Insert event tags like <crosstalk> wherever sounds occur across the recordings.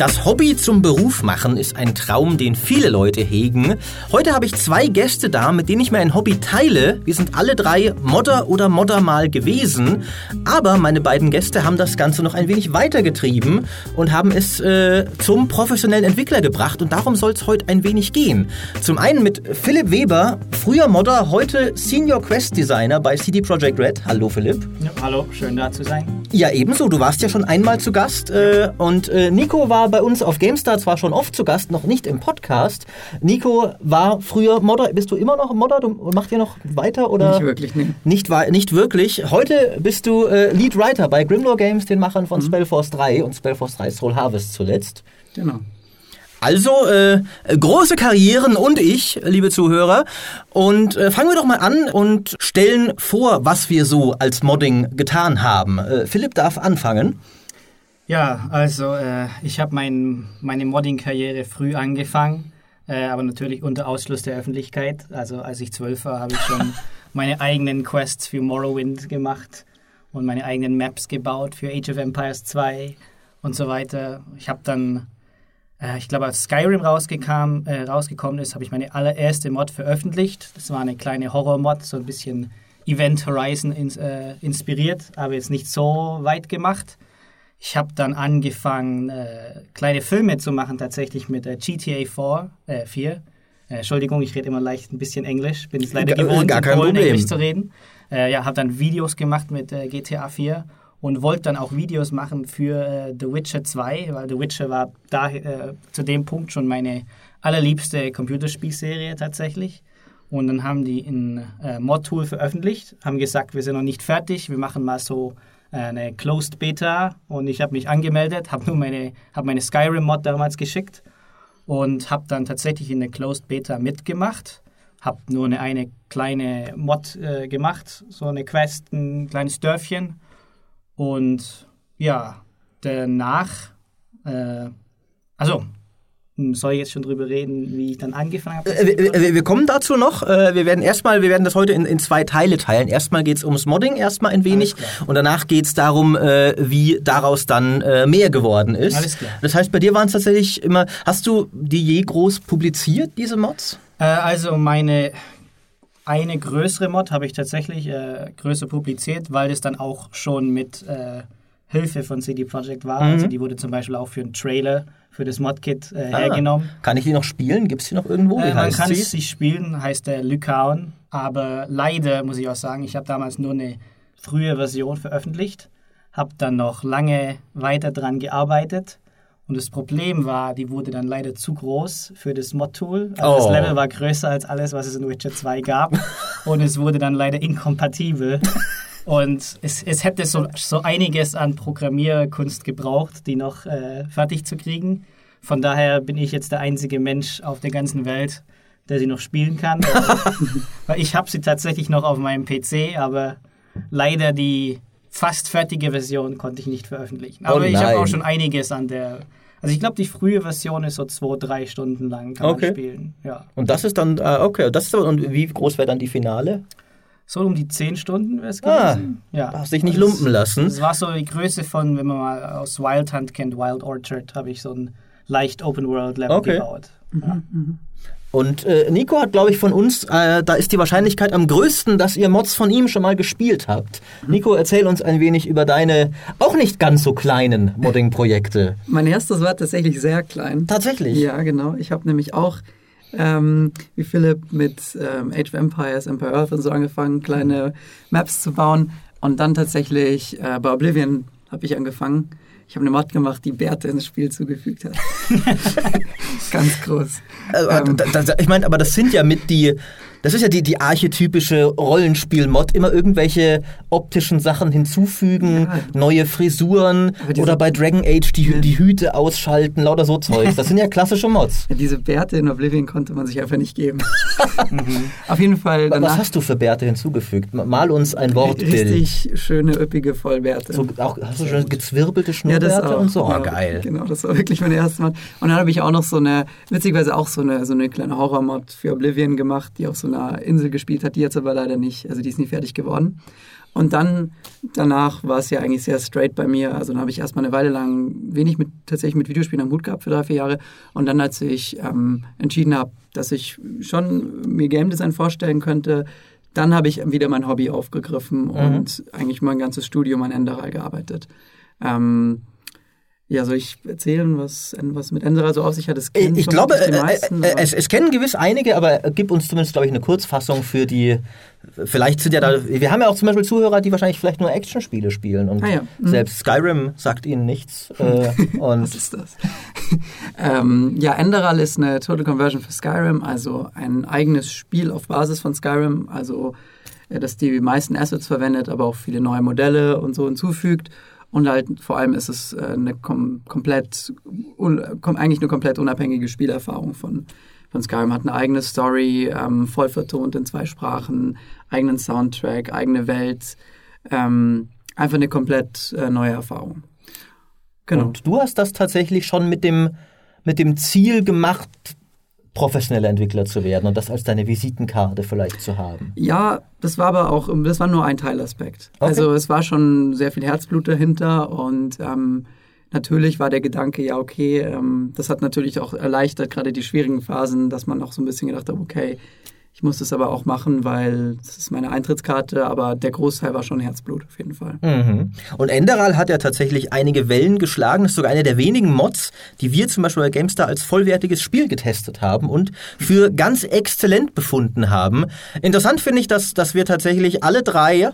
Das Hobby zum Beruf machen ist ein Traum, den viele Leute hegen. Heute habe ich zwei Gäste da, mit denen ich mir ein Hobby teile. Wir sind alle drei Modder oder Modder mal gewesen. Aber meine beiden Gäste haben das Ganze noch ein wenig weitergetrieben und haben es äh, zum professionellen Entwickler gebracht. Und darum soll es heute ein wenig gehen. Zum einen mit Philipp Weber, früher Modder, heute Senior Quest Designer bei CD Projekt Red. Hallo Philipp. Ja, hallo, schön da zu sein. Ja, ebenso. Du warst ja schon einmal zu Gast. Äh, und äh, Nico war bei uns auf GameStar zwar schon oft zu Gast, noch nicht im Podcast. Nico war früher Modder. Bist du immer noch Modder? Du macht ihr noch weiter oder? Nicht wirklich, nee. Nicht, nicht wirklich. Heute bist du äh, Lead Writer bei Grimlore Games, den Machern von mhm. Spellforce 3 und Spellforce 3 Soul Harvest zuletzt. Genau. Also äh, große Karrieren und ich, liebe Zuhörer. Und äh, fangen wir doch mal an und stellen vor, was wir so als Modding getan haben. Äh, Philipp darf anfangen. Ja, also äh, ich habe mein, meine Modding-Karriere früh angefangen, äh, aber natürlich unter Ausschluss der Öffentlichkeit. Also als ich zwölf war, habe ich schon <laughs> meine eigenen Quests für Morrowind gemacht und meine eigenen Maps gebaut für Age of Empires 2 und so weiter. Ich habe dann, äh, ich glaube, als Skyrim rausgekam, äh, rausgekommen ist, habe ich meine allererste Mod veröffentlicht. Das war eine kleine Horror-Mod, so ein bisschen Event Horizon ins, äh, inspiriert, aber jetzt nicht so weit gemacht. Ich habe dann angefangen, äh, kleine Filme zu machen, tatsächlich mit äh, GTA 4. Äh, 4. Äh, Entschuldigung, ich rede immer leicht ein bisschen Englisch. Bin es leider gewohnt, gar kein Polen Problem. Englisch zu reden. Äh, ja, habe dann Videos gemacht mit äh, GTA 4 und wollte dann auch Videos machen für The Witcher 2, weil The Witcher war da zu dem Punkt schon meine allerliebste Computerspielserie tatsächlich. Und dann haben die ein Mod-Tool veröffentlicht, haben gesagt, wir sind noch nicht fertig, wir machen mal so eine Closed Beta und ich habe mich angemeldet, habe nur meine, hab meine Skyrim-Mod damals geschickt und habe dann tatsächlich in der Closed Beta mitgemacht. Habe nur eine, eine kleine Mod äh, gemacht, so eine Quest, ein kleines Dörfchen. Und ja, danach, äh, also soll ich jetzt schon drüber reden, wie ich dann angefangen habe? Äh, wir, wir, kommen dazu noch. Äh, wir werden erstmal, wir werden das heute in, in zwei Teile teilen. Erstmal geht es ums Modding, erstmal ein wenig. Und danach geht es darum, äh, wie daraus dann mehr geworden ist. Alles klar. Das heißt, bei dir waren es tatsächlich immer. Hast du die je groß publiziert, diese Mods? also meine eine größere Mod habe ich tatsächlich größer publiziert, weil das dann auch schon mit Hilfe von CD Projekt war. Mhm. Also die wurde zum Beispiel auch für einen Trailer für das Modkit äh, ah, hergenommen. Kann ich die noch spielen? Gibt es die noch irgendwo? Äh, man kann sie? sie spielen, heißt der Lycaon. Aber leider muss ich auch sagen, ich habe damals nur eine frühe Version veröffentlicht, habe dann noch lange weiter dran gearbeitet. Und das Problem war, die wurde dann leider zu groß für das Mod-Tool. Also oh. Das Level war größer als alles, was es in Witcher 2 gab. <laughs> und es wurde dann leider inkompatibel. Und es, es hätte so, so einiges an Programmierkunst gebraucht, die noch äh, fertig zu kriegen. Von daher bin ich jetzt der einzige Mensch auf der ganzen Welt, der sie noch spielen kann. <laughs> Weil ich habe sie tatsächlich noch auf meinem PC, aber leider die fast fertige Version konnte ich nicht veröffentlichen. Aber oh ich habe auch schon einiges an der also ich glaube, die frühe Version ist so zwei, drei Stunden lang kann okay. man spielen. Ja. Und das ist dann, äh, okay, das ist, und wie groß wäre dann die Finale? So um die 10 Stunden wäre es ah, gewesen. Ah, ja. Hast dich nicht lumpen lassen. Das war so die Größe von, wenn man mal aus Wild Hunt kennt, Wild Orchard, habe ich so ein leicht Open World Level okay. gebaut. Mhm, ja. Mhm. Und äh, Nico hat, glaube ich, von uns, äh, da ist die Wahrscheinlichkeit am größten, dass ihr Mods von ihm schon mal gespielt habt. Mhm. Nico, erzähl uns ein wenig über deine auch nicht ganz so kleinen Modding-Projekte. Mein erstes war tatsächlich sehr klein. Tatsächlich? Ja, genau. Ich habe nämlich auch ähm, wie Philipp mit ähm, Age of Empires, Empire Earth und so angefangen, kleine Maps zu bauen. Und dann tatsächlich äh, bei Oblivion habe ich angefangen. Ich habe eine Mod gemacht, die Bärte ins Spiel zugefügt hat. <laughs> Ganz groß. Also, ähm, da, da, ich meine, aber das sind ja mit die das ist ja die, die archetypische Rollenspiel-Mod. Immer irgendwelche optischen Sachen hinzufügen, ja. neue Frisuren oder bei Dragon Age die, die Hüte ausschalten, lauter so Zeugs. Das sind ja klassische Mods. <laughs> Ja, diese Bärte in Oblivion konnte man sich einfach nicht geben. mhm. <laughs> Auf jeden Fall. Was hast du für Bärte hinzugefügt? Mal uns ein Wortbild. Richtig schöne, üppige Vollbärte. So, auch, hast du schon gezwirbelte Schnurrbärte ja, und so? Oh, geil. Genau, das war wirklich mein erstes Mod. Und dann habe ich auch noch so eine, witzigerweise auch so eine, so eine kleine Horror-Mod für Oblivion gemacht, die auch so einer Insel gespielt hat, die jetzt aber leider nicht, also die ist nie fertig geworden. Und dann, danach war es ja eigentlich sehr straight bei mir. Also dann habe ich erstmal eine Weile lang wenig mit, tatsächlich mit Videospielen am Hut gehabt für drei, vier Jahre. Und dann, als ich ähm, entschieden habe, dass ich schon mir Game Design vorstellen könnte, dann habe ich wieder mein Hobby aufgegriffen mhm. und eigentlich mein ganzes Studium an Enderal gearbeitet. Ähm, ja, soll ich erzählen, was, was mit Enderal so auf sich hat? Das ich, ich glaube, die äh, meisten, äh, es, es, kennen gewiss einige, aber gib uns zumindest, glaube ich, eine Kurzfassung für die. Vielleicht sind ja da. Wir haben ja auch zum Beispiel Zuhörer, die wahrscheinlich vielleicht nur Actionspiele spielen und ah, ja. mhm. selbst Skyrim sagt ihnen nichts. Äh, <laughs> was ist das? <laughs> ähm, ja, Enderal ist eine Total Conversion für Skyrim, also ein eigenes Spiel auf Basis von Skyrim, also äh, das die meisten Assets verwendet, aber auch viele neue Modelle und so hinzufügt und halt vor allem ist es äh, eine kom komplett, kom eigentlich eine komplett unabhängige Spielerfahrung von, von Skyrim. Hat eine eigene Story, ähm, voll vertont in zwei Sprachen, eigenen Soundtrack, eigene Welt. Ähm, einfach eine komplett äh, neue Erfahrung. Genau. Und du hast das tatsächlich schon mit dem, mit dem Ziel gemacht, professioneller Entwickler zu werden und das als deine Visitenkarte vielleicht zu haben. Ja, das war aber auch, das war nur ein Teilaspekt. Okay. Also es war schon sehr viel Herzblut dahinter und ähm, natürlich war der Gedanke, ja okay, ähm, das hat natürlich auch erleichtert, gerade die schwierigen Phasen, dass man auch so ein bisschen gedacht hat, okay, ich muss das aber auch machen, weil das ist meine Eintrittskarte, aber der Großteil war schon Herzblut auf jeden Fall. Mhm. Und Enderal hat ja tatsächlich einige Wellen geschlagen. Das ist sogar eine der wenigen Mods, die wir zum Beispiel bei GameStar als vollwertiges Spiel getestet haben und für ganz exzellent befunden haben. Interessant finde ich, dass, dass wir tatsächlich alle drei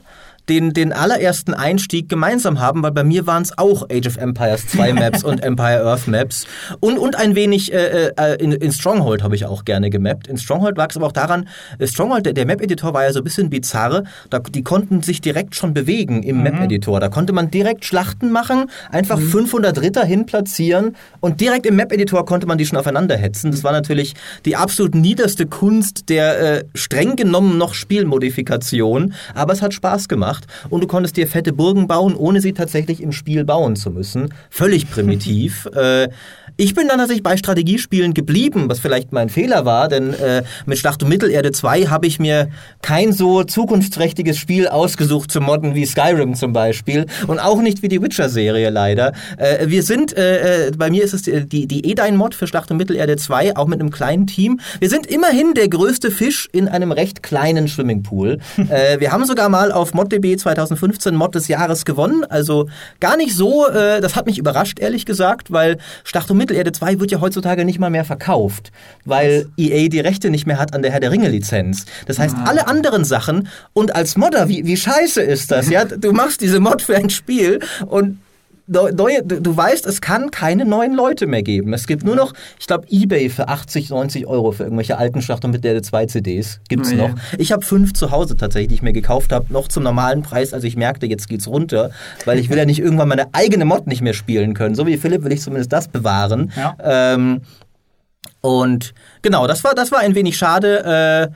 den, den allerersten Einstieg gemeinsam haben, weil bei mir waren es auch Age of Empires 2 <laughs> Maps und Empire Earth Maps. Und, und ein wenig äh, äh, in, in Stronghold habe ich auch gerne gemappt. In Stronghold lag es aber auch daran, äh, Stronghold, der, der Map-Editor war ja so ein bisschen bizarre. Da, die konnten sich direkt schon bewegen im mhm. Map-Editor. Da konnte man direkt Schlachten machen, einfach mhm. 500 Ritter hinplatzieren und direkt im Map-Editor konnte man die schon aufeinander hetzen. Das war natürlich die absolut niederste Kunst der äh, streng genommen noch Spielmodifikation. Aber es hat Spaß gemacht gemacht und du konntest dir fette Burgen bauen, ohne sie tatsächlich im Spiel bauen zu müssen. Völlig primitiv. <laughs> äh, ich bin dann tatsächlich bei Strategiespielen geblieben, was vielleicht mein Fehler war, denn äh, mit Schlacht um Mittelerde 2 habe ich mir kein so zukunftsträchtiges Spiel ausgesucht zu modden wie Skyrim zum Beispiel und auch nicht wie die Witcher-Serie leider. Äh, wir sind, äh, äh bei mir ist es die, die Edain-Mod für Schlacht um Mittelerde 2, auch mit einem kleinen Team. Wir sind immerhin der größte Fisch in einem recht kleinen Swimmingpool. <laughs> äh, wir haben sogar mal auf ModDB 2015 Mod des Jahres gewonnen, also gar nicht so, äh, das hat mich überrascht, ehrlich gesagt, weil Schlacht um Mittelerde 2 wird ja heutzutage nicht mal mehr verkauft, weil Was? EA die Rechte nicht mehr hat an der Herr der Ringe Lizenz. Das heißt, ah. alle anderen Sachen und als Modder, wie, wie scheiße ist das? ja, du machst diese Mod für ein Spiel und neue, du weißt, es kann keine neuen Leute mehr geben. Es gibt nur noch, ich glaube, Ebay für 80, 90 Euro für irgendwelche alten Schlacht- mit der 2 CDs gibt's oh, noch. Ja. Ich habe fünf zu Hause tatsächlich, die ich mir gekauft habe, noch zum normalen Preis. Also ich merkte, jetzt geht's runter, weil ich will ja nicht irgendwann meine eigene Mod nicht mehr spielen können. So wie Philipp will ich zumindest das bewahren. Ja. Ähm, und genau, das war, das war ein wenig schade, äh,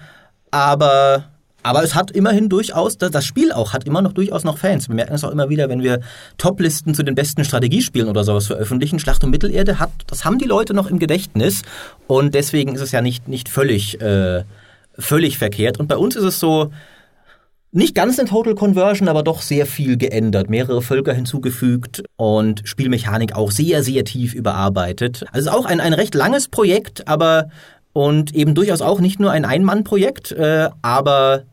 aber aber es hat immerhin durchaus, das Spiel auch hat immer noch durchaus noch Fans. Wir merken es auch immer wieder, wenn wir Toplisten zu den besten Strategiespielen oder sowas veröffentlichen. Schlacht um Mittelerde hat, das haben die Leute noch im Gedächtnis und deswegen ist es ja nicht, nicht völlig, äh, völlig verkehrt. Und bei uns ist es so, nicht ganz eine Total Conversion, aber doch sehr viel geändert. Mehrere Völker hinzugefügt und Spielmechanik auch sehr, sehr tief überarbeitet. Also auch ein, ein recht langes Projekt, aber und eben durchaus auch nicht nur ein Ein-Mann-Projekt, äh, aber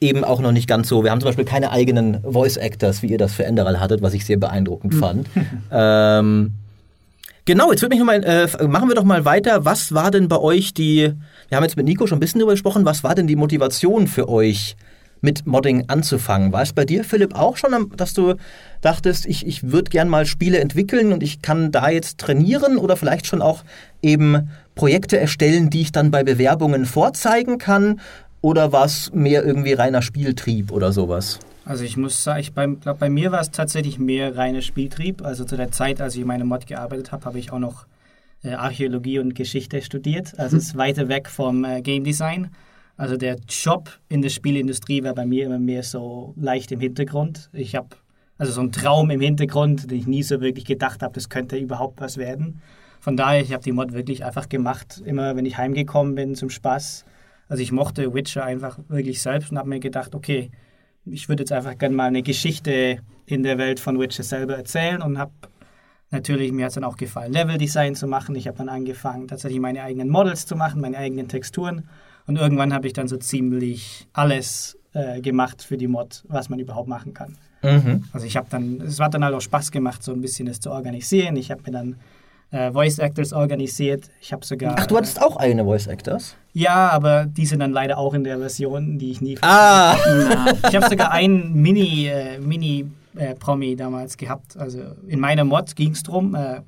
eben auch noch nicht ganz so. Wir haben zum Beispiel keine eigenen Voice-Actors, wie ihr das für Enderal hattet, was ich sehr beeindruckend mhm. fand. ähm, genau, jetzt würde mich nochmal, äh, machen wir doch mal weiter. Was war denn bei euch die, wir haben jetzt mit Nico schon ein bisschen darüber gesprochen, was war denn die Motivation für euch, mit Modding anzufangen? War es bei dir, Philipp, auch schon, dass du dachtest, ich, ich würde gern mal Spiele entwickeln und ich kann da jetzt trainieren oder vielleicht schon auch eben Projekte erstellen, die ich dann bei Bewerbungen vorzeigen kann? Oder war es mehr irgendwie reiner Spieltrieb oder sowas? Also ich muss sagen, ich glaube, bei mir war es tatsächlich mehr reiner Spieltrieb. Also zu der Zeit, als ich meine Mod gearbeitet habe, habe ich auch noch äh, Archäologie und Geschichte studiert. Also mhm. es ist weiter weg vom äh, Game Design. Also der Job in der Spielindustrie war bei mir immer mehr so leicht im Hintergrund. Ich habe also so einen Traum im Hintergrund, den ich nie so wirklich gedacht habe, das könnte überhaupt was werden. Von daher, ich habe die Mod wirklich einfach gemacht. Immer wenn ich heimgekommen bin zum Spaß, Also ich mochte Witcher einfach wirklich selbst und habe mir gedacht, okay, ich würde jetzt einfach gerne mal eine Geschichte in der Welt von Witcher selber erzählen und habe natürlich, mir hat es dann auch gefallen, Leveldesign zu machen. Ich habe dann angefangen, tatsächlich meine eigenen Models zu machen, meine eigenen Texturen und irgendwann habe ich dann so ziemlich alles äh, gemacht für die Mod, was man überhaupt machen kann. Mhm. Also ich habe dann, es hat dann halt auch Spaß gemacht, so ein bisschen das zu organisieren. Ich habe mir dann äh, Voice Actors organisiert. Ich habe sogar. Ach, du hattest auch eigene Voice Actors? Ja, aber die sind dann leider auch in der Version, die ich nie. Ah! <laughs> ich habe sogar einen Mini, äh, Mini äh, Promi damals gehabt. Also in meiner Mod ging es darum. Äh,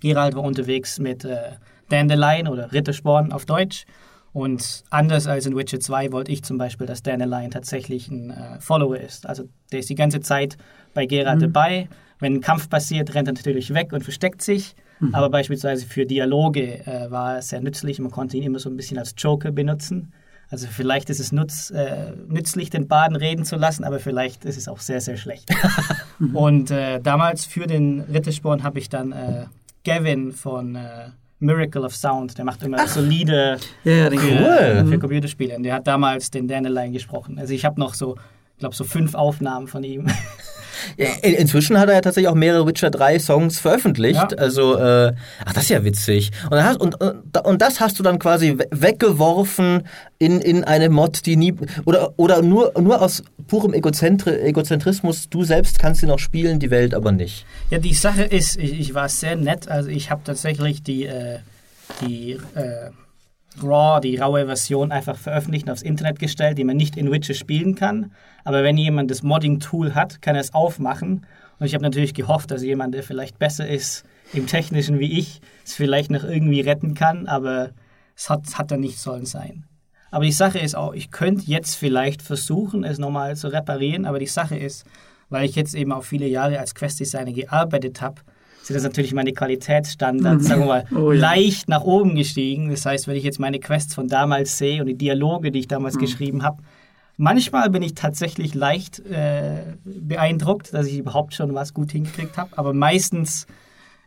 Gerald war unterwegs mit äh, Dandelion oder Rittersporn auf Deutsch. Und anders als in Witcher 2 wollte ich zum Beispiel, dass Dandelion tatsächlich ein äh, Follower ist. Also der ist die ganze Zeit bei Geralt mhm. dabei. Wenn ein Kampf passiert, rennt er natürlich weg und versteckt sich. Mhm. Aber beispielsweise für Dialoge äh, war es sehr nützlich. Man konnte ihn immer so ein bisschen als Joker benutzen. Also vielleicht ist es nutz, äh, nützlich, den Baden reden zu lassen, aber vielleicht ist es auch sehr, sehr schlecht. <laughs> und äh, damals für den Rittersporn habe ich dann äh, Gavin von äh, Miracle of Sound, der macht immer Ach. solide ja, für, cool. für Computerspiele. Und der hat damals den Dandelion gesprochen. Also ich habe noch so, ich glaube, so fünf Aufnahmen von ihm. Ja. Inzwischen hat er ja tatsächlich auch mehrere Witcher 3 Songs veröffentlicht. Ja. Also, äh, ach, das ist ja witzig. Und, hast, und, und das hast du dann quasi weggeworfen in, in eine Mod, die nie. Oder, oder nur, nur aus purem Egozentri Egozentrismus, du selbst kannst sie noch spielen, die Welt aber nicht. Ja, die Sache ist, ich, ich war sehr nett. Also, ich habe tatsächlich die. Äh, die äh, RAW, die raue Version, einfach veröffentlicht und aufs Internet gestellt, die man nicht in Witcher spielen kann. Aber wenn jemand das Modding-Tool hat, kann er es aufmachen. Und ich habe natürlich gehofft, dass jemand, der vielleicht besser ist im Technischen wie ich, es vielleicht noch irgendwie retten kann, aber es hat, hat dann nicht sollen sein. Aber die Sache ist auch, ich könnte jetzt vielleicht versuchen, es nochmal zu reparieren, aber die Sache ist, weil ich jetzt eben auch viele Jahre als Quest-Designer gearbeitet habe, sind das natürlich meine Qualitätsstandards, mhm. sagen wir mal, oh, ja. leicht nach oben gestiegen. Das heißt, wenn ich jetzt meine Quests von damals sehe und die Dialoge, die ich damals mhm. geschrieben habe, manchmal bin ich tatsächlich leicht äh, beeindruckt, dass ich überhaupt schon was gut hingekriegt habe, aber meistens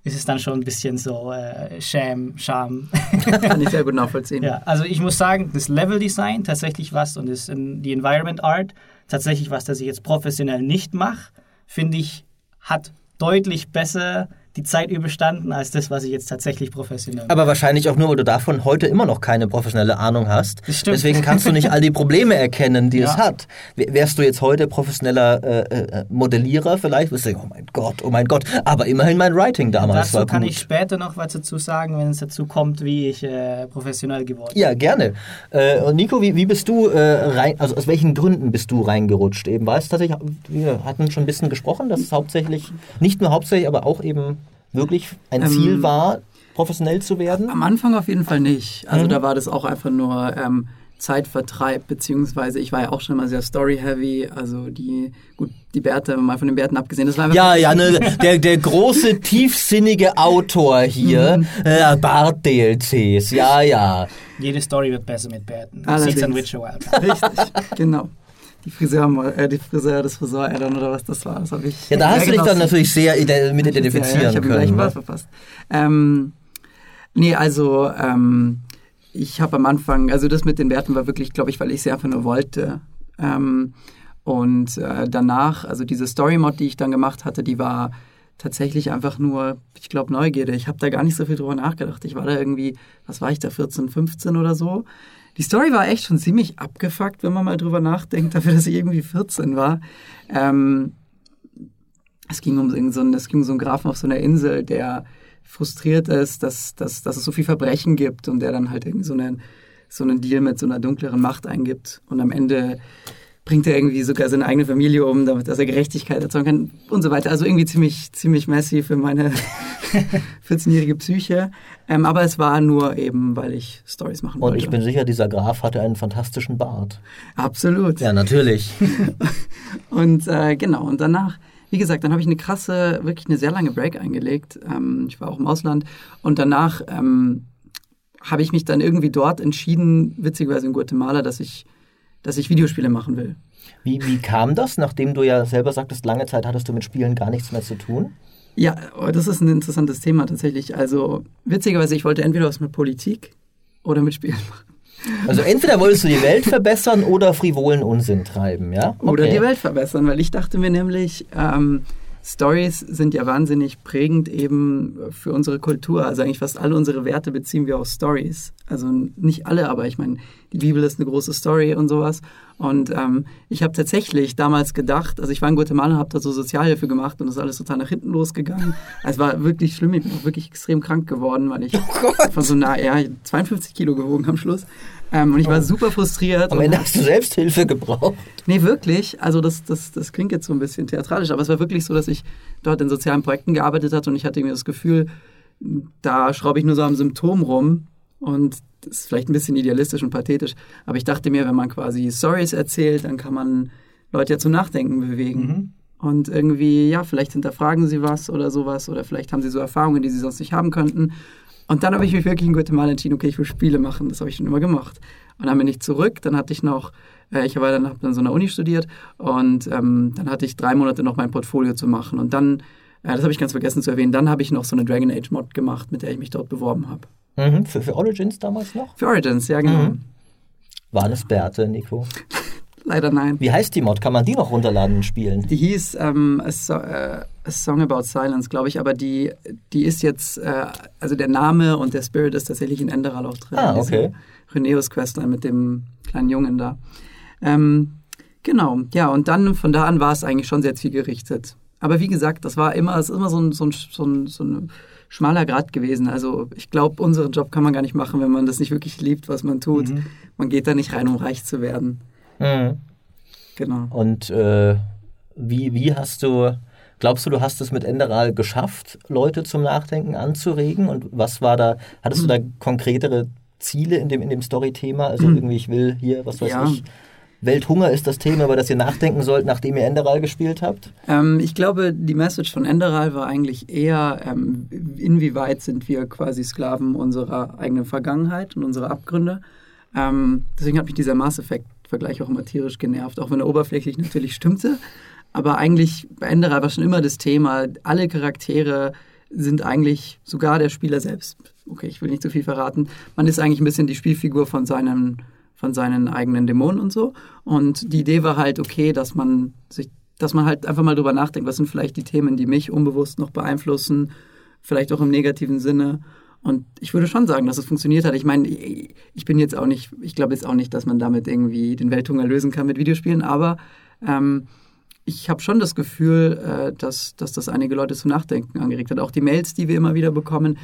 ist es dann schon ein bisschen so äh, Sham, Scham. <laughs> Kann ich sehr gut <laughs> nachvollziehen. Ja, also ich muss sagen, das Level-Design tatsächlich was und das, die Environment Art tatsächlich was, das ich jetzt professionell nicht mache, finde ich, hat deutlich besser die Zeit überstanden als das, was ich jetzt tatsächlich professionell mache. Aber wahrscheinlich auch nur, weil du davon heute immer noch keine professionelle Ahnung hast. Das stimmt. Deswegen kannst du nicht all die Probleme erkennen, die <laughs> ja. es hat. Wärst du jetzt heute professioneller äh, äh, Modellierer vielleicht, wirst du sagen, oh mein Gott, oh mein Gott. Aber immerhin mein Writing damals dazu war kann gut. ich später noch was dazu sagen, wenn es dazu kommt, wie ich äh, professionell geworden bin. Ja, gerne. Äh, und Nico, wie, wie bist du äh, rein, also aus welchen Gründen bist du reingerutscht? Eben, war es tatsächlich, wir hatten schon ein bisschen gesprochen, dass es hauptsächlich, nicht nur hauptsächlich, aber auch eben wirklich ein ähm, Ziel war, professionell zu werden? Am Anfang auf jeden Fall nicht. Also mhm. da war das auch einfach nur ähm, Zeitvertreib, beziehungsweise ich war ja auch schon mal sehr story-heavy, also die, gut, die Bärte, mal von den Bärten abgesehen, das war Ja, ja, ne, der, der große, tiefsinnige Autor hier, mhm. äh, Bart-DLCs, ja, ja. Jede Story wird besser mit Bärten. Sieht's an Witcher Wild. Richtig, genau die Friseur, äh, die Friseur des Friseur-Addon oder was das war. Das habe ich. Ja, da hast du dich dann natürlich sehr mit identifizieren ja, ja, ich können. Ich habe ne? verpasst. Ähm, nee, also ähm, ich habe am Anfang, also das mit den Werten war wirklich, glaube ich, weil ich sie einfach nur wollte. Ähm, und äh, danach, also diese Story-Mod, die ich dann gemacht hatte, die war tatsächlich einfach nur, ich glaube, Neugierde. Ich habe da gar nicht so viel drüber nachgedacht. Ich war da irgendwie, was war ich da, 14, 15 oder so. Die Story war echt schon ziemlich abgefuckt, wenn man mal drüber nachdenkt, <laughs> dafür, dass ich irgendwie 14 war. Ähm, es ging um so einen, es ging um so einen Grafen auf so einer Insel, der frustriert ist, dass, dass, dass es so viel Verbrechen gibt und der dann halt irgendwie so einen, so einen Deal mit so einer dunkleren Macht eingibt. Und am Ende bringt er irgendwie sogar seine eigene Familie um, damit dass er Gerechtigkeit erzeugen kann und so weiter. Also irgendwie ziemlich, ziemlich messy für meine <laughs> 14-jährige Psyche. Ähm, aber es war nur eben, weil ich Stories machen wollte. Und ich bin sicher, dieser Graf hatte einen fantastischen Bart. Absolut. Ja, natürlich. <laughs> und äh, genau, und danach, wie gesagt, dann habe ich eine krasse, wirklich eine sehr lange Break eingelegt. Ähm, ich war auch im Ausland. Und danach ähm, habe ich mich dann irgendwie dort entschieden, witzigerweise in Guatemala, dass ich dass ich Videospiele machen will. Wie, wie kam das, nachdem du ja selber sagtest, lange Zeit hattest du mit Spielen gar nichts mehr zu tun? Ja, oh, das ist ein interessantes Thema tatsächlich. Also witzigerweise, ich wollte entweder was mit Politik oder mit Spielen machen. Also entweder wolltest du die Welt verbessern oder frivolen Unsinn treiben, ja? Okay. Oder die Welt verbessern, weil ich dachte mir nämlich, ähm, Stories sind ja wahnsinnig prägend eben für unsere Kultur. Also eigentlich fast alle unsere Werte beziehen wir aus Stories. Also nicht alle, aber ich meine, die Bibel ist eine große Story und sowas. Und ähm, ich habe tatsächlich damals gedacht, also ich war in Guatemala, habe da so Sozialhilfe gemacht und das ist alles total nach hinten losgegangen. Also es war wirklich schlimm, ich bin auch wirklich extrem krank geworden, weil ich oh von so nah, ja, 52 Kilo gewogen am Schluss. Ähm, und ich war oh. super frustriert. Am Ende hast du Selbsthilfe gebraucht. Nee, wirklich. Also das, das, das klingt jetzt so ein bisschen theatralisch, aber es war wirklich so, dass ich dort in sozialen Projekten gearbeitet hatte und ich hatte irgendwie das Gefühl, da schraube ich nur so am Symptom rum und das ist vielleicht ein bisschen idealistisch und pathetisch, aber ich dachte mir, wenn man quasi Stories erzählt, dann kann man Leute ja zum Nachdenken bewegen. Mhm. Und irgendwie, ja, vielleicht hinterfragen sie was oder sowas oder vielleicht haben sie so Erfahrungen, die sie sonst nicht haben könnten. Und dann habe ich mich wirklich in Guatemala entschieden, okay, ich will Spiele machen. Das habe ich schon immer gemacht. Und dann bin ich zurück. Dann hatte ich noch, äh, ich habe dann, hab dann so einer Uni studiert und ähm, dann hatte ich drei Monate noch mein Portfolio zu machen. Und dann, äh, das habe ich ganz vergessen zu erwähnen, dann habe ich noch so eine Dragon Age Mod gemacht, mit der ich mich dort beworben habe. Mhm, für, für Origins damals noch? Für Origins, ja, genau. Mhm. War das Bärte, Nico? <laughs> Leider nein. Wie heißt die Mod? Kann man die noch runterladen und spielen? Die hieß ähm, a, so, äh, a, Song About Silence, glaube ich, aber die, die ist jetzt, äh, also der Name und der Spirit ist tatsächlich in Enderal auch drin. Ah, okay. Reneus Questline mit dem kleinen Jungen da. Ähm, genau, ja, und dann von da an war es eigentlich schon sehr zielgerichtet. Aber wie gesagt, das war immer, es ist immer so ein, so ein, so ein, so ein schmaler Grad gewesen. Also ich glaube, unseren Job kann man gar nicht machen, wenn man das nicht wirklich liebt, was man tut. Mhm. Man geht da nicht rein, um reich zu werden. Mhm. Genau. Und äh, wie, wie hast du, glaubst du, du hast es mit Enderal geschafft, Leute zum Nachdenken anzuregen? Und was war da, hattest mhm. du da konkretere Ziele in dem, in dem Story-Thema? Also mhm. irgendwie, ich will hier, was weiß ja. ich, Welthunger ist das Thema, über das ihr nachdenken sollt, nachdem ihr Enderal gespielt habt? Ähm, ich glaube, die Message von Enderal war eigentlich eher, ähm, inwieweit sind wir quasi Sklaven unserer eigenen Vergangenheit und unserer Abgründe. Ähm, deswegen hat mich dieser Mass Effect-Vergleich auch immer tierisch genervt, auch wenn er oberflächlich natürlich stimmte. Aber eigentlich bei Enderal war schon immer das Thema, alle Charaktere sind eigentlich sogar der Spieler selbst. Okay, ich will nicht zu viel verraten. Man ist eigentlich ein bisschen die Spielfigur von seinem von seinen eigenen Dämonen und so. Und die Idee war halt, okay, dass man sich, dass man halt einfach mal drüber nachdenkt, was sind vielleicht die Themen, die mich unbewusst noch beeinflussen, vielleicht auch im negativen Sinne. Und ich würde schon sagen, dass es funktioniert hat. Ich meine, ich bin jetzt auch nicht, ich glaube jetzt auch nicht, dass man damit irgendwie den Welthunger lösen kann mit Videospielen, aber ähm, ich habe schon das Gefühl, äh, dass, dass das einige Leute zum Nachdenken angeregt hat. Auch die Mails, die wir immer wieder bekommen.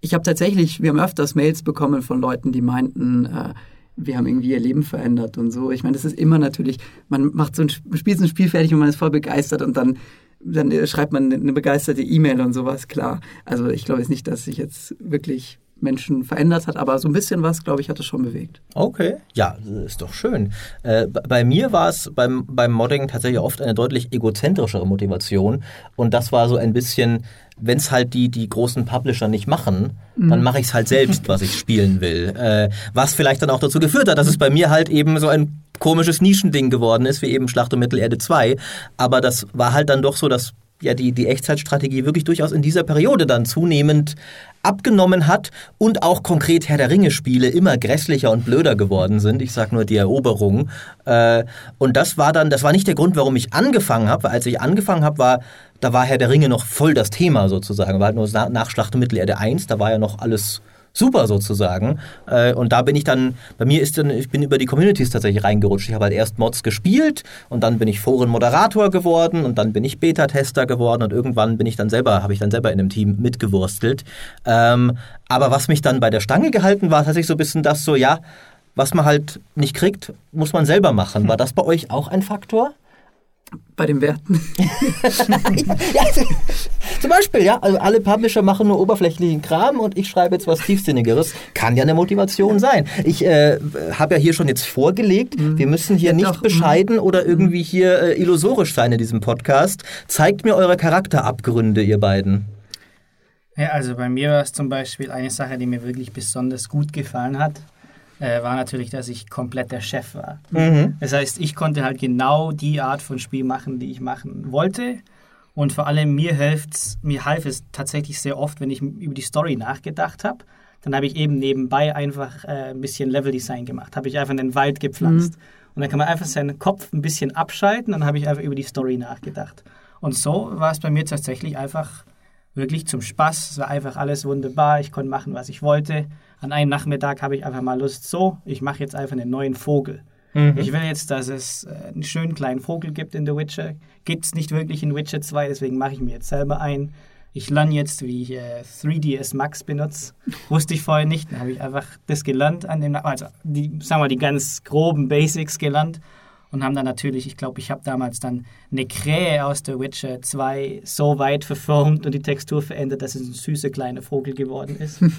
Ich habe tatsächlich, wir haben öfters Mails bekommen von Leuten, die meinten, äh, wir haben irgendwie ihr Leben verändert und so. Ich meine, das ist immer natürlich, man macht so ein, spielt so ein Spiel fertig und man ist voll begeistert und dann, dann schreibt man eine begeisterte E-Mail und sowas, klar. Also ich glaube jetzt nicht, dass sich jetzt wirklich Menschen verändert hat, aber so ein bisschen was, glaube ich, hat es schon bewegt. Okay, ja, ist doch schön. Äh, bei mir war es beim, beim Modding tatsächlich oft eine deutlich egozentrischere Motivation und das war so ein bisschen wenn es halt die, die großen Publisher nicht machen, mhm. dann mache ich es halt selbst, was ich spielen will. Äh, was vielleicht dann auch dazu geführt hat, dass es bei mir halt eben so ein komisches Nischending geworden ist, wie eben Schlacht um Mittelerde 2. Aber das war halt dann doch so, dass ja die, die Echtzeitstrategie wirklich durchaus in dieser Periode dann zunehmend abgenommen hat und auch konkret Herr der Ringe-Spiele immer grässlicher und blöder geworden sind. Ich sag nur die Eroberung. Äh, und das war dann, das war nicht der Grund, warum ich angefangen habe, weil als ich angefangen habe, war, da war Herr der Ringe noch voll das Thema sozusagen. War halt nur nach Schlacht um Mittelerde 1, da war ja noch alles super sozusagen. Äh, und da bin ich dann, bei mir ist dann, ich bin über die Communities tatsächlich reingerutscht. Ich habe halt erst Mods gespielt und dann bin ich Forenmoderator geworden und dann bin ich Beta-Tester geworden und irgendwann bin ich dann selber, habe ich dann selber in einem Team mitgewurstelt. Ähm, aber was mich dann bei der Stange gehalten war, tatsächlich so ein bisschen das so, ja, was man halt nicht kriegt, muss man selber machen. War das bei euch auch ein Faktor? Bei den Werten. <laughs> <laughs> ja, zum Beispiel, ja, also alle Publisher machen nur oberflächlichen Kram und ich schreibe jetzt was Tiefsinnigeres. Kann ja eine Motivation sein. Ich äh, habe ja hier schon jetzt vorgelegt, mhm. wir müssen hier ja, nicht doch. Mhm. bescheiden oder irgendwie hier äh, illusorisch sein in diesem Podcast. Zeigt mir eure Charakterabgründe, ihr beiden. Ja, also bei mir war es zum Beispiel eine Sache, die mir wirklich besonders gut gefallen hat äh, war natürlich, dass ich komplett der Chef war. Mhm. Das heißt, ich konnte halt genau die Art von Spiel machen, die ich machen wollte. Und vor allem mir hilft's, mir half es tatsächlich sehr oft, wenn ich über die Story nachgedacht habe, dann habe ich eben nebenbei einfach äh, ein bisschen Leveldesign gemacht. Habe ich einfach einen Wald gepflanzt. Mhm. Und dann kann man einfach seinen Kopf ein bisschen abschalten und dann habe ich einfach über die Story nachgedacht. Und so war es bei mir tatsächlich einfach wirklich zum Spaß. Es war einfach alles wunderbar. Ich konnte machen, was ich wollte. An einem Nachmittag habe ich einfach mal Lust, so, ich mache jetzt einfach einen neuen Vogel. Mhm. Ich will jetzt, dass es äh, einen schönen kleinen Vogel gibt in The Witcher. Gibt es nicht wirklich in Witcher 2, deswegen mache ich mir jetzt selber ein. Ich lerne jetzt, wie ich äh, 3ds Max benutze. <laughs> Wusste ich vorher nicht. Dann habe ich einfach das gelernt an dem, also die, sagen wir mal, die ganz groben Basics gelernt und haben dann natürlich, ich glaube, ich habe damals dann eine Krähe aus The Witcher 2 so weit verformt und die Textur verändert, dass es ein süßer kleiner Vogel geworden ist. <laughs>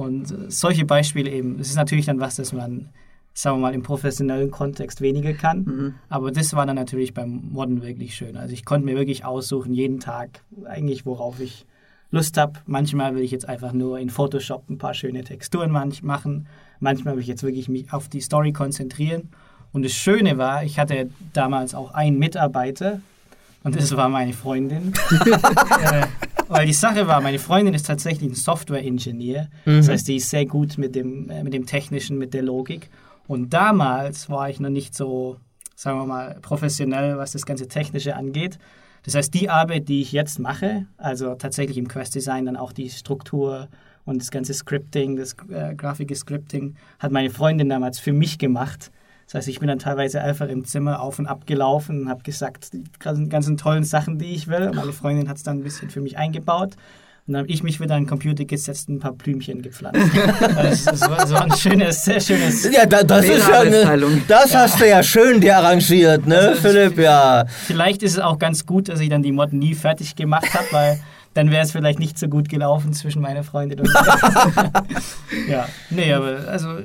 und äh, solche Beispiele eben. Das ist natürlich dann was, das man sagen wir mal, im professionellen Kontext weniger kann. Mhm. Aber das war dann natürlich beim Modden wirklich schön. Also ich konnte mir wirklich aussuchen, jeden Tag eigentlich, worauf ich Lust habe. Manchmal will ich jetzt einfach nur in Photoshop ein paar schöne Texturen machen. Manchmal will ich jetzt wirklich mich auf die Story konzentrieren. Und das Schöne war, ich hatte damals auch einen Mitarbeiter und das war meine Freundin. äh, <laughs> <laughs> weil die Sache war, meine Freundin ist tatsächlich ein Software-Ingenieur. Mhm. Das heißt, die ist sehr gut mit dem, äh, mit dem Technischen, mit der Logik. Und damals war ich noch nicht so, sagen wir mal, professionell, was das ganze Technische angeht. Das heißt, die Arbeit, die ich jetzt mache, also tatsächlich im Quest-Design, dann auch die Struktur und das ganze Scripting, das äh, grafische Scripting, hat meine Freundin damals für mich gemacht. Das heißt, ich bin dann teilweise einfach im Zimmer auf und ab gelaufen und habe gesagt, die ganzen, tollen Sachen, die ich will. Meine Freundin hat es dann ein bisschen für mich eingebaut. Und dann habe ich mich wieder an den Computer gesetzt und ein paar Blümchen gepflanzt. das, <laughs> das, war, das, war, ein schönes, sehr schönes. Ja, da, das ist ja eine, Das ja. hast du ja schön dir arrangiert, ne, also, Philipp, ja. Vielleicht ist es auch ganz gut, dass ich dann die Mod nie fertig gemacht habe, weil dann wäre es vielleicht nicht so gut gelaufen zwischen meiner Freundin und mir. <laughs> ja, nee, aber also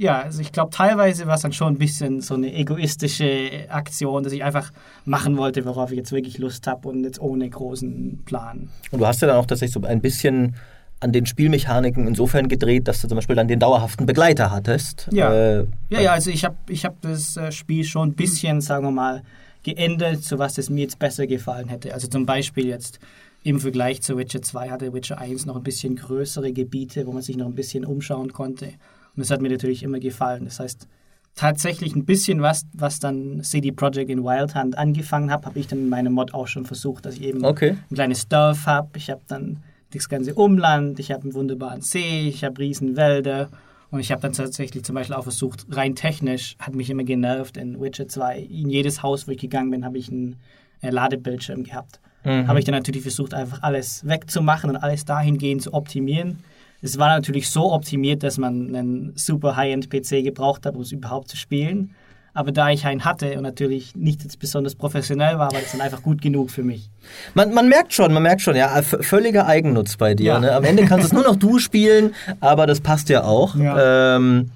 ja, also ich glaube, teilweise war es dann schon ein bisschen so eine egoistische Aktion, dass ich einfach machen wollte, worauf ich jetzt wirklich Lust habe und jetzt ohne großen Plan. Und du hast ja dann auch tatsächlich so ein bisschen an den Spielmechaniken insofern gedreht, dass du zum Beispiel dann den dauerhaften Begleiter hattest. Ja, äh, ja, ja, also ich habe ich hab das äh, Spiel schon ein bisschen, sagen wir mal, geändert, so was es mir jetzt besser gefallen hätte. Also zum Beispiel jetzt im Vergleich zu Witcher 2 hatte Witcher 1 noch ein bisschen größere Gebiete, wo man sich noch ein bisschen umschauen konnte. Und das hat mir natürlich immer gefallen. Das heißt, tatsächlich ein bisschen was, was dann CD Projekt in Wild Hunt angefangen habe, habe ich dann in meinem Mod auch schon versucht, dass ich eben okay. ein kleines Dorf habe. Ich habe dann das ganze Umland, ich habe einen wunderbaren See, ich habe Riesenwälder und ich habe dann tatsächlich zum Beispiel auch versucht, rein technisch hat mich immer genervt in Witcher 2. In jedes Haus, wo ich gegangen bin, habe ich einen äh, Ladebildschirm gehabt. Mhm. Habe ich dann natürlich versucht, einfach alles wegzumachen und alles dahingehend zu optimieren, es war natürlich so optimiert, dass man einen super High-End-PC gebraucht hat, um es überhaupt zu spielen. Aber da ich einen hatte und natürlich nicht besonders professionell war, war das dann einfach gut genug für mich. Man, man merkt schon, man merkt schon, ja, völliger Eigennutz bei dir. Ja. Ne? Am Ende kannst es nur noch du spielen, aber das passt ja auch. Ja. Ähm,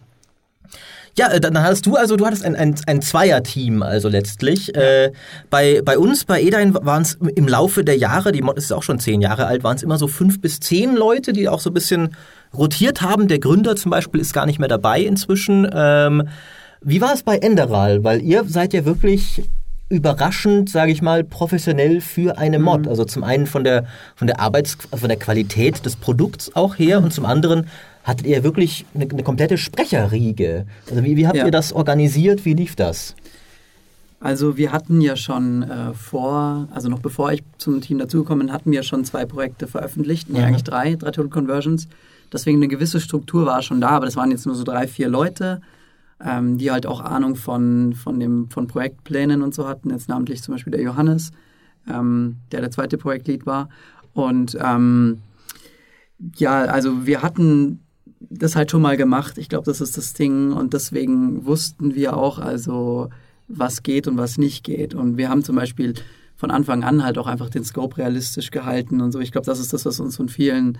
ja, äh, dann hast du also, du hattest ein, ein, ein Zweier-Team also letztlich. Äh, bei, bei uns, bei Edain waren es im Laufe der Jahre, die Mod ist auch schon zehn Jahre alt, waren es immer so fünf bis zehn Leute, die auch so ein bisschen rotiert haben. Der Gründer zum Beispiel ist gar nicht mehr dabei inzwischen. Ähm, wie war es bei Enderal? Weil ihr seid ja wirklich überraschend, sage ich mal, professionell für eine Mod. Mhm. Also zum einen von der von der Arbeits von der Qualität des Produkts auch her und zum anderen hattet ihr wirklich eine, eine komplette Sprecherriege. Also wie, wie habt ja. ihr das organisiert? Wie lief das? Also wir hatten ja schon äh, vor, also noch bevor ich zum Team dazugekommen bin, hatten wir schon zwei Projekte veröffentlicht, nee, ja. eigentlich drei, drei Total Conversions. Deswegen eine gewisse Struktur war schon da, aber das waren jetzt nur so drei, vier Leute, ähm, die halt auch Ahnung von, von, dem, von Projektplänen und so hatten. Jetzt namentlich zum Beispiel der Johannes, ähm, der der zweite Projektlead war. Und ähm, ja, also wir hatten das halt schon mal gemacht. Ich glaube, das ist das Ding. Und deswegen wussten wir auch, also was geht und was nicht geht. Und wir haben zum Beispiel von Anfang an halt auch einfach den Scope realistisch gehalten und so. Ich glaube, das ist das, was uns von vielen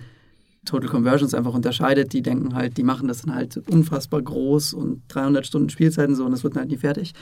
Total Conversions einfach unterscheidet. Die denken halt, die machen das dann halt unfassbar groß und 300 Stunden Spielzeiten so und das wird dann halt nie fertig.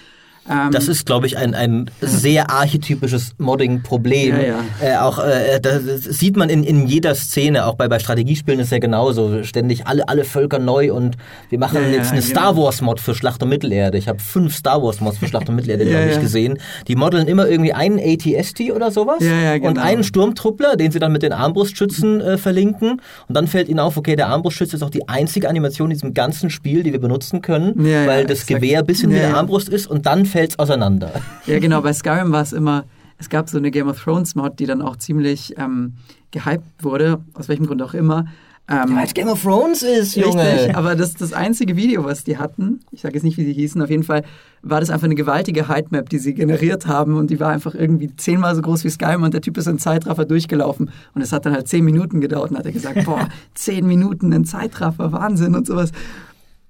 Ähm, Das ist, glaube ich, ein, ein sehr archetypisches Modding-Problem. Ja, ja. Äh, auch äh, das sieht man in, in jeder Szene, auch bei, bei Strategiespielen ist ja genauso. Ständig alle, alle Völker neu und wir machen Ja, jetzt eine genau. Star Wars-Mod für Schlacht um Mittelerde. Ich habe fünf Star Wars-Mods für Schlacht um Mittelerde, glaube ich, gesehen. Die modeln immer irgendwie einen ATST oder sowas Ja, ja, genau. und einen Sturmtruppler, den sie dann mit den Armbrustschützen äh, verlinken. Und dann fällt ihnen auf, okay, der Armbrustschütze ist auch die einzige Animation in diesem ganzen Spiel, die wir benutzen können, Ja, weil das exakt. Gewehr ein bisschen wie Ja, eine ja. Armbrust ist und dann fällt's auseinander. <laughs> Ja, genau, bei Skyrim war es immer, es gab so eine Game of Thrones Mod, die dann auch ziemlich ähm, gehypt wurde, aus welchem Grund auch immer. Ähm, Weil es Game of Thrones ist, Junge. Richtig, aber das, das einzige Video, was die hatten, ich sage jetzt nicht, wie sie hießen, auf jeden Fall war das einfach eine gewaltige Heightmap, die sie generiert haben und die war einfach irgendwie zehnmal so groß wie Skyrim und der Typ ist in Zeitraffer durchgelaufen und es hat dann halt zehn Minuten gedauert und hat er gesagt, <laughs> boah, zehn Minuten in Zeitraffer, Wahnsinn und sowas.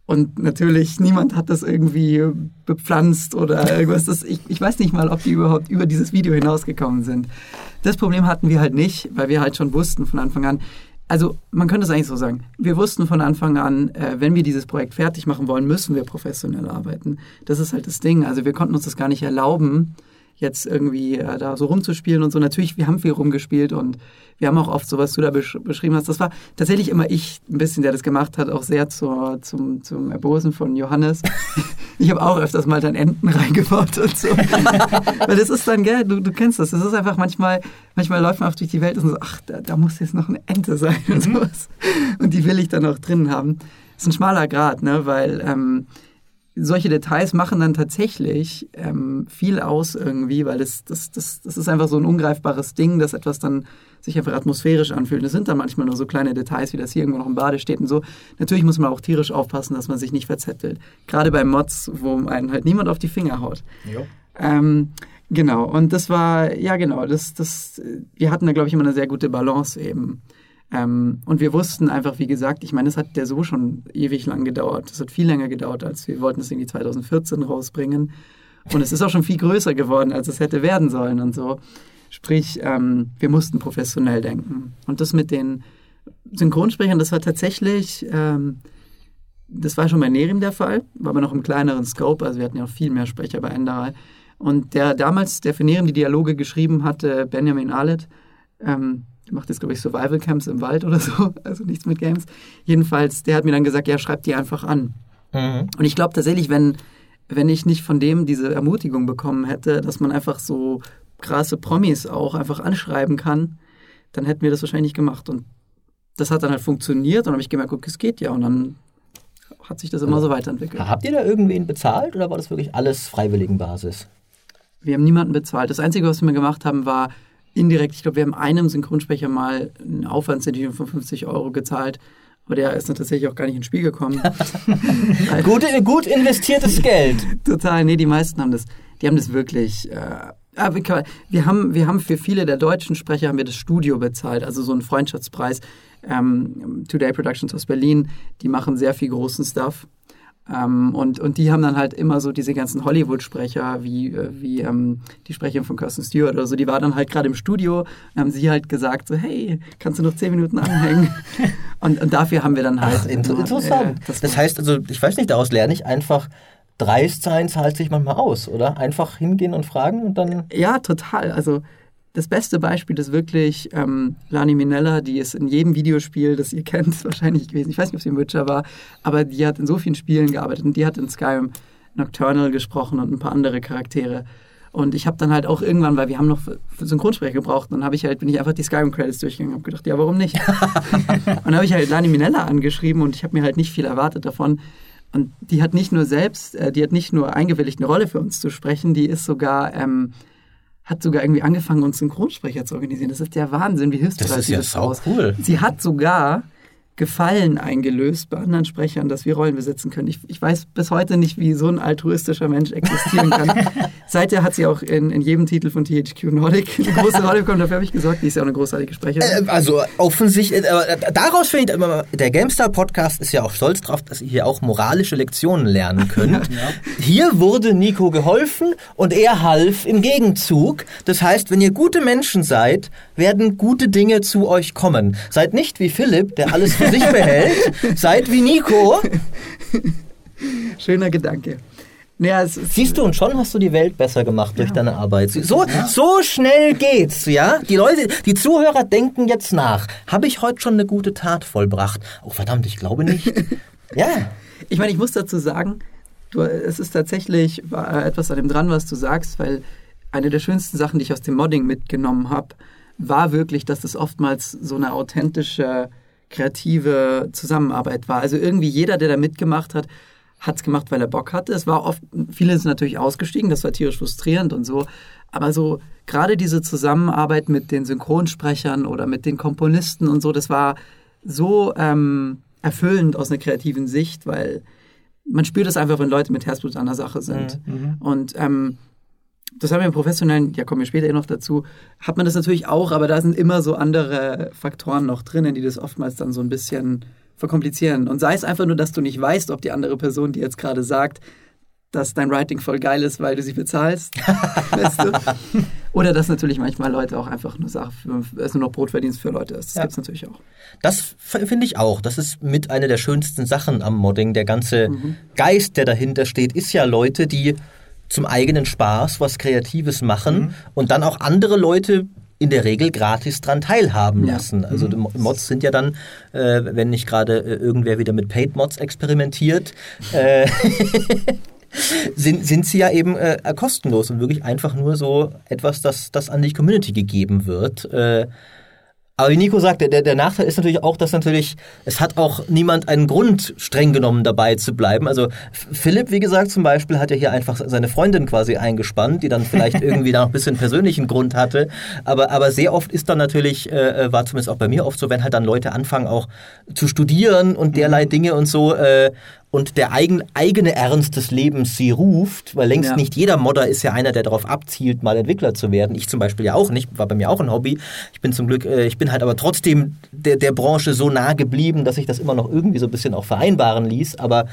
Und natürlich, niemand hat das irgendwie bepflanzt oder <laughs> irgendwas. Das, ich, ich weiß nicht mal, ob die überhaupt über dieses Video hinausgekommen sind. Das Problem hatten wir halt nicht, weil wir halt schon wussten von Anfang an, also man könnte es eigentlich so sagen, wir wussten von Anfang an, äh, wenn wir dieses Projekt fertig machen wollen, müssen wir professionell arbeiten. Das ist halt das Ding. Also wir konnten uns das gar nicht erlauben, jetzt irgendwie äh, da so rumzuspielen und so. Natürlich, wir haben viel rumgespielt und wir haben auch oft so, was du da besch beschrieben hast. Das war tatsächlich immer ich ein bisschen, der das gemacht hat, auch sehr zur, zum, zum Erbosen von Johannes. <laughs> Ich habe auch öfters mal dann Enten <laughs> reingebaut und so. <laughs> Weil das ist dann, gell, du, du kennst das. Das ist einfach manchmal, manchmal läuft man auch durch die Welt und so, ach, da, da muss jetzt noch eine Ente sein und sowas. Und die will ich dann auch drin haben. Das ist ein schmaler Grad, ne, weil ähm, solche Details machen dann tatsächlich ähm, viel aus irgendwie, weil das, das, das, das ist einfach so ein ungreifbares Ding, dass etwas dann sich einfach atmosphärisch anfühlt. Das sind dann manchmal nur so kleine Details, wie das hier irgendwo noch im Bade steht und so. Natürlich muss man auch tierisch aufpassen, dass man sich nicht verzettelt. Gerade bei Mods, wo einen halt niemand auf die Finger haut. Ähm, genau, und das war, ja genau, das, das, wir hatten da, glaube ich, immer eine sehr gute Balance eben. Ähm, und wir wussten einfach, wie gesagt, ich meine, es hat ja so schon ewig lang gedauert. Es hat viel länger gedauert, als wir wollten es irgendwie 2014 rausbringen. Und es ist auch schon viel größer geworden, als es hätte werden sollen und so. Sprich, ähm, wir mussten professionell denken. Und das mit den Synchronsprechern, das war tatsächlich, ähm, das war schon bei Nerim der Fall, war aber noch im kleineren Scope, also wir hatten ja auch viel mehr Sprecher bei Enderal. Und der damals, der für Nerim die Dialoge geschrieben hatte, Benjamin Alet, ähm, der macht jetzt, glaube ich, Survival Camps im Wald oder <laughs> so, also nichts mit Games. Jedenfalls, der hat mir dann gesagt, ja, schreib die einfach an. Mhm. Und ich glaube tatsächlich, wenn, wenn ich nicht von dem diese Ermutigung bekommen hätte, dass man einfach so krasse Promis auch einfach anschreiben kann, dann hätten wir das wahrscheinlich nicht gemacht. Und das hat dann halt funktioniert und dann habe ich gemerkt, okay, es geht ja. Und dann hat sich das immer so weiterentwickelt. Habt ihr da irgendwen bezahlt oder war das wirklich alles Freiwilligenbasis? Wir haben niemanden bezahlt. Das Einzige, was wir gemacht haben, war indirekt, ich glaube, wir haben einem Synchronsprecher mal eine Aufwandsentschädigung von 50 Euro gezahlt. Aber der ist dann tatsächlich auch gar nicht ins Spiel gekommen. <laughs> Gut, gut investiertes Geld. <laughs> Total, nee, die meisten haben das, die haben das wirklich. Äh, aber wir, wir, haben, wir haben für viele der deutschen Sprecher haben wir das Studio bezahlt, also so einen Freundschaftspreis. Ähm, Today Productions aus Berlin, die machen sehr viel großen Stuff. Ähm, und, und die haben dann halt immer so diese ganzen Hollywood-Sprecher, wie, äh, wie ähm, die Sprecherin von Kirsten Stewart oder so, die war dann halt gerade im Studio und haben sie halt gesagt, so, hey, kannst du noch zehn Minuten anhängen? <laughs> und, und dafür haben wir dann halt. Ach, inter interessant. Äh, das das heißt also, ich weiß nicht, daraus lerne ich einfach, dreist sein zahlt sich manchmal aus, oder? Einfach hingehen und fragen und dann. Ja, total. Also das beste Beispiel ist wirklich ähm, Lani Minella, die ist in jedem Videospiel, das ihr kennt, <laughs> wahrscheinlich gewesen. Ich weiß nicht, ob sie im Witcher war, aber die hat in so vielen Spielen gearbeitet und die hat in Skyrim Nocturnal gesprochen und ein paar andere Charaktere. Und ich habe dann halt auch irgendwann, weil wir haben noch Synchronsprecher gebraucht, dann habe ich halt, bin ich einfach die Skyrim-Credits durchgegangen und habe gedacht, ja, warum nicht? <laughs> und dann habe ich halt Lani Minella angeschrieben und ich habe mir halt nicht viel erwartet davon. Und die hat nicht nur selbst, äh, die hat nicht nur eingewilligt, eine Rolle für uns zu sprechen, die ist sogar, ähm, hat sogar irgendwie angefangen, uns Synchronsprecher zu organisieren. Das ist der Wahnsinn, wie hilfsbereit Das ist sie ja das sau cool. Sie hat sogar Gefallen eingelöst bei anderen Sprechern, dass wir Rollen besetzen können. Ich, ich weiß bis heute nicht, wie so ein altruistischer Mensch existieren kann. <laughs> Seither hat sie auch in, in jedem Titel von THQ Nordic eine große Rolle bekommen. Dafür habe ich gesorgt. Die ist ja auch eine großartige Sprecherin. Äh, Also offensichtlich, äh, aber daraus finde ich, immer, der GameStar Podcast ist ja auch stolz drauf, dass ihr hier auch moralische Lektionen lernen könnt. <laughs> Hier wurde Nico geholfen und er half im Gegenzug. Das heißt, wenn ihr gute Menschen seid, werden gute Dinge zu euch kommen. Seid nicht wie Philipp, der alles <laughs> für sich behält. Seid wie Nico. Schöner Gedanke. Ja, Siehst du, und schon hast du die Welt besser gemacht durch deine Arbeit. So, so schnell geht's, ja? Die Leute, die Zuhörer denken jetzt nach. Habe ich heute schon eine gute Tat vollbracht? Oh, verdammt, ich glaube nicht. <laughs> ja. Ich meine, ich muss dazu sagen, du, es ist tatsächlich war etwas an dem dran, was du sagst, weil eine der schönsten Sachen, die ich aus dem Modding mitgenommen habe, war wirklich, dass es oftmals so eine authentische, kreative Zusammenarbeit war. Also irgendwie jeder, der da mitgemacht hat, hat es gemacht, weil er Bock hatte. Es war oft, viele sind natürlich ausgestiegen, das war tierisch frustrierend und so. Aber so gerade diese Zusammenarbeit mit den Synchronsprechern oder mit den Komponisten und so, das war so ähm, erfüllend aus einer kreativen Sicht, weil man spürt es einfach, wenn Leute mit Herzblut an der Sache sind. Und ähm, das haben wir im Professionellen, ja kommen wir später eh noch dazu, hat man das natürlich auch, aber da sind immer so andere Faktoren noch drinnen, die das oftmals dann so ein bisschen verkomplizieren. Und sei es einfach nur, dass du nicht weißt, ob die andere Person, die jetzt gerade sagt, dass dein Writing voll geil ist, weil du sie bezahlst. <laughs> weißt du? Oder dass natürlich manchmal Leute auch einfach nur sagen, es nur noch Brotverdienst für Leute ist. Das Ja. gibt's natürlich auch. Das finde ich auch. Das ist mit einer der schönsten Sachen am Modding. Der ganze Geist, der dahinter steht, ist ja Leute, die zum eigenen Spaß was Kreatives machen und dann auch andere Leute in der Regel gratis dran teilhaben Ja. lassen. Also die Mo- Mods sind ja dann, äh, wenn nicht gerade äh, irgendwer wieder mit Paid Mods experimentiert, äh, <laughs> sind, sind sie ja eben äh, kostenlos und wirklich einfach nur so etwas, das, das an die Community gegeben wird. Äh, aber wie Nico sagte, der, der Nachteil ist natürlich auch, dass natürlich, es hat auch niemand einen Grund, streng genommen dabei zu bleiben. Also Philipp, wie gesagt, zum Beispiel, hat ja hier einfach seine Freundin quasi eingespannt, die dann vielleicht <laughs> irgendwie da noch ein bisschen persönlichen Grund hatte. Aber, aber sehr oft ist dann natürlich, äh, war zumindest auch bei mir oft so, wenn halt dann Leute anfangen auch zu studieren und derlei Dinge und so, äh, und der eigen, eigene Ernst des Lebens sie ruft, weil längst Ja. nicht jeder Modder ist ja einer, der darauf abzielt, mal Entwickler zu werden. Ich zum Beispiel ja auch nicht, war bei mir auch ein Hobby. Ich bin zum Glück, äh, ich bin halt aber trotzdem der, der Branche so nah geblieben, dass sich das immer noch irgendwie so ein bisschen auch vereinbaren ließ. Aber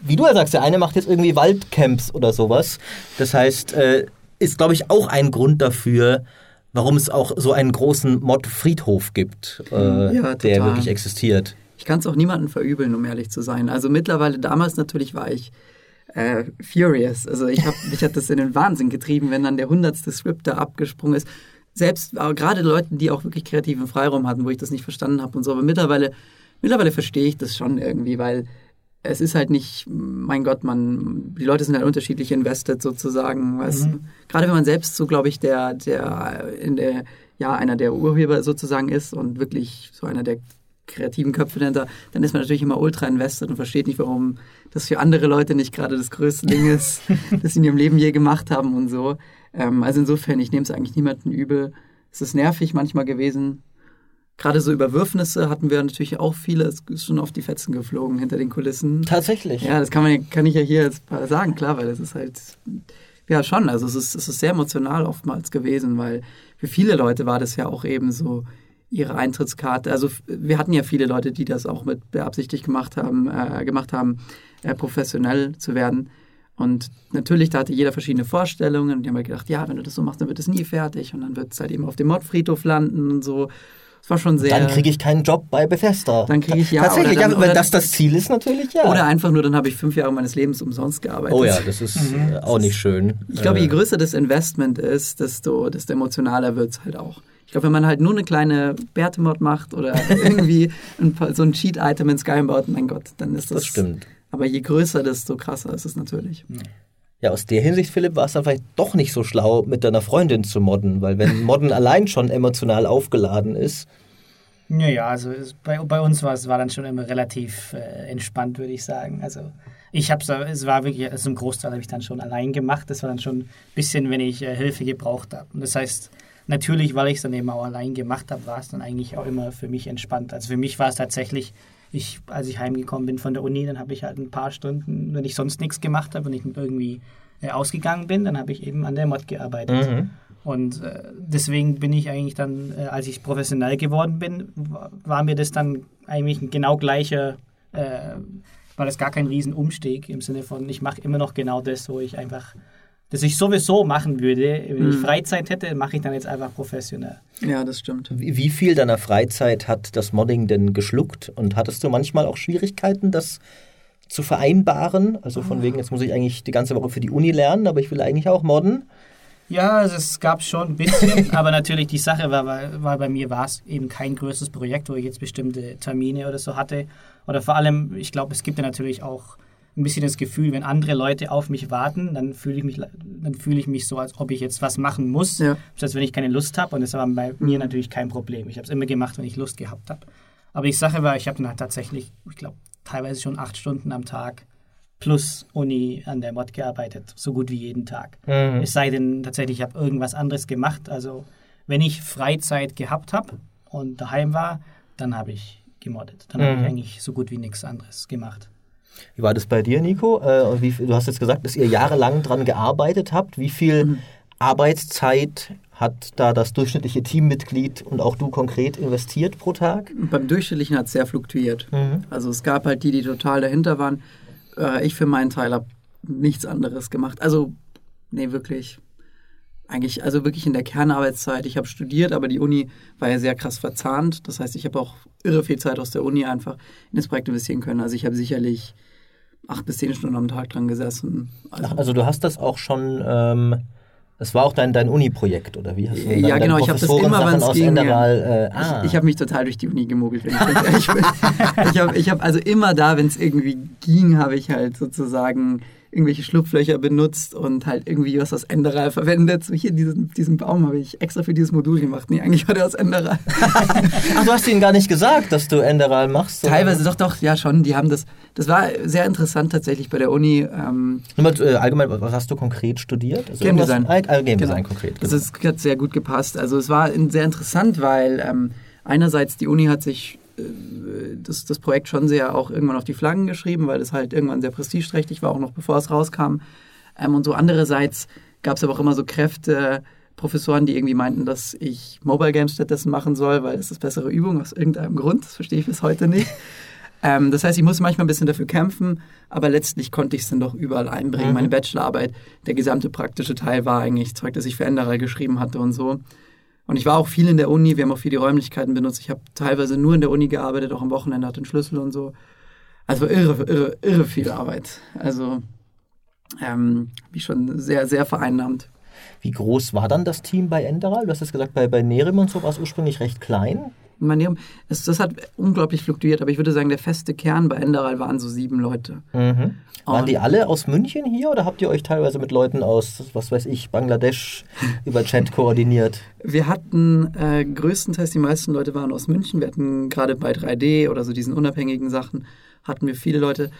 wie du ja sagst, der eine macht jetzt irgendwie Waldcamps oder sowas. Das heißt, äh, ist, glaube ich, auch ein Grund dafür, warum es auch so einen großen Mod-Friedhof gibt, äh, Ja, der wirklich existiert. Ich kann es auch niemandem verübeln, um ehrlich zu sein. Also mittlerweile, damals natürlich war ich äh, furious. Also ich habe mich hat das in den Wahnsinn getrieben, wenn dann der hundertste Script da abgesprungen ist. Selbst aber gerade Leuten, die auch wirklich kreativen Freiraum hatten, wo ich das nicht verstanden habe und so. Aber mittlerweile, mittlerweile verstehe ich das schon irgendwie, weil es ist halt nicht, mein Gott, man, die Leute sind halt unterschiedlich invested sozusagen. Weißt du? Gerade wenn man selbst so, glaube ich, der, der in der, ja, einer der Urheber sozusagen ist und wirklich so einer der kreativen Köpfe dahinter, dann ist man natürlich immer ultra invested und versteht nicht, warum das für andere Leute nicht gerade das größte Ding ist, <laughs> das sie in ihrem Leben je gemacht haben und so. Ähm, also insofern, ich nehme es eigentlich niemanden übel. Es ist nervig manchmal gewesen. Gerade so Überwürfnisse hatten wir natürlich auch viele. Es ist schon auf die Fetzen geflogen hinter den Kulissen. Tatsächlich. Ja, das kann man, kann ich ja hier jetzt sagen, klar, weil das ist halt, ja schon, also es ist, es ist sehr emotional oftmals gewesen, weil für viele Leute war das ja auch eben so ihre Eintrittskarte. Also wir hatten ja viele Leute, die das auch mit beabsichtigt gemacht haben, äh, gemacht haben, äh, professionell zu werden. Und natürlich, da hatte jeder verschiedene Vorstellungen. Und die haben halt gedacht, ja, wenn du das so machst, dann wird es nie fertig. Und dann wird es halt eben auf dem Modfriedhof landen und so. Es war schon sehr. Dann kriege ich keinen Job bei Bethesda. Dann kriege ich ja, Tatsächlich, oder dann- ja, wenn das das Ziel ist, natürlich ja. Oder einfach nur, dann habe ich fünf Jahre meines Lebens umsonst gearbeitet. oh ja, das ist äh, auch nicht schön. Ich glaube, Äh, je größer das Investment ist, desto, desto emotionaler wird es halt auch. Ich glaube, wenn man halt nur eine kleine Bärtemod macht oder <laughs> irgendwie ein paar, so ein Cheat-Item in Skyrim baut, mein Gott, dann ist das. Das stimmt. Aber je größer, desto krasser ist es natürlich. Ja, aus der Hinsicht, Philipp, war es dann vielleicht doch nicht so schlau, mit deiner Freundin zu modden, weil wenn <laughs> Modden allein schon emotional aufgeladen ist, Ja, ja, also es, bei, bei uns war es war dann schon immer relativ äh, entspannt, würde ich sagen. Also ich habe es war wirklich, also im Großteil habe ich dann schon allein gemacht. Das war dann schon ein bisschen, wenn ich äh, Hilfe gebraucht habe. Und das heißt, natürlich, weil ich es dann eben auch allein gemacht habe, war es dann eigentlich auch immer für mich entspannt. Also für mich war es tatsächlich, ich, als ich heimgekommen bin von der Uni, dann habe ich halt ein paar Stunden, wenn ich sonst nichts gemacht habe, wenn ich irgendwie äh, ausgegangen bin, dann habe ich eben an der Mod gearbeitet. Mhm. Und äh, deswegen bin ich eigentlich dann, äh, als ich professionell geworden bin, wa- war mir das dann eigentlich ein genau gleicher, äh, war das gar kein Riesenumstieg im Sinne von, ich mache immer noch genau das, wo ich einfach, das ich sowieso machen würde. Wenn ich Mhm. Freizeit hätte, mache ich dann jetzt einfach professionell. Ja, das stimmt. wie, wie viel deiner Freizeit hat das Modding denn geschluckt? Und hattest du manchmal auch Schwierigkeiten, das zu vereinbaren? Also von wegen, jetzt muss ich eigentlich die ganze Woche für die Uni lernen, aber ich will eigentlich auch modden. Ja, also es gab schon ein bisschen, <laughs> aber natürlich die Sache war, war, war bei mir war es eben kein größeres Projekt, wo ich jetzt bestimmte Termine oder so hatte. Oder vor allem, ich glaube, es gibt ja natürlich auch ein bisschen das Gefühl, wenn andere Leute auf mich warten, dann fühle ich mich, dann fühle ich mich so, als ob ich jetzt was machen muss, Ja. als wenn ich keine Lust habe. Und das war bei mir natürlich kein Problem. Ich habe es immer gemacht, wenn ich Lust gehabt habe. Aber die Sache war, ich habe dann halt tatsächlich, ich glaube, teilweise schon acht Stunden am Tag plus Uni an der Mod gearbeitet, so gut wie jeden Tag. Mhm. Es sei denn, tatsächlich, ich habe irgendwas anderes gemacht. Also, wenn ich Freizeit gehabt habe und daheim war, dann habe ich gemoddet. Dann habe Mhm. ich eigentlich so gut wie nichts anderes gemacht. Wie war das bei dir, Nico? Äh, wie, du hast jetzt gesagt, dass ihr jahrelang dran gearbeitet habt. Wie viel Arbeitszeit hat da das durchschnittliche Teammitglied und auch du konkret investiert pro Tag? Beim Durchschnittlichen hat es sehr fluktuiert. Mhm. Also es gab halt die, die total dahinter waren. Äh, ich für meinen Teil habe nichts anderes gemacht. Also, nee, wirklich. Eigentlich, also wirklich in der Kernarbeitszeit. Ich habe studiert, aber die Uni war ja sehr krass verzahnt. Das heißt, ich habe auch irre viel Zeit aus der Uni einfach in das Projekt investieren können. Also ich habe sicherlich acht bis zehn Stunden am Tag dran gesessen. Also, Ach, also du hast das auch schon, ähm, das war auch dein, dein Uni-Projekt, oder wie? Hast du Ja, genau, ich habe das immer, wenn's aus ging. Enderal, äh, ah. Ich, ich habe mich total durch die Uni gemogelt, wenn ich ganz ehrlich bin. Ich habe ich hab also immer da, wenn es irgendwie ging, habe ich halt sozusagen irgendwelche Schlupflöcher benutzt und halt irgendwie was aus Enderal verwendet. So hier diesen, diesen Baum habe ich extra für dieses Modul gemacht. Nee, eigentlich war der aus Enderal. <laughs> Ach, du hast ihnen gar nicht gesagt, dass du Enderal machst? oder? Teilweise doch, doch, ja schon. Die haben das. Das war sehr interessant tatsächlich bei der Uni. Ähm, mal, äh, allgemein, was hast du konkret studiert? Also Game Design. Äh, Game Genau. Design konkret. Das ist, hat sehr gut gepasst. Also es war sehr interessant, weil ähm, einerseits die Uni hat sich das, das Projekt schon sehr auch irgendwann auf die Flaggen geschrieben, weil es halt irgendwann sehr prestigeträchtig war, auch noch bevor es rauskam. Ähm, und so andererseits gab es aber auch immer so Kräfte, Professoren, die irgendwie meinten, dass ich Mobile Games stattdessen machen soll, weil das ist bessere Übung aus irgendeinem Grund. Das verstehe ich bis heute nicht. <laughs> Ähm, das heißt, ich musste manchmal ein bisschen dafür kämpfen, aber letztlich konnte ich es dann doch überall einbringen. Mhm. Meine Bachelorarbeit, der gesamte praktische Teil war eigentlich Zeug, das ich für Enderal geschrieben hatte und so. Und ich war auch viel in der Uni, wir haben auch viel die Räumlichkeiten benutzt. Ich habe teilweise nur in der Uni gearbeitet, auch am Wochenende hatte einen Schlüssel und so. Also irre, irre, irre viel Arbeit. Also ähm, wie schon sehr, sehr vereinnahmt. Wie groß war dann das Team bei Enderal? Du hast jetzt gesagt, bei, bei Nerim und so war es ursprünglich recht klein. Man, es, das hat unglaublich fluktuiert, aber ich würde sagen, der feste Kern bei Enderal waren so sieben Leute. Mhm. Waren die alle aus München hier oder habt ihr euch teilweise mit Leuten aus, was weiß ich, Bangladesch <laughs> über Chat koordiniert? Wir hatten äh, größtenteils die meisten Leute waren aus München. Wir hatten gerade bei 3D oder so diesen unabhängigen Sachen, hatten wir viele Leute.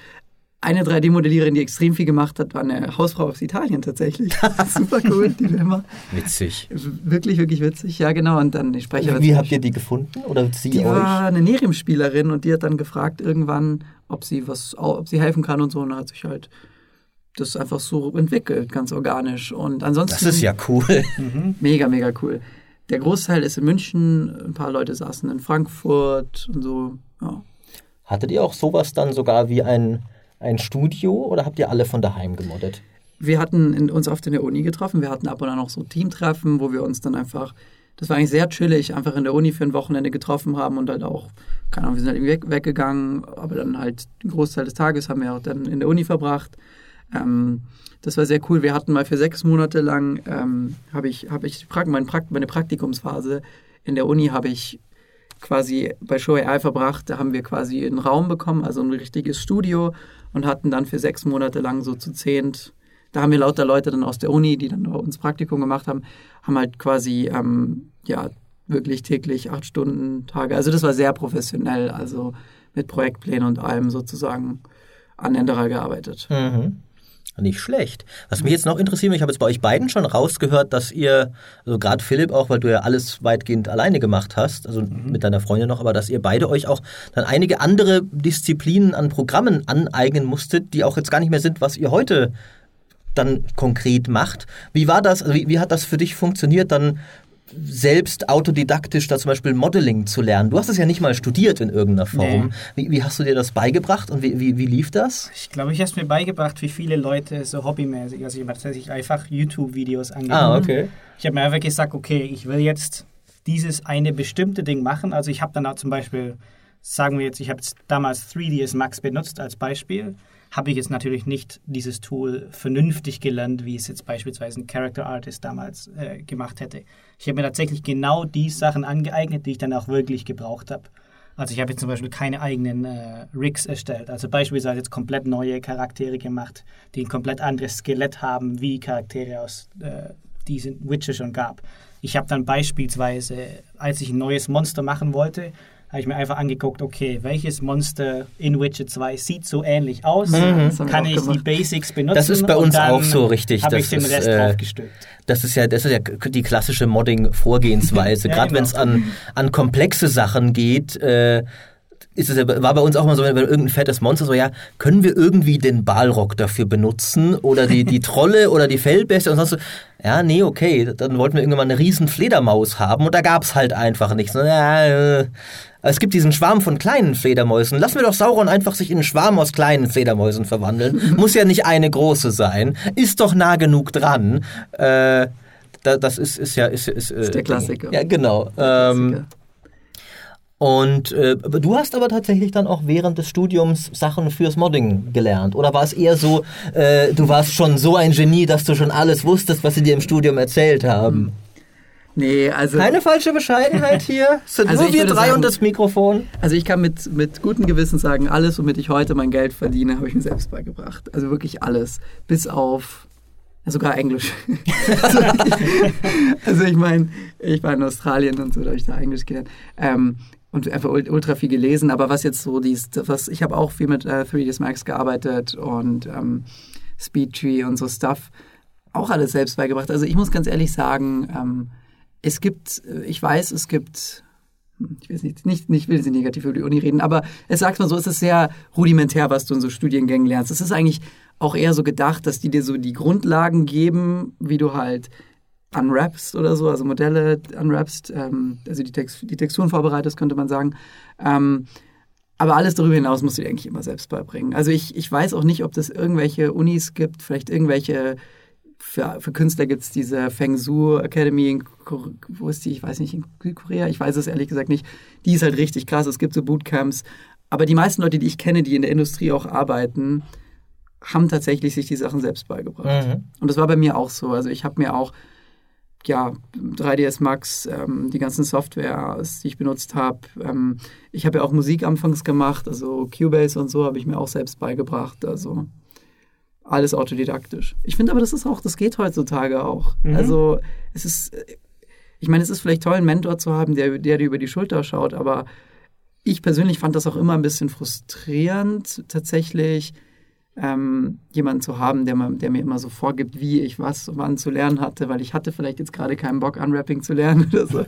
Eine 3D-Modelliererin, die extrem viel gemacht hat, war eine Hausfrau aus Italien tatsächlich. <laughs> <laughs> Super cool, die immer. Witzig. Wirklich, wirklich witzig. Ja, genau. Und dann die Sprecherin. Wie habt ihr die gefunden? Oder sie Die euch? war eine Nerim-Spielerin und die hat dann gefragt irgendwann, ob sie was, ob sie helfen kann und so. Und dann hat sich halt das einfach so entwickelt, ganz organisch. Und ansonsten. Das ist ja cool. Mega, mega cool. Der Großteil ist in München, ein paar Leute saßen in Frankfurt und so. Ja. Hattet ihr auch sowas dann sogar wie ein, ein Studio oder habt ihr alle von daheim gemoddet? Wir hatten in, uns oft in der Uni getroffen. Wir hatten ab und an auch so Teamtreffen, wo wir uns dann einfach, das war eigentlich sehr chillig, einfach in der Uni für ein Wochenende getroffen haben und halt auch, keine Ahnung, wir sind halt weg, weggegangen, aber dann halt den Großteil des Tages haben wir auch dann in der Uni verbracht. Ähm, das war sehr cool. Wir hatten mal für sechs Monate lang, ähm, habe ich, hab ich Prakt- mein Prakt meine Praktikumsphase in der Uni habe ich quasi bei Show AI verbracht. Da haben wir quasi einen Raum bekommen, also ein richtiges Studio und hatten dann für sechs Monate lang so zu zehnt. Da haben wir lauter Leute dann aus der Uni, die dann bei uns Praktikum gemacht haben, haben halt quasi ähm, ja wirklich täglich acht Stunden Tage. Also das war sehr professionell, also mit Projektplänen und allem sozusagen an Enderal gearbeitet. Mhm. Nicht schlecht. Was mich jetzt noch interessiert, ich habe jetzt bei euch beiden schon rausgehört, dass ihr, also gerade Philipp auch, weil du ja alles weitgehend alleine gemacht hast, also mit deiner Freundin noch, aber dass ihr beide euch auch dann einige andere Disziplinen an Programmen aneignen musstet, die auch jetzt gar nicht mehr sind, was ihr heute dann konkret macht. Wie war das, also wie, wie hat das für dich funktioniert, dann selbst autodidaktisch da zum Beispiel Modeling zu lernen? Du hast es ja nicht mal studiert in irgendeiner Form. Wie, wie hast du dir das beigebracht und wie, wie, wie lief das? Ich glaube, ich habe es mir beigebracht, wie viele Leute so hobbymäßig. Also ich habe tatsächlich einfach YouTube-Videos angeguckt. Ah, okay. Ich habe mir einfach gesagt, okay, ich will jetzt dieses eine bestimmte Ding machen. Also ich habe dann auch zum Beispiel, sagen wir jetzt, ich habe damals 3ds Max benutzt als Beispiel. habe ich jetzt natürlich nicht dieses Tool vernünftig gelernt, wie es jetzt beispielsweise ein Character Artist damals äh, gemacht hätte. Ich habe mir tatsächlich genau die Sachen angeeignet, die ich dann auch wirklich gebraucht habe. Also ich habe jetzt zum Beispiel keine eigenen äh, Rigs erstellt. Also beispielsweise jetzt komplett neue Charaktere gemacht, die ein komplett anderes Skelett haben, wie Charaktere aus äh, diesen Witcher schon gab. Ich habe dann beispielsweise, als ich ein neues Monster machen wollte, habe ich mir einfach angeguckt, okay, welches Monster in Witcher 2 sieht so ähnlich aus? Mhm. Kann ich gemacht. die Basics benutzen? Das ist bei uns auch so richtig. Habe Das ich den ist, Rest äh, draufgestülpt. Das ist ja, das ist ja die klassische Modding-Vorgehensweise. <laughs> Ja, Gerade genau. wenn es an, an komplexe Sachen geht, äh, ist es ja, war bei uns auch mal so, wenn irgendein fettes Monster so, ja, können wir irgendwie den Balrog dafür benutzen oder die, die <laughs> Trolle oder die Fellbeste und sonst so. Ja, nee, okay, dann wollten wir irgendwann eine riesen Fledermaus haben und da gab's halt einfach nichts. So, ja, äh, es gibt diesen Schwarm von kleinen Fledermäusen. Lassen wir doch Sauron einfach sich in einen Schwarm aus kleinen Fledermäusen verwandeln. <laughs> Muss ja nicht eine große sein. Ist doch nah genug dran. Äh, da, das ist, ist ja... Ist, ist, ist der Klassiker. Ja, genau. Ähm, und äh, du hast aber tatsächlich dann auch während des Studiums Sachen fürs Modding gelernt. Oder war es eher so, äh, du warst schon so ein Genie, dass du schon alles wusstest, was sie dir im Studium erzählt haben? Nee, also. Keine falsche Bescheidenheit hier. Es <laughs> sind Also nur wir drei sagen- und das Mikrofon. Also ich kann mit, mit gutem Gewissen sagen, alles, womit ich heute mein Geld verdiene, habe ich mir selbst beigebracht. Also wirklich alles. Bis auf sogar Englisch. <laughs> also, ich, also ich meine, ich war in Australien und so, da habe ich da Englisch gelernt. Ähm, und einfach ul- ultra viel gelesen, aber was jetzt so dies, was ich habe auch viel mit äh, 3ds Max gearbeitet und ähm, Speedtree und so Stuff. Auch alles selbst beigebracht. Also ich muss ganz ehrlich sagen, ähm, es gibt, äh, ich weiß, es gibt hm, ich will nicht, nicht, nicht will sie negativ über die Uni reden, aber es sagt mal so, es ist sehr rudimentär, was du in so Studiengängen lernst. Es ist eigentlich auch eher so gedacht, dass die dir so die Grundlagen geben, wie du halt unwrappst oder so, also Modelle unwrappst, ähm, also die, Text, die Texturen vorbereitest, könnte man sagen. Ähm, aber alles darüber hinaus musst du dir eigentlich immer selbst beibringen. Also ich, ich weiß auch nicht, ob das irgendwelche Unis gibt, vielleicht irgendwelche, für, für Künstler gibt es diese Feng Shui Academy in wo ist die? Ich weiß nicht, in Südkorea? Ich weiß es ehrlich gesagt nicht. Die ist halt richtig krass, es gibt so Bootcamps. Aber die meisten Leute, die ich kenne, die in der Industrie auch arbeiten, haben tatsächlich sich die Sachen selbst beigebracht. Mhm. Und das war bei mir auch so. Also ich habe mir auch ja, 3ds Max, ähm, die ganzen Softwares, die ich benutzt habe. Ähm, ich habe ja auch Musik anfangs gemacht, also Cubase und so habe ich mir auch selbst beigebracht. Also alles autodidaktisch. Ich finde aber, das ist auch, das geht heutzutage auch. Mhm. Also es ist, äh, ich meine, es ist vielleicht toll, einen Mentor zu haben, der, der dir über die Schulter schaut, aber ich persönlich fand das auch immer ein bisschen frustrierend, tatsächlich ähm, jemanden zu haben, der, der mir immer so vorgibt, wie ich was wann zu lernen hatte, weil ich hatte vielleicht jetzt gerade keinen Bock, Unwrapping zu lernen <laughs> oder so.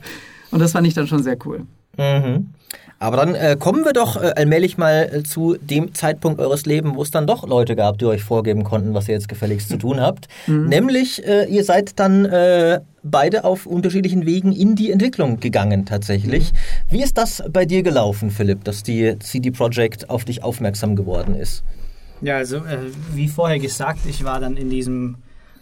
Und das fand ich dann schon sehr cool. Mhm. Aber dann äh, kommen wir doch äh, allmählich mal äh, zu dem Zeitpunkt eures Lebens, wo es dann doch Leute gab, die euch vorgeben konnten, was ihr jetzt gefälligst zu tun habt. Nämlich, äh, ihr seid dann äh, beide auf unterschiedlichen Wegen in die Entwicklung gegangen tatsächlich. Wie ist das bei dir gelaufen, Philipp, dass die CD Projekt auf dich aufmerksam geworden ist? Ja, also äh, wie vorher gesagt, ich war dann in diesem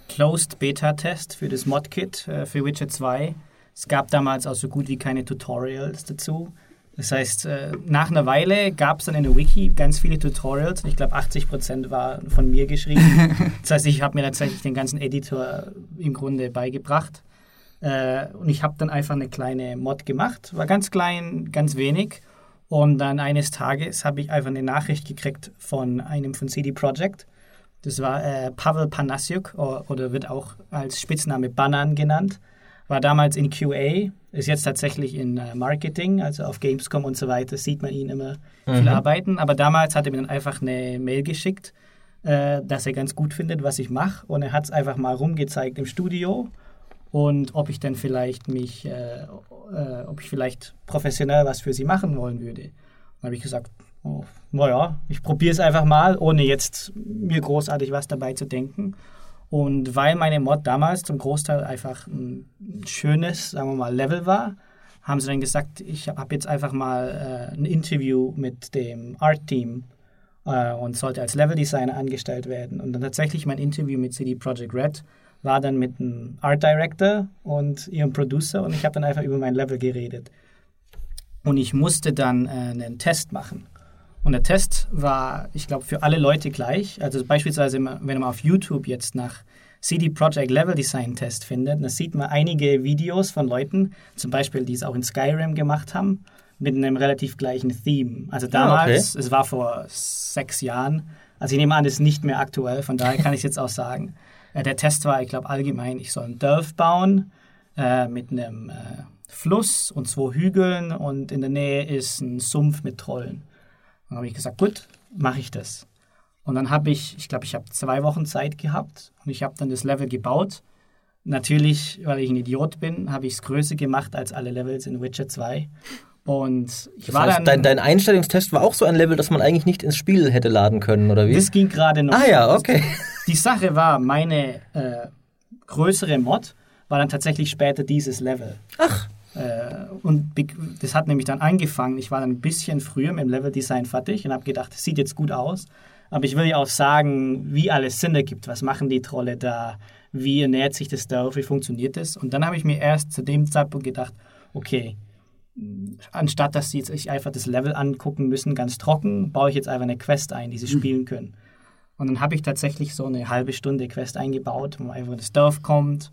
Closed Beta-Test für das Modkit äh, für Witcher 2. Es gab damals auch so gut wie keine Tutorials dazu. Das heißt, äh, nach einer Weile gab es dann in der Wiki ganz viele Tutorials. Und ich glaube, 80% war von mir geschrieben. <laughs> das heißt, ich habe mir tatsächlich den ganzen Editor im Grunde beigebracht. Äh, und ich habe dann einfach eine kleine Mod gemacht. War ganz klein, ganz wenig. Und dann eines Tages habe ich einfach eine Nachricht gekriegt von einem von CD Projekt. Das war äh, Pavel Panasiuk oder wird auch als Spitzname Banan genannt. War damals in QA, ist jetzt tatsächlich in äh, Marketing, also auf Gamescom und so weiter sieht man ihn immer viel arbeiten. Aber damals hat er mir dann einfach eine Mail geschickt, äh, dass er ganz gut findet, was ich mache. Und er hat es einfach mal rumgezeigt im Studio und ob ich dann vielleicht mich, äh, äh, ob ich vielleicht professionell was für sie machen wollen würde. Dann habe ich gesagt, oh, naja, ich probiere es einfach mal, ohne jetzt mir großartig was dabei zu denken. Und weil meine Mod damals zum Großteil einfach ein schönes, sagen wir mal, Level war, haben sie dann gesagt, ich habe jetzt einfach mal äh, ein Interview mit dem Art-Team äh, und sollte als Leveldesigner angestellt werden. Und dann tatsächlich mein Interview mit CD Projekt Red war dann mit einem Art Director und ihrem Producer und ich habe dann einfach über mein Level geredet. Und ich musste dann äh, einen Test machen. Und der Test war, ich glaube, für alle Leute gleich. Also beispielsweise, wenn man auf YouTube jetzt nach CD Projekt Level Design Test findet, dann sieht man einige Videos von Leuten, zum Beispiel, die es auch in Skyrim gemacht haben, mit einem relativ gleichen Theme. Also damals, okay. es war vor sechs Jahren, also ich nehme an, es ist nicht mehr aktuell, von daher kann ich es jetzt auch sagen. Äh, der Test war, ich glaube, allgemein, ich soll ein Dorf bauen äh, mit einem äh, Fluss und zwei Hügeln und in der Nähe ist ein Sumpf mit Trollen. Dann habe ich gesagt, gut, mache ich das. Und dann habe ich, ich glaube, ich habe zwei Wochen Zeit gehabt und ich habe dann das Level gebaut. Natürlich, weil ich ein Idiot bin, habe ich es größer gemacht als alle Levels in Witcher 2. Und ich das war heißt, dann. Dein, dein, Einstellungstest war auch so ein Level, das man eigentlich nicht ins Spiel hätte laden können, oder wie? Das ging gerade noch. Ah ja, okay. Die Sache war, meine äh, größere Mod war dann tatsächlich später dieses Level. Ach. Äh, und das hat nämlich dann angefangen. Ich war dann ein bisschen früher mit dem Level-Design fertig und habe gedacht, das sieht jetzt gut aus. Aber ich will ja auch sagen, wie alles Sinn ergibt. Was machen die Trolle da? Wie ernährt sich das Dorf? Wie funktioniert das? Und dann habe ich mir erst zu dem Zeitpunkt gedacht, okay, anstatt dass sie jetzt sich einfach das Level angucken müssen, ganz trocken, baue ich jetzt einfach eine Quest ein, die sie mhm. spielen können. Und dann habe ich tatsächlich so eine halbe Stunde Quest eingebaut, wo einfach das Dorf kommt,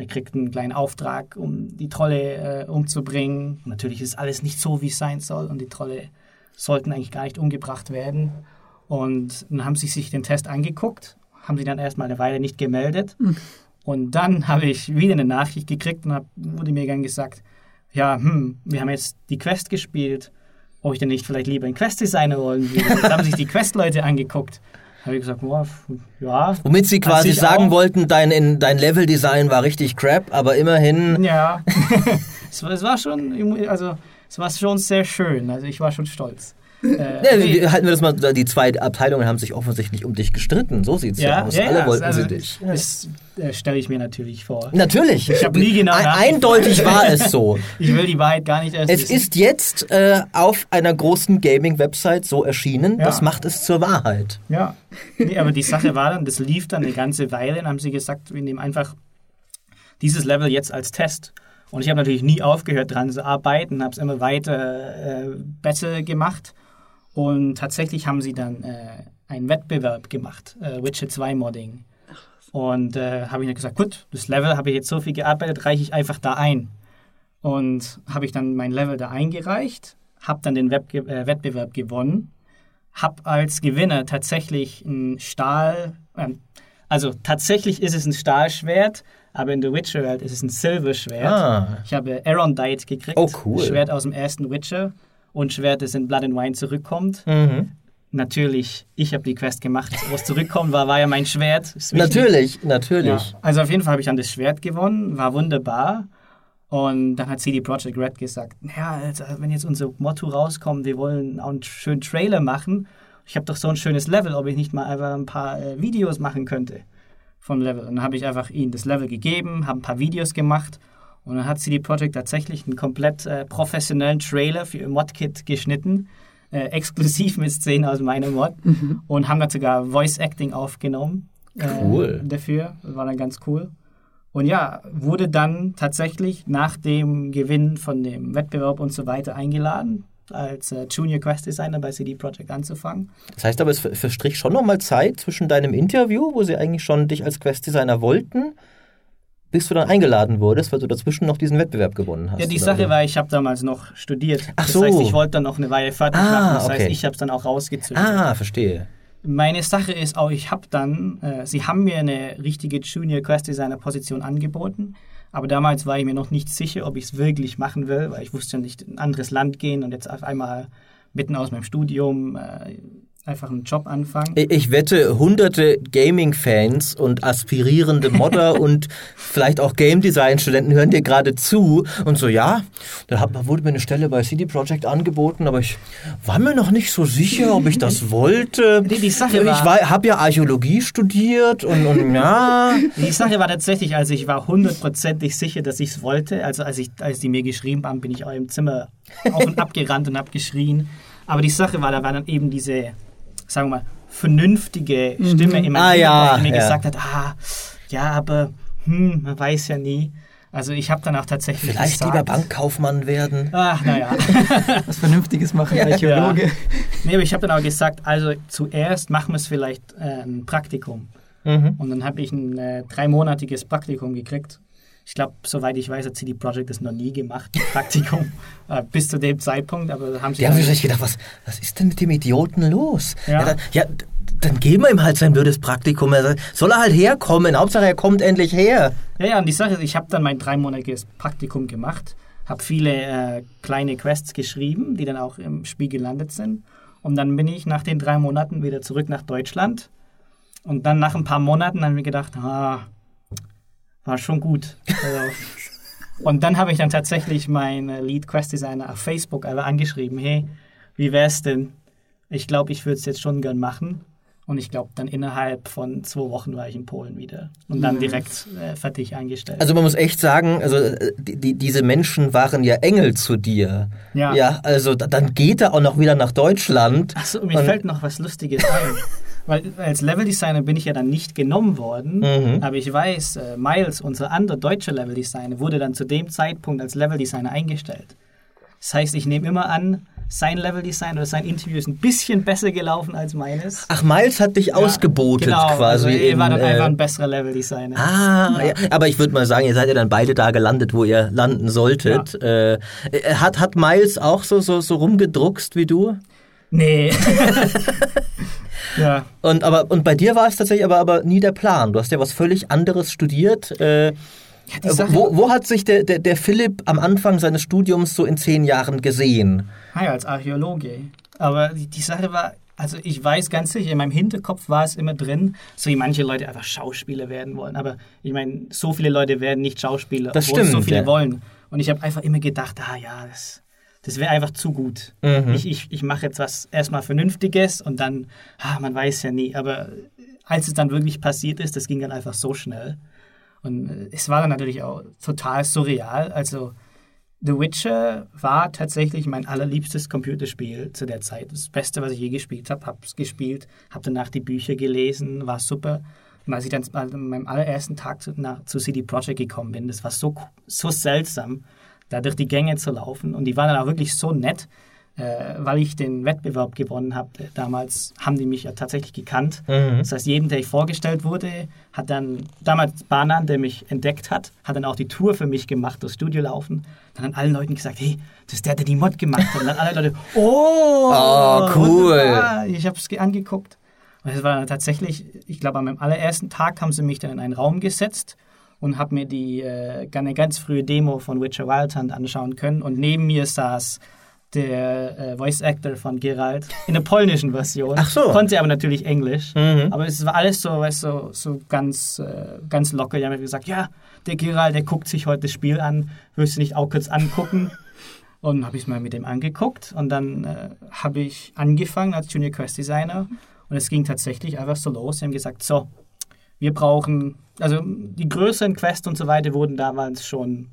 man kriegt einen kleinen Auftrag, um die Trolle äh, umzubringen. Natürlich ist alles nicht so, wie es sein soll und die Trolle sollten eigentlich gar nicht umgebracht werden. Und dann haben sie sich den Test angeguckt, haben sie dann erstmal eine Weile nicht gemeldet. Mhm. Und dann <laughs> habe ich wieder eine Nachricht gekriegt und hab, wurde mir dann gesagt, ja, hm, wir haben jetzt die Quest gespielt, ob ich denn nicht vielleicht lieber einen Quest-Designer wollen würde. Dann haben sich die Quest-Leute angeguckt. Habe ich gesagt, boah, ja. Womit sie quasi sagen auch. wollten, dein, dein Level-Design war richtig crap, aber immerhin. Ja, <laughs> es, war, es war schon, also es war schon sehr schön. Also ich war schon stolz. Äh, <laughs> ja, halten wir das mal, die zwei Abteilungen haben sich offensichtlich um dich gestritten. So sieht es ja, ja, aus. Ja, Alle wollten also, sie dich. Das äh, stelle ich mir natürlich vor. Natürlich. Ich habe nie genau Eindeutig war es so. <laughs> ich will die Wahrheit gar nicht erst Es wissen. ist jetzt äh, auf einer großen Gaming-Website so erschienen. Das macht es zur Wahrheit. Ja. Nee, aber die Sache war dann, das lief dann eine ganze Weile. Dann haben sie gesagt, wir nehmen einfach dieses Level jetzt als Test. Und ich habe natürlich nie aufgehört dran zu arbeiten, habe es immer weiter äh, besser gemacht. Und tatsächlich haben sie dann äh, einen Wettbewerb gemacht, äh, Witcher 2 Modding. Und äh, habe ich dann gesagt, gut, das Level habe ich jetzt so viel gearbeitet, reiche ich einfach da ein. Und habe ich dann mein Level da eingereicht, habe dann den Web äh, Wettbewerb gewonnen, habe als Gewinner tatsächlich ein Stahl, ähm, also tatsächlich ist es ein Stahlschwert, aber in The Witcher World ist es ein Silberschwert. Ah. Ich habe Arondite gekriegt, oh, cool. Schwert aus dem ersten Witcher und Schwert, das in Blood and Wine zurückkommt. Mhm. Natürlich, ich habe die Quest gemacht. Was zurückkommt, war, war ja mein Schwert. Natürlich, natürlich. Ja. Also auf jeden Fall habe ich dann das Schwert gewonnen, war wunderbar. Und dann hat CD Projekt Red gesagt, naja, also wenn jetzt unser Motto rauskommt, wir wollen auch einen schönen Trailer machen. Ich habe doch so ein schönes Level, ob ich nicht mal einfach ein paar äh, Videos machen könnte vom Level. Und dann habe ich einfach ihnen das Level gegeben, habe ein paar Videos gemacht und dann hat CD Projekt tatsächlich einen komplett äh, professionellen Trailer für ihr Modkit geschnitten, äh, exklusiv mit Szenen aus meinem Mod mhm. und haben da sogar Voice Acting aufgenommen. Äh, cool. Dafür, das war dann ganz cool. Und ja, wurde dann tatsächlich nach dem Gewinn von dem Wettbewerb und so weiter eingeladen, als äh, Junior Quest Designer bei CD Projekt anzufangen. Das heißt aber, es verstrich schon noch mal Zeit zwischen deinem Interview, wo sie eigentlich schon dich als Quest Designer wollten, bis du dann eingeladen wurdest, weil du dazwischen noch diesen Wettbewerb gewonnen hast. Ja, die Sache war, ich habe damals noch studiert. Ach das so. heißt, ich wollte dann noch eine Weile fertig ah, machen. Das okay. heißt, ich habe es dann auch rausgezögert. Ah, verstehe. Meine Sache ist auch, ich habe dann, äh, sie haben mir eine richtige Junior Quest Designer Position angeboten, aber damals war ich mir noch nicht sicher, ob ich es wirklich machen will, weil ich wusste ja nicht in ein anderes Land gehen und jetzt auf einmal mitten aus meinem Studium äh, einfach einen Job anfangen. Ich wette, hunderte Gaming-Fans und aspirierende <laughs> Modder und vielleicht auch Game Design-Studenten hören dir gerade zu und so, ja, da wurde mir eine Stelle bei CD Projekt angeboten, aber ich war mir noch nicht so sicher, ob ich das <laughs> wollte. Die, die Sache ich habe ja Archäologie studiert und, und ja. Die Sache war tatsächlich, also ich war hundertprozentig sicher, dass ich es wollte. Also als, ich, als die mir geschrieben haben, bin ich auch im Zimmer auf und <laughs> ab gerannt und habe geschrien. Aber die Sache war, da war dann eben diese sagen wir mal, vernünftige Stimme mhm. in meinem ah, ja, die mir ja. gesagt hat, ah, ja, aber hm, man weiß ja nie. Also ich habe dann auch tatsächlich Vielleicht gesagt, lieber Bankkaufmann werden. Ach, naja. <laughs> Was Vernünftiges machen, Archäologe. nee, aber ich habe dann auch gesagt, also zuerst machen wir es vielleicht äh, ein Praktikum. Mhm. Und dann habe ich ein äh, dreimonatiges Praktikum gekriegt. Ich glaube, soweit ich weiß, hat CD Projekt das noch nie gemacht, Praktikum, <laughs> äh, bis zu dem Zeitpunkt. Aber haben sie Die haben sich gedacht, was, was ist denn mit dem Idioten los? Ja. dann, ja, dann geben wir ihm halt sein blödes Praktikum. Er sagt, Soll er halt herkommen? Hauptsache, er kommt endlich her. Ja, ja, und die Sache ist, ich habe dann mein dreimonatiges Praktikum gemacht, habe viele äh, kleine Quests geschrieben, die dann auch im Spiel gelandet sind. Und dann bin ich nach den drei Monaten wieder zurück nach Deutschland. Und dann nach ein paar Monaten haben wir gedacht, ah, war schon gut. Also, und dann habe ich dann tatsächlich meinen Lead Quest Designer auf Facebook einfach angeschrieben, hey, wie wär's denn? Ich glaube, ich würde es jetzt schon gern machen. Und ich glaube, dann innerhalb von zwei Wochen war ich in Polen wieder. Und dann direkt äh, fertig eingestellt. Also man muss echt sagen, also äh, die, die, diese Menschen waren ja Engel zu dir. Ja. Ja, also da- dann geht er auch noch wieder nach Deutschland. Achso, mir fällt noch was Lustiges ein. <laughs> Weil als Leveldesigner bin ich ja dann nicht genommen worden, Mhm. aber ich weiß, äh, Miles, unser anderer deutscher Leveldesigner, wurde dann zu dem Zeitpunkt als Leveldesigner eingestellt. Das heißt, ich nehme immer an, sein Leveldesign oder sein Interview ist ein bisschen besser gelaufen als meines. Ach, Miles hat dich ausgebotet genau, quasi. Also er war dann äh, einfach ein besserer Leveldesigner. Ah, ja. aber ich würde mal sagen, ihr seid ja dann beide da gelandet, wo ihr landen solltet. Äh, äh, hat, hat Miles auch so, so, so rumgedruckst wie du? Nee. <laughs> <laughs> ja. Und, aber, und bei dir war es tatsächlich aber, aber nie der Plan. Du hast ja was völlig anderes studiert. Äh, Sache- wo, wo hat sich der, der, der Philipp am Anfang seines Studiums so in zehn Jahren gesehen? Ah ja, als Archäologe. Aber die, die Sache war, also ich weiß ganz sicher, in meinem Hinterkopf war es immer drin, so wie manche Leute einfach Schauspieler werden wollen. Aber ich meine, so viele Leute werden nicht Schauspieler, Das obwohl es so stimmt, viele ja. wollen. Und ich habe einfach immer gedacht, ah ja, das, das wäre einfach zu gut. Mhm. Ich, ich, ich mache jetzt was erstmal Vernünftiges und dann, ah, man weiß ja nie. Aber als es dann wirklich passiert ist, das ging dann einfach so schnell. Und äh, es war dann natürlich auch total surreal. Also The Witcher war tatsächlich mein allerliebstes Computerspiel zu der Zeit. Das Beste, was ich je gespielt habe. Habe es gespielt, habe danach die Bücher gelesen, war super. Und als ich dann an meinem allerersten Tag zu, nach, zu CD Projekt gekommen bin, das war so, so seltsam, da durch die Gänge zu laufen. Und die waren dann auch wirklich so nett, äh, weil ich den Wettbewerb gewonnen habe. Damals haben die mich ja tatsächlich gekannt. Mhm. Das heißt, jedem, der ich vorgestellt wurde, hat dann damals Banan, der mich entdeckt hat, hat dann auch die Tour für mich gemacht, durchs Studio laufen. Dann haben allen Leuten gesagt, hey, das ist der, der die Mod gemacht hat. Und dann alle Leute, <laughs> oh, Oh, cool. wunderbar. Ich habe es angeguckt. Und es war dann tatsächlich, ich glaube, an meinem allerersten Tag haben sie mich dann in einen Raum gesetzt und habe mir die äh, eine ganz frühe Demo von Witcher Wild Hunt anschauen können. Und neben mir saß der äh, Voice Actor von Geralt in der polnischen Version. Ach so. Konnte aber natürlich Englisch. Mhm. Aber es war alles so, weißt, so, so ganz, äh, ganz locker. Die haben mir gesagt, ja, der Geralt, der guckt sich heute das Spiel an. Willst du nicht auch kurz angucken? <laughs> Und habe ich es mal mit dem angeguckt. Und dann äh, habe ich angefangen als Junior Quest Designer. Und es ging tatsächlich einfach so los. Sie haben gesagt, so, wir brauchen, also die größeren Quests und so weiter wurden damals schon,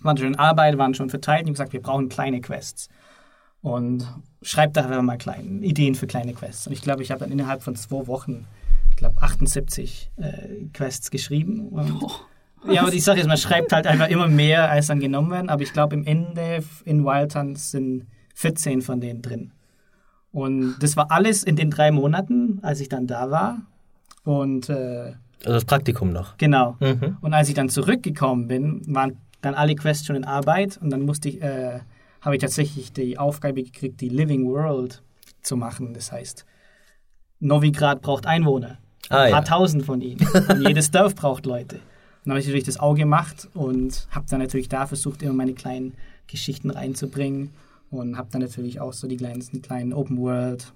waren schon in Arbeit, waren schon verteilt. Haben gesagt, wir brauchen kleine Quests. Und schreibt da einfach mal kleine Ideen für kleine Quests. Und ich glaube, ich habe dann innerhalb von zwei Wochen, ich glaube, 78 äh, Quests geschrieben. Und ja, aber die Sache ist, man schreibt halt einfach immer mehr, als dann genommen werden. Aber ich glaube, im Ende in Wild Hunt sind 14 von denen drin. Und das war alles in den drei Monaten, als ich dann da war. Und äh, Also das Praktikum noch. genau. Mhm. Und als ich dann zurückgekommen bin, waren dann alle Quests schon in Arbeit und dann musste ich, äh, habe ich tatsächlich die Aufgabe gekriegt, die Living World zu machen. Das heißt, Novigrad braucht Einwohner. Ah, ein paar ja. tausend von ihnen. Und jedes <laughs> Dorf braucht Leute. Und dann habe ich natürlich das Auge gemacht und habe dann natürlich da versucht, immer meine kleinen Geschichten reinzubringen und habe dann natürlich auch so die kleinen, die kleinen Open World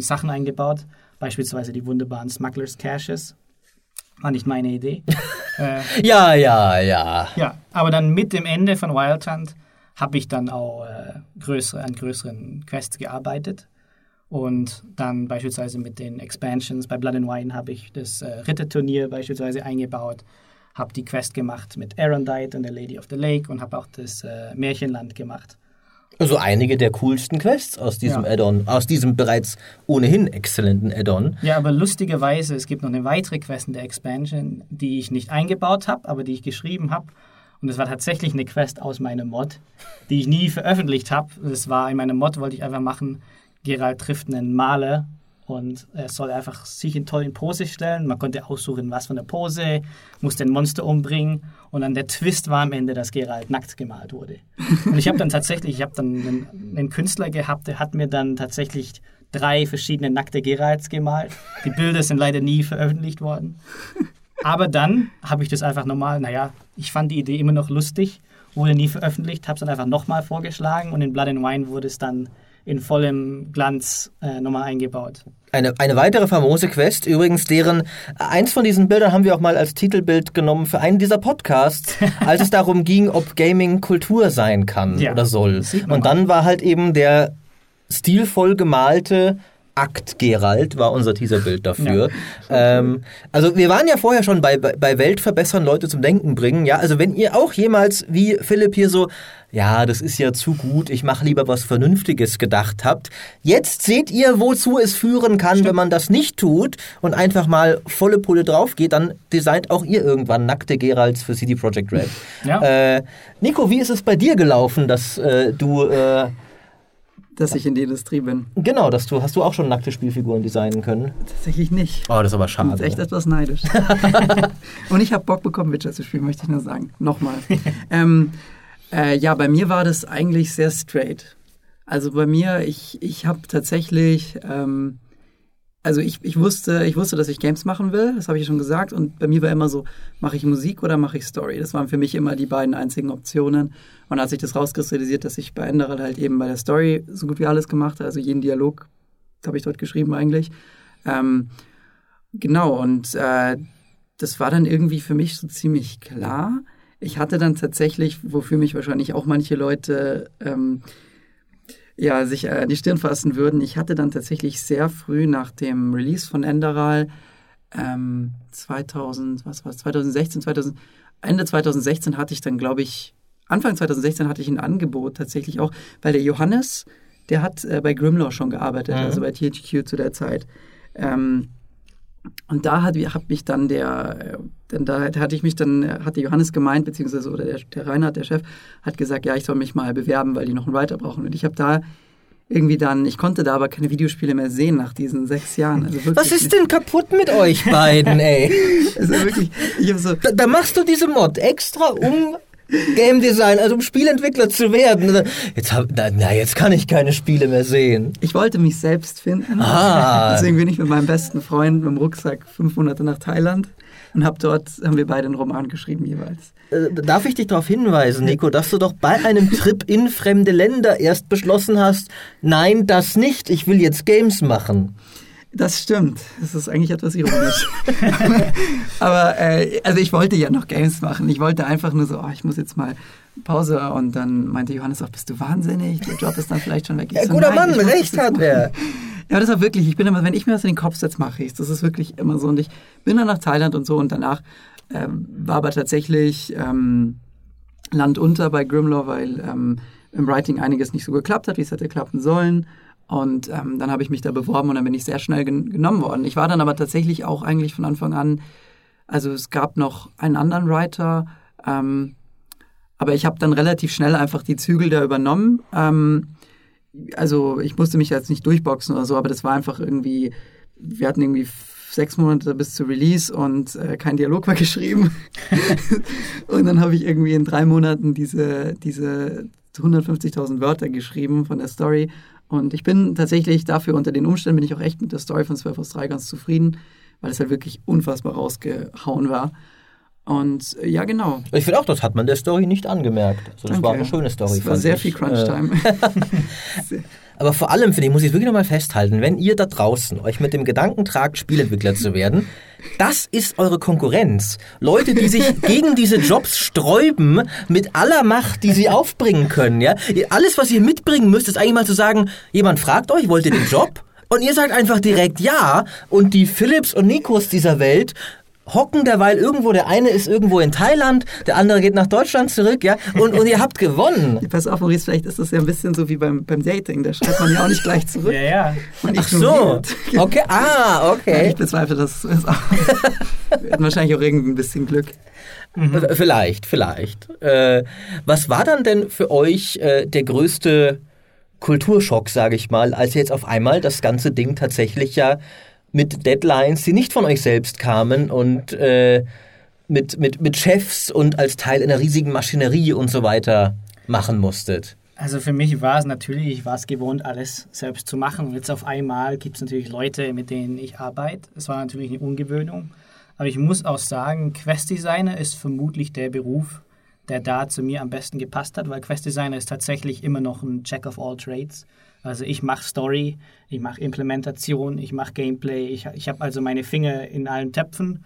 Sachen eingebaut. Beispielsweise die wunderbaren Smugglers Caches. War nicht meine Idee. <laughs> äh, Ja, ja, ja. ja, aber dann mit dem Ende von Wild Hunt habe ich dann auch äh, größere, an größeren Quests gearbeitet. Und dann beispielsweise mit den Expansions bei Blood and Wine habe ich das äh, Ritterturnier beispielsweise eingebaut, habe die Quest gemacht mit Arendite und der Lady of the Lake und habe auch das äh, Märchenland gemacht. Also einige der coolsten Quests aus diesem Ja. Add-on, aus diesem bereits ohnehin exzellenten Add-on. Ja, aber lustigerweise, es gibt noch eine weitere Quest in der Expansion, die ich nicht eingebaut habe, aber die ich geschrieben habe. Und es war tatsächlich eine Quest aus meinem Mod, die ich nie veröffentlicht habe. Es war in meinem Mod, wollte ich einfach machen, Gerald trifft einen Maler und er soll einfach sich in tollen Pose stellen. Man konnte aussuchen, was für eine Pose, muss den Monster umbringen und dann der Twist war am Ende, dass Gerald nackt gemalt wurde. Und ich habe dann tatsächlich, ich habe dann einen, einen Künstler gehabt, der hat mir dann tatsächlich drei verschiedene nackte Geralds gemalt. Die Bilder sind leider nie veröffentlicht worden. Aber dann habe ich das einfach nochmal, naja, ich fand die Idee immer noch lustig, wurde nie veröffentlicht, habe es dann einfach nochmal vorgeschlagen und in Blood and Wine wurde es dann in vollem Glanz äh, nochmal eingebaut. Eine, eine weitere famose Quest, übrigens, deren eins von diesen Bildern haben wir auch mal als Titelbild genommen für einen dieser Podcasts, <laughs> als es darum ging, ob Gaming Kultur sein kann Ja, oder soll. Und dann war halt eben der stilvoll gemalte Akt Gerald war unser Teaserbild dafür. ähm, also wir waren ja vorher schon bei, bei, bei Weltverbessern, Leute zum Denken bringen. Ja, also wenn ihr auch jemals wie Philipp hier so, ja, das ist ja zu gut, ich mache lieber was Vernünftiges gedacht habt. Jetzt seht ihr, wozu es führen kann, wenn man das nicht tut und einfach mal volle Pulle drauf geht, dann designt auch ihr irgendwann nackte Geralds für CD Projekt Red. Ja. Äh, Nico, wie ist es bei dir gelaufen, dass äh, du äh, dass ich in die Industrie bin. Genau, dass du, hast du auch schon nackte Spielfiguren designen können? Tatsächlich nicht. Oh, das ist aber Ich bin schade. jetzt echt etwas neidisch. <laughs> <laughs> Und ich habe Bock bekommen, Witcher zu spielen, möchte ich nur sagen. Nochmal. <laughs> ähm, äh, ja, bei mir war das eigentlich sehr straight. Also bei mir, ich, ich habe tatsächlich, ähm, also ich, ich, wusste, ich wusste, dass ich Games machen will, das habe ich schon gesagt. Und bei mir war immer so, mache ich Musik oder mache ich Story? Das waren für mich immer die beiden einzigen Optionen. Und als sich das rauskristallisiert, dass ich bei Enderal halt eben bei der Story so gut wie alles gemacht habe, also jeden Dialog habe ich dort geschrieben eigentlich. Ähm, genau, und äh, das war dann irgendwie für mich so ziemlich klar. Ich hatte dann tatsächlich, wofür mich wahrscheinlich auch manche Leute ähm, ja, sich äh, die Stirn fassen würden, ich hatte dann tatsächlich sehr früh nach dem Release von Enderal ähm, 2000, was war 2016, 2000, Ende 2016 hatte ich dann, glaube ich, Anfang 2016 hatte ich ein Angebot tatsächlich auch, weil der Johannes, der hat äh, bei Grimlaw schon gearbeitet, Mhm. also bei THQ zu der Zeit. Ähm, und da hat, hat mich dann der, dann da hatte ich mich dann, hat der Johannes gemeint, beziehungsweise oder der, der Reinhard, der Chef, hat gesagt, ja, ich soll mich mal bewerben, weil die noch einen Writer brauchen. Und ich habe da irgendwie dann, ich konnte da aber keine Videospiele mehr sehen nach diesen sechs Jahren. Also Was ist denn kaputt mit euch beiden, ey? <laughs> Also wirklich, ich habe so, Da, da machst du diese Mod extra um Game Design, also um Spielentwickler zu werden. Jetzt, hab, na, na, jetzt kann ich keine Spiele mehr sehen. ich wollte mich selbst finden. Ah. <laughs> Deswegen bin ich mit meinem besten Freund mit dem Rucksack fünf Monate nach Thailand und hab dort, haben wir beide einen Roman geschrieben jeweils. Äh, darf ich dich darauf hinweisen, Nico, dass du doch bei einem Trip in fremde Länder erst beschlossen hast, nein, das nicht, ich will jetzt Games machen. Das stimmt. Das ist eigentlich etwas ironisch. <laughs> Aber äh, also ich wollte ja noch Games machen. Ich wollte einfach nur so, oh, ich muss jetzt mal Pause. Und dann meinte Johannes auch, bist du wahnsinnig? Der Job ist dann vielleicht schon weg. Ja, so, guter Mann, recht hat er. Ja, das war wirklich, ich bin immer, wenn ich mir was in den Kopf setze, mache ich es. Das ist wirklich immer so. Und ich bin dann nach Thailand und so und danach ähm, war aber tatsächlich ähm, Land unter bei Grimlaw, weil ähm, im Writing einiges nicht so geklappt hat, wie es hätte klappen sollen. Und ähm, dann habe ich mich da beworben und dann bin ich sehr schnell gen genommen worden. Ich war dann aber tatsächlich auch eigentlich von Anfang an, also es gab noch einen anderen Writer, ähm, aber ich habe dann relativ schnell einfach die Zügel da übernommen. Ähm, also ich musste mich jetzt nicht durchboxen oder so, aber das war einfach irgendwie, wir hatten irgendwie sechs Monate bis zu Release und äh, kein Dialog war <laughs> geschrieben. <laughs> und dann habe ich irgendwie in drei Monaten diese, diese 150.000 Wörter geschrieben von der Story. Und ich bin tatsächlich dafür, unter den Umständen bin ich auch echt mit der Story von 12 aus 3 ganz zufrieden, weil es halt wirklich unfassbar rausgehauen war. Und äh, ja, genau. Ich finde auch, das hat man der Story nicht angemerkt. Also, das Danke. war eine schöne Story. Es war sehr ich. viel Äh, Crunch-Time. <laughs> Aber vor allem, finde ich, muss ich wirklich nochmal festhalten, wenn ihr da draußen euch mit dem Gedanken tragt, Spielentwickler zu werden, das ist eure Konkurrenz. Leute, die sich <laughs> gegen diese Jobs sträuben mit aller Macht, die sie aufbringen können. Ja? Alles, was ihr mitbringen müsst, ist eigentlich mal zu sagen, jemand fragt euch, wollt ihr den Job? Und ihr sagt einfach direkt ja. Und die Philips und Nikos dieser Welt hocken derweil irgendwo, der eine ist irgendwo in Thailand, der andere geht nach Deutschland zurück, ja, und, und ihr habt gewonnen. <laughs> Pass auf, Maurice, vielleicht ist das ja ein bisschen so wie beim, beim Dating. Da schreibt man ja auch nicht gleich zurück. Ja, ja. Ach so, <laughs> okay, ah, Ja, okay. ich bezweifle, dass es ist. <laughs> Wir hatten wahrscheinlich auch irgendwie ein bisschen Glück. Mhm. Vielleicht, vielleicht. Äh, was war dann denn für euch äh, der größte Kulturschock, sage ich mal, als jetzt auf einmal das ganze Ding tatsächlich ja mit Deadlines, die nicht von euch selbst kamen und äh, mit, mit, mit Chefs und als Teil einer riesigen Maschinerie und so weiter machen musstet? Also für mich war es natürlich, ich war es gewohnt, alles selbst zu machen. Und jetzt auf einmal gibt es natürlich Leute, mit denen ich arbeite. Es war natürlich eine Ungewöhnung. Aber ich muss auch sagen, Quest-Designer ist vermutlich der Beruf, der da zu mir am besten gepasst hat, weil Quest-Designer ist tatsächlich immer noch ein Jack of all trades. Also ich mache Story, ich mache Implementation, ich mache Gameplay, ich, ich habe also meine Finger in allen Töpfen.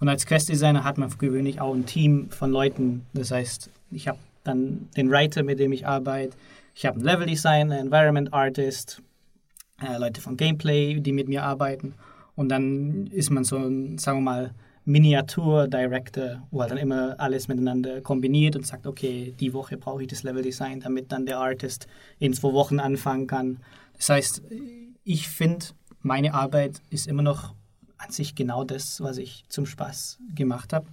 Und als Quest-Designer hat man gewöhnlich auch ein Team von Leuten. Das heißt, ich habe dann den Writer, mit dem ich arbeite. Ich habe einen Level-Designer, Environment Artist, äh, Leute von Gameplay, die mit mir arbeiten. Und dann ist man so ein, sagen wir mal, Miniatur-Director, wo halt dann immer alles miteinander kombiniert und sagt, okay, die Woche brauche ich das Level-Design, damit dann der Artist in zwei Wochen anfangen kann. Das heißt, ich finde, meine Arbeit ist immer noch an sich genau das, was ich zum Spaß gemacht habe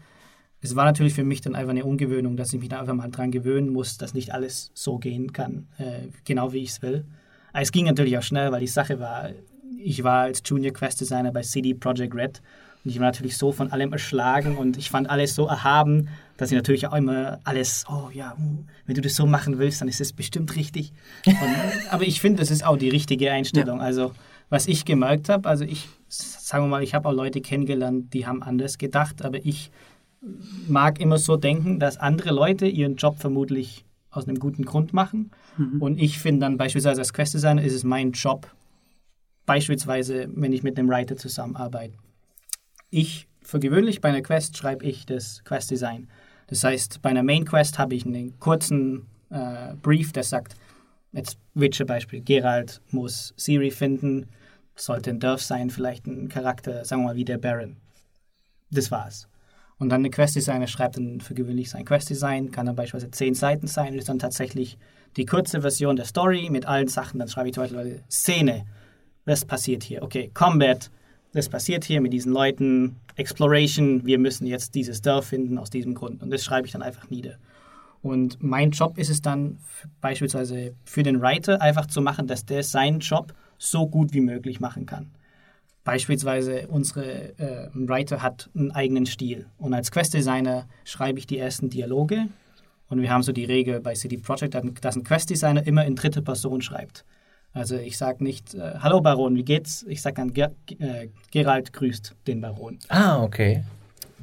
es war natürlich für mich dann einfach eine Ungewöhnung, dass ich mich da einfach mal dran gewöhnen muss, dass nicht alles so gehen kann, äh, genau wie ich es will. Aber es ging natürlich auch schnell, weil die Sache war, ich war als Junior Quest Designer bei CD Projekt Red und ich war natürlich so von allem erschlagen und ich fand alles so erhaben, dass ich natürlich auch immer alles, oh ja, uh, wenn du das so machen willst, dann ist das bestimmt richtig. Und, <laughs> aber ich finde, das ist auch die richtige Einstellung. Ja. Also was ich gemerkt habe, also ich, sagen wir mal, ich habe auch Leute kennengelernt, die haben anders gedacht, aber ich mag immer so denken, dass andere Leute ihren Job vermutlich aus einem guten Grund machen. Mhm. Und ich finde dann beispielsweise als Quest-Designer ist es mein Job, beispielsweise, wenn ich mit einem Writer zusammenarbeite. Ich, für gewöhnlich bei einer Quest schreibe ich das Quest-Design. Das heißt, bei einer Main-Quest habe ich einen kurzen äh, Brief, der sagt, jetzt Witcher-Beispiel, Geralt muss Siri finden, sollte ein Dorf sein, vielleicht ein Charakter, sagen wir mal wie der Baron. Das war's. Und dann eine Quest-Designer schreibt dann für gewöhnlich sein Quest-Design, kann dann beispielsweise zehn Seiten sein ist dann tatsächlich die kurze Version der Story mit allen Sachen. Dann schreibe ich zum Beispiel Szene, was passiert hier? Okay, Combat, das passiert hier mit diesen Leuten, Exploration, wir müssen jetzt dieses Dorf finden aus diesem Grund. Und das schreibe ich dann einfach nieder. Und mein Job ist es dann beispielsweise für den Writer einfach zu machen, dass der seinen Job so gut wie möglich machen kann. Beispielsweise unsere äh, Writer hat einen eigenen Stil und als Quest-Designer schreibe ich die ersten Dialoge und wir haben so die Regel bei CD Projekt, dass ein Quest-Designer immer in dritter Person schreibt. Also ich sage nicht, äh, hallo Baron, wie geht's? Ich sage dann, Ger äh, Gerald grüßt den Baron. Ah, okay.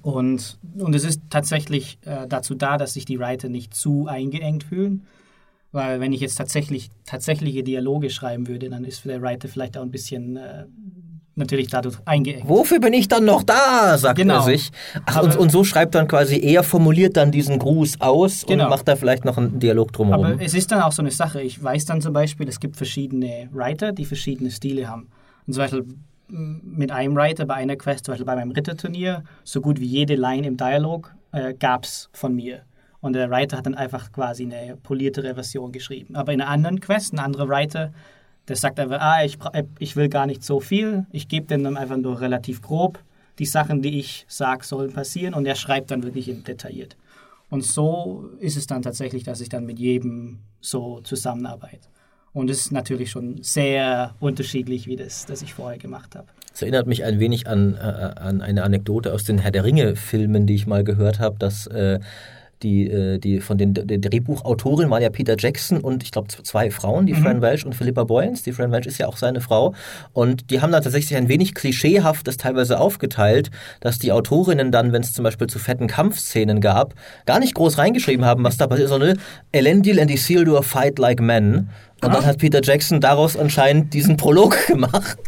Und, und es ist tatsächlich äh, dazu da, dass sich die Writer nicht zu eingeengt fühlen. Weil wenn ich jetzt tatsächlich tatsächliche Dialoge schreiben würde, dann ist für der Writer vielleicht auch ein bisschen äh, natürlich dadurch eingeengt. Wofür bin ich dann noch da, sagt genau. er sich. Ach, und, und, so schreibt dann quasi, er formuliert dann diesen Gruß aus genau. und macht da vielleicht noch einen Dialog drumherum. Aber es ist dann auch so eine Sache. Ich weiß dann zum Beispiel, es gibt verschiedene Writer, die verschiedene Stile haben. Und zum Beispiel mit einem Writer bei einer Quest, zum Beispiel bei meinem Ritterturnier, so gut wie jede Line im Dialog äh, gab es von mir. Und der Writer hat dann einfach quasi eine poliertere Version geschrieben. Aber in einer anderen Quest, ein anderer Writer, der sagt einfach, ah, ich, ich will gar nicht so viel. Ich gebe dem dann einfach nur relativ grob die Sachen, die ich sage, sollen passieren. Und er schreibt dann wirklich detailliert. Und so ist es dann tatsächlich, dass ich dann mit jedem so zusammenarbeite. Und es ist natürlich schon sehr unterschiedlich, wie das, das ich vorher gemacht habe. Das erinnert mich ein wenig an, äh, an eine Anekdote aus den Herr der Ringe-Filmen, die ich mal gehört habe, dass äh, die, äh, die von den der Drehbuchautorin waren ja Peter Jackson und ich glaube zwei Frauen, die mhm. Fran Welch und Philippa Boyens. Die Fran Welch ist ja auch seine Frau. Und die haben dann tatsächlich ein wenig klischeehaft das teilweise aufgeteilt, dass die Autorinnen dann, wenn es zum Beispiel zu fetten Kampfszenen gab, gar nicht groß reingeschrieben haben, was da passiert, sondern Elendil and Isildur fight like men. Und ah. dann hat Peter Jackson daraus anscheinend diesen Prolog <laughs> gemacht.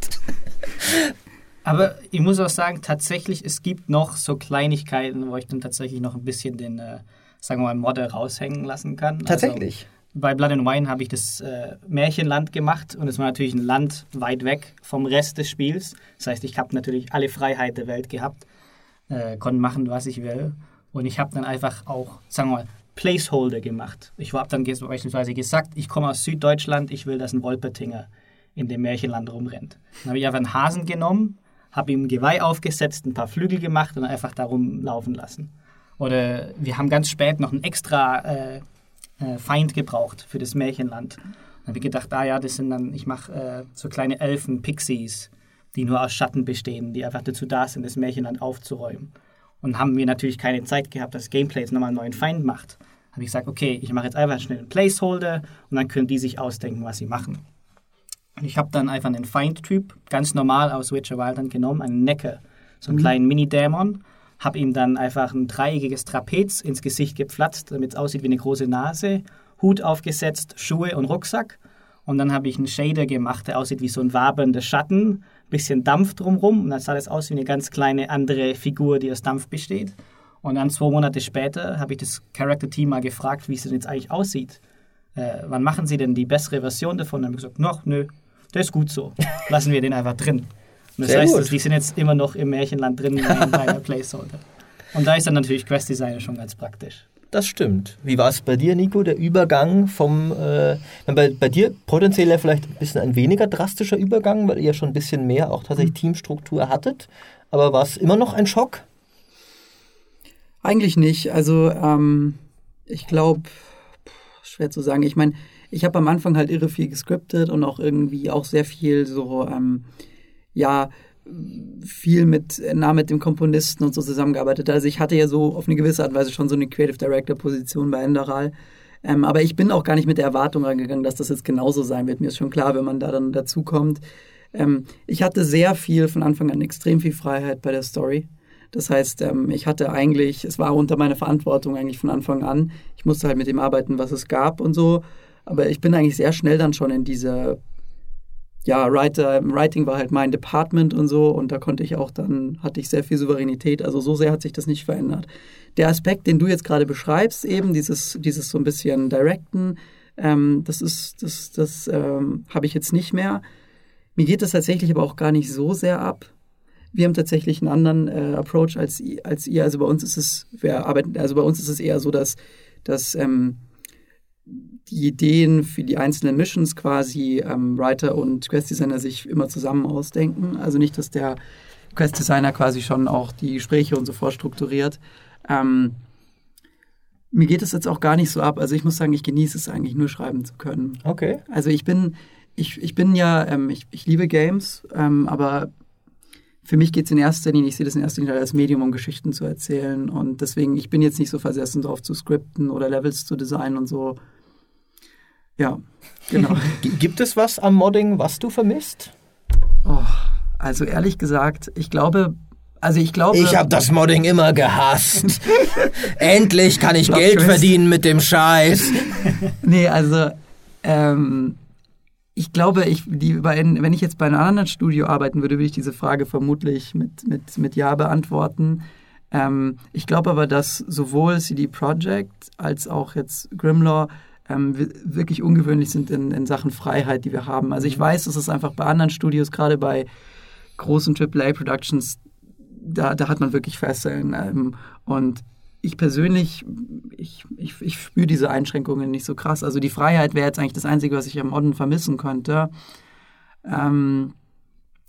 Aber ich muss auch sagen, tatsächlich, es gibt noch so Kleinigkeiten, wo ich dann tatsächlich noch ein bisschen den äh, sagen wir mal, Modder raushängen lassen kann. Also Tatsächlich. Also, bei Blood and Wine habe ich das äh, Märchenland gemacht und es war natürlich ein Land weit weg vom Rest des Spiels. Das heißt, ich habe natürlich alle Freiheit der Welt gehabt, äh, konnte machen, was ich will. Und ich habe dann einfach auch, sagen wir mal, Placeholder gemacht. Ich habe dann beispielsweise gesagt, ich komme aus Süddeutschland, ich will, dass ein Wolpertinger in dem Märchenland rumrennt. Dann habe ich einfach einen Hasen genommen, habe ihm ein Geweih aufgesetzt, ein paar Flügel gemacht und einfach darum laufen lassen. Oder wir haben ganz spät noch einen extra äh, äh, Feind gebraucht für das Märchenland. Dann habe ich gedacht, ah ja, das sind dann, ich mache äh, so kleine Elfen, Pixies, die nur aus Schatten bestehen, die einfach dazu da sind, das Märchenland aufzuräumen. Und haben wir natürlich keine Zeit gehabt, dass Gameplay jetzt nochmal einen neuen Feind macht. Habe ich gesagt, okay, ich mache jetzt einfach schnell einen Placeholder und dann können die sich ausdenken, was sie machen. Und ich habe dann einfach einen Feind-Typ, ganz normal aus Witcher Wildland genommen, einen Necker, so einen mhm. kleinen Mini-Dämon, habe ihm dann einfach ein dreieckiges Trapez ins Gesicht gepflatzt, damit es aussieht wie eine große Nase, Hut aufgesetzt, Schuhe und Rucksack. Und dann habe ich einen Shader gemacht, der aussieht wie so ein wabernde Schatten, bisschen Dampf drumherum. Und dann sah das aus wie eine ganz kleine andere Figur, die aus Dampf besteht. Und dann zwei Monate später habe ich das Character-Team mal gefragt, wie es denn jetzt eigentlich aussieht. Äh, wann machen sie denn die bessere Version davon? Und dann haben gesagt, noch, nö, das ist gut so. <laughs> Lassen wir den einfach drin. Und das Sehr heißt, gut. die sind jetzt immer noch im Märchenland drin in einer Placeholder. <laughs> Und da ist dann natürlich Quest Designer schon ganz praktisch. Das stimmt. Wie war es bei dir, Nico, der Übergang vom, äh, bei, bei dir potenziell ja vielleicht ein bisschen ein weniger drastischer Übergang, weil ihr ja schon ein bisschen mehr auch tatsächlich mhm. Teamstruktur hattet. Aber war es immer noch ein Schock? Eigentlich nicht. Also ähm, ich glaube, schwer zu sagen. Ich meine, ich habe am Anfang halt irre viel gescriptet und auch irgendwie auch sehr viel so, ähm, ja, viel mit, nah mit dem Komponisten und so zusammengearbeitet. Also ich hatte ja so auf eine gewisse Art und Weise schon so eine Creative Director Position bei Enderal. Ähm, aber ich bin auch gar nicht mit der Erwartung reingegangen, dass das jetzt genauso sein wird. Mir ist schon klar, wenn man da dann dazukommt. Ähm, ich hatte sehr viel von Anfang an extrem viel Freiheit bei der Story. Das heißt, ähm, ich hatte eigentlich, es war unter meiner Verantwortung eigentlich von Anfang an. Ich musste halt mit dem arbeiten, was es gab und so. Aber ich bin eigentlich sehr schnell dann schon in diese ja, Writer, Writing war halt mein Department und so und da konnte ich auch dann, hatte ich sehr viel Souveränität. Also so sehr hat sich das nicht verändert. Der Aspekt, den du jetzt gerade beschreibst, eben dieses, dieses so ein bisschen Directen, ähm, das ist, das, das ähm, habe ich jetzt nicht mehr. Mir geht das tatsächlich aber auch gar nicht so sehr ab. Wir haben tatsächlich einen anderen äh, Approach als, als ihr. Also bei uns ist es, wir arbeiten, also bei uns ist es eher so, dass, dass ähm, die Ideen für die einzelnen Missions quasi ähm, Writer und Quest-Designer sich immer zusammen ausdenken. Also nicht, dass der Quest-Designer quasi schon auch die Gespräche und so vorstrukturiert. Ähm, mir geht es jetzt auch gar nicht so ab. Also ich muss sagen, ich genieße es eigentlich nur schreiben zu können. Okay. Also ich bin, ich, ich bin ja, ähm, ich, ich liebe Games, ähm, aber für mich geht es in erster Linie, ich sehe das in erster Linie als Medium, um Geschichten zu erzählen. Und deswegen, ich bin jetzt nicht so versessen darauf zu skripten oder Levels zu designen und so. Ja, genau. <laughs> Gibt es was am Modding, was du vermisst? Oh, also ehrlich gesagt, ich glaube, also ich glaube. Ich habe das Modding immer gehasst. <laughs> Endlich kann ich Geld Twist. verdienen mit dem Scheiß. <laughs> nee, also ähm, ich glaube, ich, die, wenn ich jetzt bei einem anderen Studio arbeiten würde, würde ich diese Frage vermutlich mit, mit, mit Ja beantworten. Ähm, ich glaube aber, dass sowohl CD Projekt als auch jetzt Grimlaw ähm, wirklich ungewöhnlich sind in, in Sachen Freiheit, die wir haben. Also ich mhm. weiß, dass es einfach bei anderen Studios, gerade bei großen AAA-Productions, da, da hat man wirklich Fesseln. Ähm, und ich persönlich, ich, ich, ich spüre diese Einschränkungen nicht so krass. Also die Freiheit wäre jetzt eigentlich das Einzige, was ich am Modden vermissen könnte. Ähm,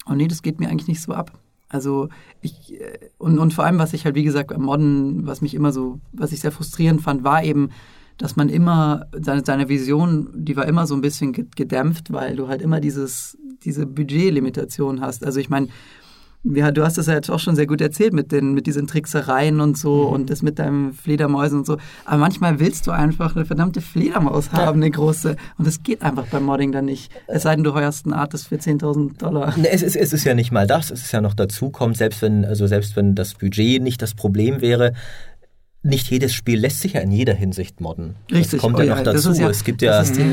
und nee, das geht mir eigentlich nicht so ab. Also ich, äh, und, und vor allem, was ich halt, wie gesagt, am Modden, was mich immer so, was ich sehr frustrierend fand, war eben, dass man immer, seine, seine Vision, die war immer so ein bisschen gedämpft, weil du halt immer dieses, diese Budgetlimitation hast. Also ich meine, ja, du hast das ja jetzt auch schon sehr gut erzählt mit, den, mit diesen Tricksereien und so mhm. und das mit deinen Fledermäusen und so. Aber manchmal willst du einfach eine verdammte Fledermaus haben, eine große. Und das geht einfach beim Modding dann nicht. Es sei denn, du heuerst einen Artist für 10.000 Dollar. Es ist, es ist ja nicht mal das. Es ist ja noch dazu kommt, selbst wenn, also selbst wenn das Budget nicht das Problem wäre, nicht jedes Spiel lässt sich ja in jeder Hinsicht modden. Richtig. Das kommt oh, ja noch dazu. Ja, es gibt ja, es, äh,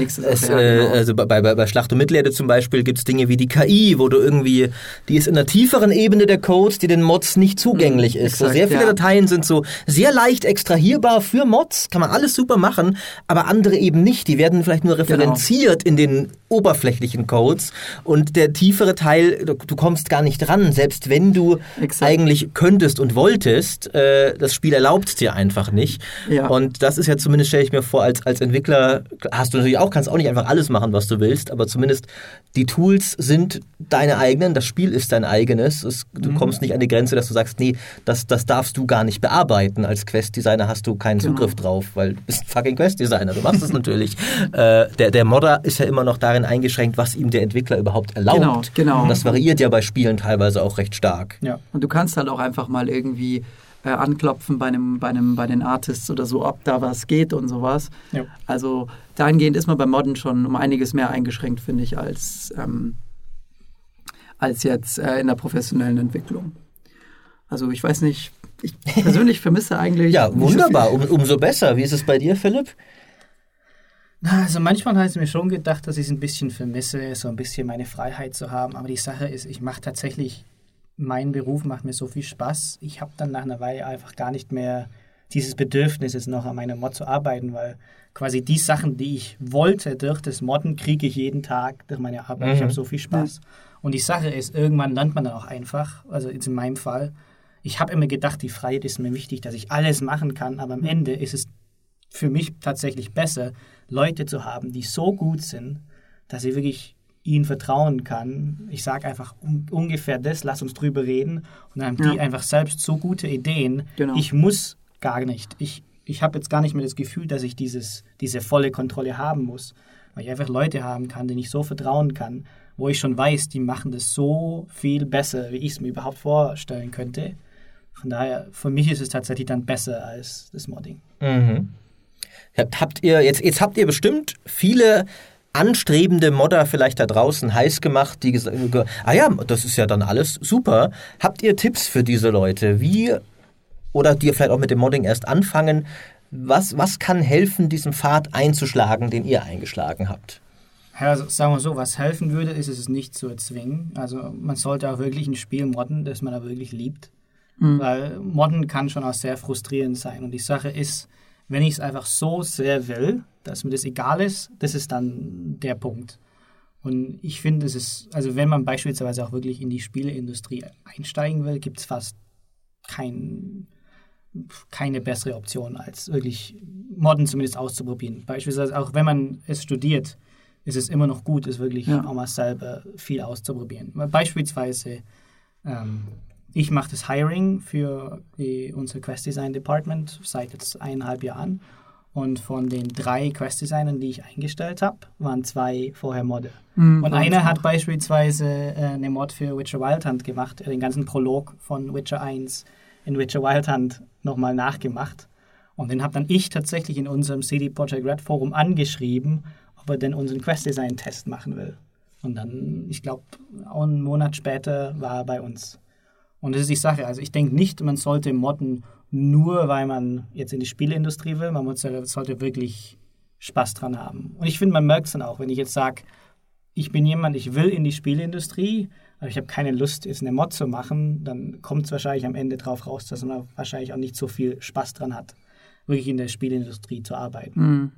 genau. also bei, bei, bei Schlacht und Mittelerde zum Beispiel gibt es Dinge wie die KI, wo du irgendwie, die ist in einer tieferen Ebene der Codes, die den Mods nicht zugänglich mhm, ist. Exakt, so sehr viele ja. Dateien sind so sehr leicht extrahierbar für Mods, kann man alles super machen, aber andere eben nicht. Die werden vielleicht nur genau. referenziert genau. in den oberflächlichen Codes und der tiefere Teil, du, du kommst gar nicht dran, selbst wenn du Exakt. eigentlich könntest und wolltest, äh, das Spiel erlaubt dir einfach nicht. Ja. Und das ist ja zumindest, stelle ich mir vor, als, als Entwickler hast du natürlich auch, kannst auch nicht einfach alles machen, was du willst, aber zumindest die Tools sind deine eigenen, das Spiel ist dein eigenes. Es, du kommst nicht an die Grenze, dass du sagst, nee, das, das darfst du gar nicht bearbeiten. Als Quest-Designer hast du keinen Genau. Zugriff drauf, weil du bist ein fucking Quest-Designer, du machst es <laughs> natürlich. Äh, der, der Modder ist ja immer noch darin eingeschränkt, was ihm der Entwickler überhaupt erlaubt. Genau, genau. Und das variiert ja bei Spielen teilweise auch recht stark. Ja. Und du kannst halt auch einfach mal irgendwie äh, anklopfen bei, einem, bei, einem, bei den Artists oder so, ob da was geht und sowas. Ja. Also dahingehend ist man bei Modden schon um einiges mehr eingeschränkt, finde ich, als, ähm, als jetzt äh, in der professionellen Entwicklung. Also ich weiß nicht, ich <laughs> persönlich vermisse eigentlich. Ja, so wunderbar, viel- um, umso besser. Wie ist es bei dir, Philipp? Na, Also manchmal habe ich mir schon gedacht, dass ich es ein bisschen vermisse, so ein bisschen meine Freiheit zu haben. Aber die Sache ist, ich mache tatsächlich, mein Beruf macht mir so viel Spaß. Ich habe dann nach einer Weile einfach gar nicht mehr dieses Bedürfnis, jetzt noch an meiner Mod zu arbeiten, weil quasi die Sachen, die ich wollte durch das Modden, kriege ich jeden Tag durch meine Arbeit. Ich Mhm. habe so viel Spaß. Und die Sache ist, irgendwann lernt man dann auch einfach, also jetzt in meinem Fall, ich habe immer gedacht, die Freiheit ist mir wichtig, dass ich alles machen kann, aber am Ende ist es für mich tatsächlich besser, Leute zu haben, die so gut sind, dass ich wirklich ihnen vertrauen kann. Ich sage einfach un ungefähr das, lass uns drüber reden. Und dann haben die Ja. einfach selbst so gute Ideen. Genau. Ich muss gar nicht. Ich, ich habe jetzt gar nicht mehr das Gefühl, dass ich dieses, diese volle Kontrolle haben muss. Weil ich einfach Leute haben kann, denen ich so vertrauen kann, wo ich schon weiß, die machen das so viel besser, wie ich es mir überhaupt vorstellen könnte. Von daher, für mich ist es tatsächlich dann besser als das Modding. Mhm. Habt, habt ihr, jetzt, jetzt habt ihr bestimmt viele anstrebende Modder vielleicht da draußen heiß gemacht, die gesagt ah ja, das ist ja dann alles super. Habt ihr Tipps für diese Leute? Wie, oder die vielleicht auch mit dem Modding erst anfangen, was, was kann helfen, diesen Pfad einzuschlagen, den ihr eingeschlagen habt? Ja, also sagen wir so, was helfen würde, ist es nicht zu erzwingen. Also man sollte auch wirklich ein Spiel modden, das man auch wirklich liebt. Weil modden kann schon auch sehr frustrierend sein. Und die Sache ist, wenn ich es einfach so sehr will, dass mir das egal ist, das ist dann der Punkt. Und ich finde, es ist, also wenn man beispielsweise auch wirklich in die Spieleindustrie einsteigen will, gibt es fast kein, keine bessere Option, als wirklich Modden zumindest auszuprobieren. Beispielsweise auch wenn man es studiert, ist es immer noch gut, es wirklich Ja. auch mal selber viel auszuprobieren. Beispielsweise, ähm, ich mache das Hiring für die, unser Quest Design Department seit jetzt eineinhalb Jahren. Und von den drei Quest-Designern, die ich eingestellt habe, waren zwei vorher Modder. Mhm, Und einer hat beispielsweise äh, eine Mod für Witcher Wild Hunt gemacht, äh, den ganzen Prolog von Witcher 1 in Witcher Wild Hunt nochmal nachgemacht. Und den habe dann ich tatsächlich in unserem CD Projekt Red Forum angeschrieben, ob er denn unseren Quest-Design-Test machen will. Und dann, ich glaube, auch einen Monat später war er bei uns. Und das ist die Sache. Also ich denke nicht, man sollte modden nur, weil man jetzt in die Spieleindustrie will. Man sollte wirklich Spaß dran haben. Und ich finde, man merkt es dann auch, wenn ich jetzt sage, ich bin jemand, ich will in die Spieleindustrie, aber ich habe keine Lust, jetzt eine Mod zu machen, dann kommt es wahrscheinlich am Ende drauf raus, dass man wahrscheinlich auch nicht so viel Spaß dran hat, wirklich in der Spieleindustrie zu arbeiten. Mhm.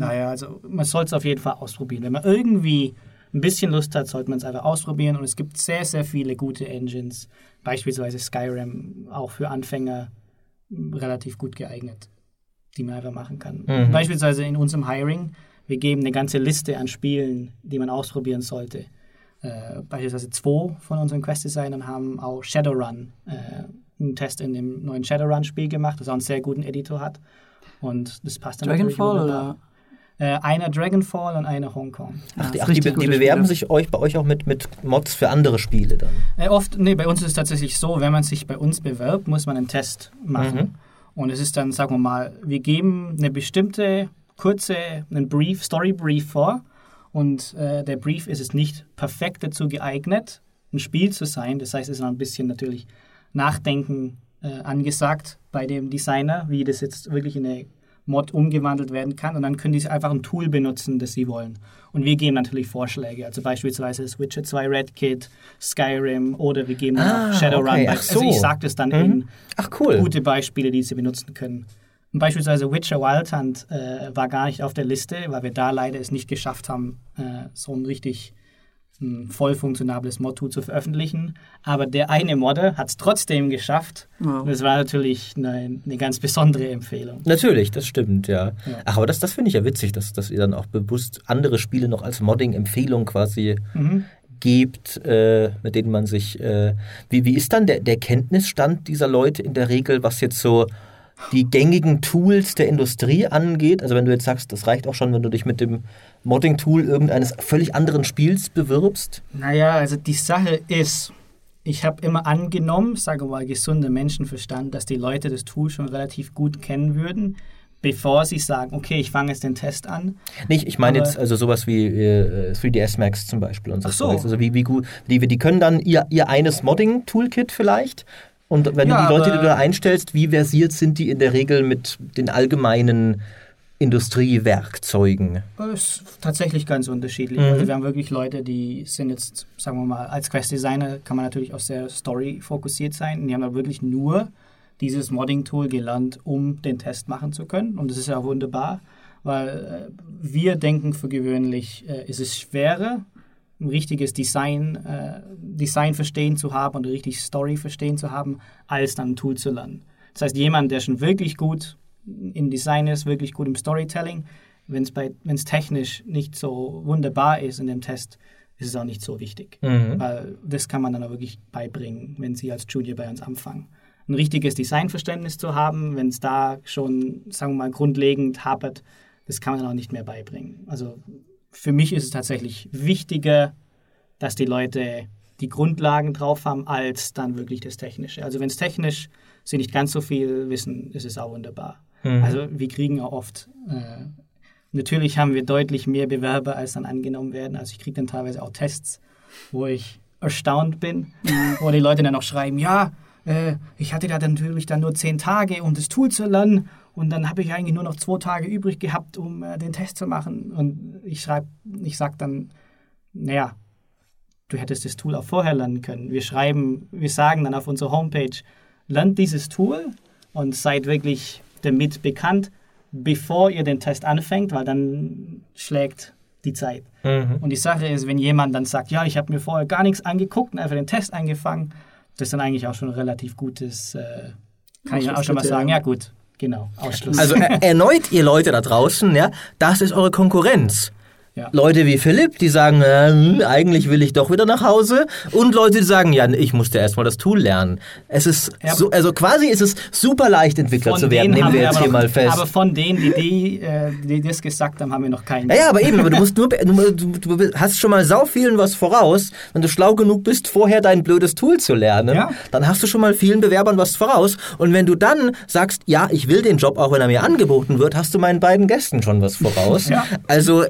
Daher, also man soll es auf jeden Fall ausprobieren. Wenn man irgendwie ein bisschen Lust hat, sollte man es einfach ausprobieren. Und es gibt sehr, sehr viele gute Engines, beispielsweise Skyrim, auch für Anfänger relativ gut geeignet, die man einfach machen kann. Mhm. Beispielsweise in unserem Hiring, wir geben eine ganze Liste an Spielen, die man ausprobieren sollte. Äh, beispielsweise zwei von unseren Quest-Designern haben auch Shadowrun, äh, einen Test in dem neuen Shadowrun-Spiel gemacht, das auch einen sehr guten Editor hat. Und das passt dann natürlich Dragonfall wunderbar. oder? Äh, einer Dragonfall und einer Hongkong. Ach, die, ach, die, die bewerben Spiele. sich euch bei euch auch mit, mit Mods für andere Spiele dann. Äh, oft, nee, bei uns ist es tatsächlich so, wenn man sich bei uns bewirbt, muss man einen Test machen. Mhm. Und es ist dann, sagen wir mal, wir geben eine bestimmte kurze, einen Brief, Story Brief vor. Und äh, der Brief ist es nicht perfekt dazu geeignet, ein Spiel zu sein. Das heißt, es ist noch ein bisschen natürlich Nachdenken äh, angesagt bei dem Designer, wie das jetzt wirklich in eine Mod umgewandelt werden kann. Und dann können die einfach ein Tool benutzen, das sie wollen. Und wir geben natürlich Vorschläge. Also beispielsweise das Witcher 2 Red Kit, Skyrim oder wir geben Ah, auch Shadowrun. okay, ach Also so. ich sage das dann Mhm. in Ach cool. gute Beispiele, die sie benutzen können. Und beispielsweise Witcher Wild Hunt äh, war gar nicht auf der Liste, weil wir da leider es nicht geschafft haben, äh, so ein richtig ein voll funktionables Mod-Tool zu veröffentlichen. Aber der eine Modder hat es trotzdem geschafft. Wow. Und das war natürlich eine, eine ganz besondere Empfehlung. Natürlich, das stimmt, ja. Ja. Ach, aber das, das finde ich ja witzig, dass, dass ihr dann auch bewusst andere Spiele noch als Modding-Empfehlung quasi Mhm. gibt, äh, mit denen man sich. Äh, wie, wie ist dann der, der Kenntnisstand dieser Leute in der Regel, was jetzt so die gängigen Tools der Industrie angeht? Also wenn du jetzt sagst, das reicht auch schon, wenn du dich mit dem Modding-Tool irgendeines völlig anderen Spiels bewirbst. Naja, also die Sache ist, ich habe immer angenommen, sage mal gesunder Menschenverstand, dass die Leute das Tool schon relativ gut kennen würden, bevor sie sagen, okay, ich fange jetzt den Test an. Nicht, ich meine jetzt also sowas wie äh, 3ds Max zum Beispiel und so. Ach so. Also wie, wie gut, die, die können dann ihr, ihr eines Modding-Toolkit vielleicht. Und wenn Ja, du die Leute, die du da einstellst, wie versiert sind die in der Regel mit den allgemeinen Industriewerkzeugen? Das ist tatsächlich ganz unterschiedlich. Mhm. Also wir haben wirklich Leute, die sind jetzt, sagen wir mal, als Quest-Designer kann man natürlich auch sehr story-fokussiert sein. Und die haben da wirklich nur dieses Modding-Tool gelernt, um den Test machen zu können. Und das ist ja wunderbar, weil äh, wir denken für gewöhnlich, äh, ist es schwerer, ein richtiges Design, äh, Design verstehen zu haben und eine richtige Story verstehen zu haben, als dann ein Tool zu lernen. Das heißt, jemand, der schon wirklich gut im Design ist, wirklich gut im Storytelling, wenn es technisch nicht so wunderbar ist in dem Test, ist es auch nicht so wichtig. Mhm. Weil das kann man dann auch wirklich beibringen, wenn Sie als Junior bei uns anfangen. Ein richtiges Designverständnis zu haben, wenn es da schon, sagen wir mal, grundlegend hapert, das kann man dann auch nicht mehr beibringen. Also für mich ist es tatsächlich wichtiger, dass die Leute die Grundlagen drauf haben, als dann wirklich das Technische. Also wenn es technisch sie nicht ganz so viel wissen, ist es auch wunderbar. Mhm. Also wir kriegen auch oft, äh, natürlich haben wir deutlich mehr Bewerber, als dann angenommen werden. Also ich kriege dann teilweise auch Tests, wo ich erstaunt bin, wo die Leute dann auch schreiben, ja, äh, ich hatte da natürlich dann nur zehn Tage, um das Tool zu lernen und dann habe ich eigentlich nur noch zwei Tage übrig gehabt, um äh, den Test zu machen. Und ich schreibe, ich sage dann, naja, du hättest das Tool auch vorher lernen können. Wir schreiben, wir sagen dann auf unserer Homepage, lernt dieses Tool und seid wirklich damit bekannt, bevor ihr den Test anfängt, weil dann schlägt die Zeit. Mhm. Und die Sache ist, wenn jemand dann sagt, ja, ich habe mir vorher gar nichts angeguckt und einfach den Test angefangen, das ist dann eigentlich auch schon ein relativ gutes, äh, kann ich dann auch schon mal sagen, ja gut, genau, Ausschluss. Also er, erneut, ihr Leute da draußen, ja, das ist eure Konkurrenz. Ja. Leute wie Philipp, die sagen, äh, hm, eigentlich will ich doch wieder nach Hause. Und Leute, die sagen, ja, ich musste erstmal das Tool lernen. Es ist Ja. so, also quasi ist es super leicht, Entwickler zu werden, nehmen wir jetzt hier noch, mal fest. Aber von denen, die, die, äh, die das gesagt haben, haben wir noch keinen. Ja, ja, aber eben, aber du musst nur, du, du, hast schon mal sau vielen was voraus. Wenn du schlau genug bist, vorher dein blödes Tool zu lernen, Ja. dann hast du schon mal vielen Bewerbern was voraus. Und wenn du dann sagst, ja, ich will den Job, auch wenn er mir angeboten wird, hast du meinen beiden Gästen schon was voraus. Also,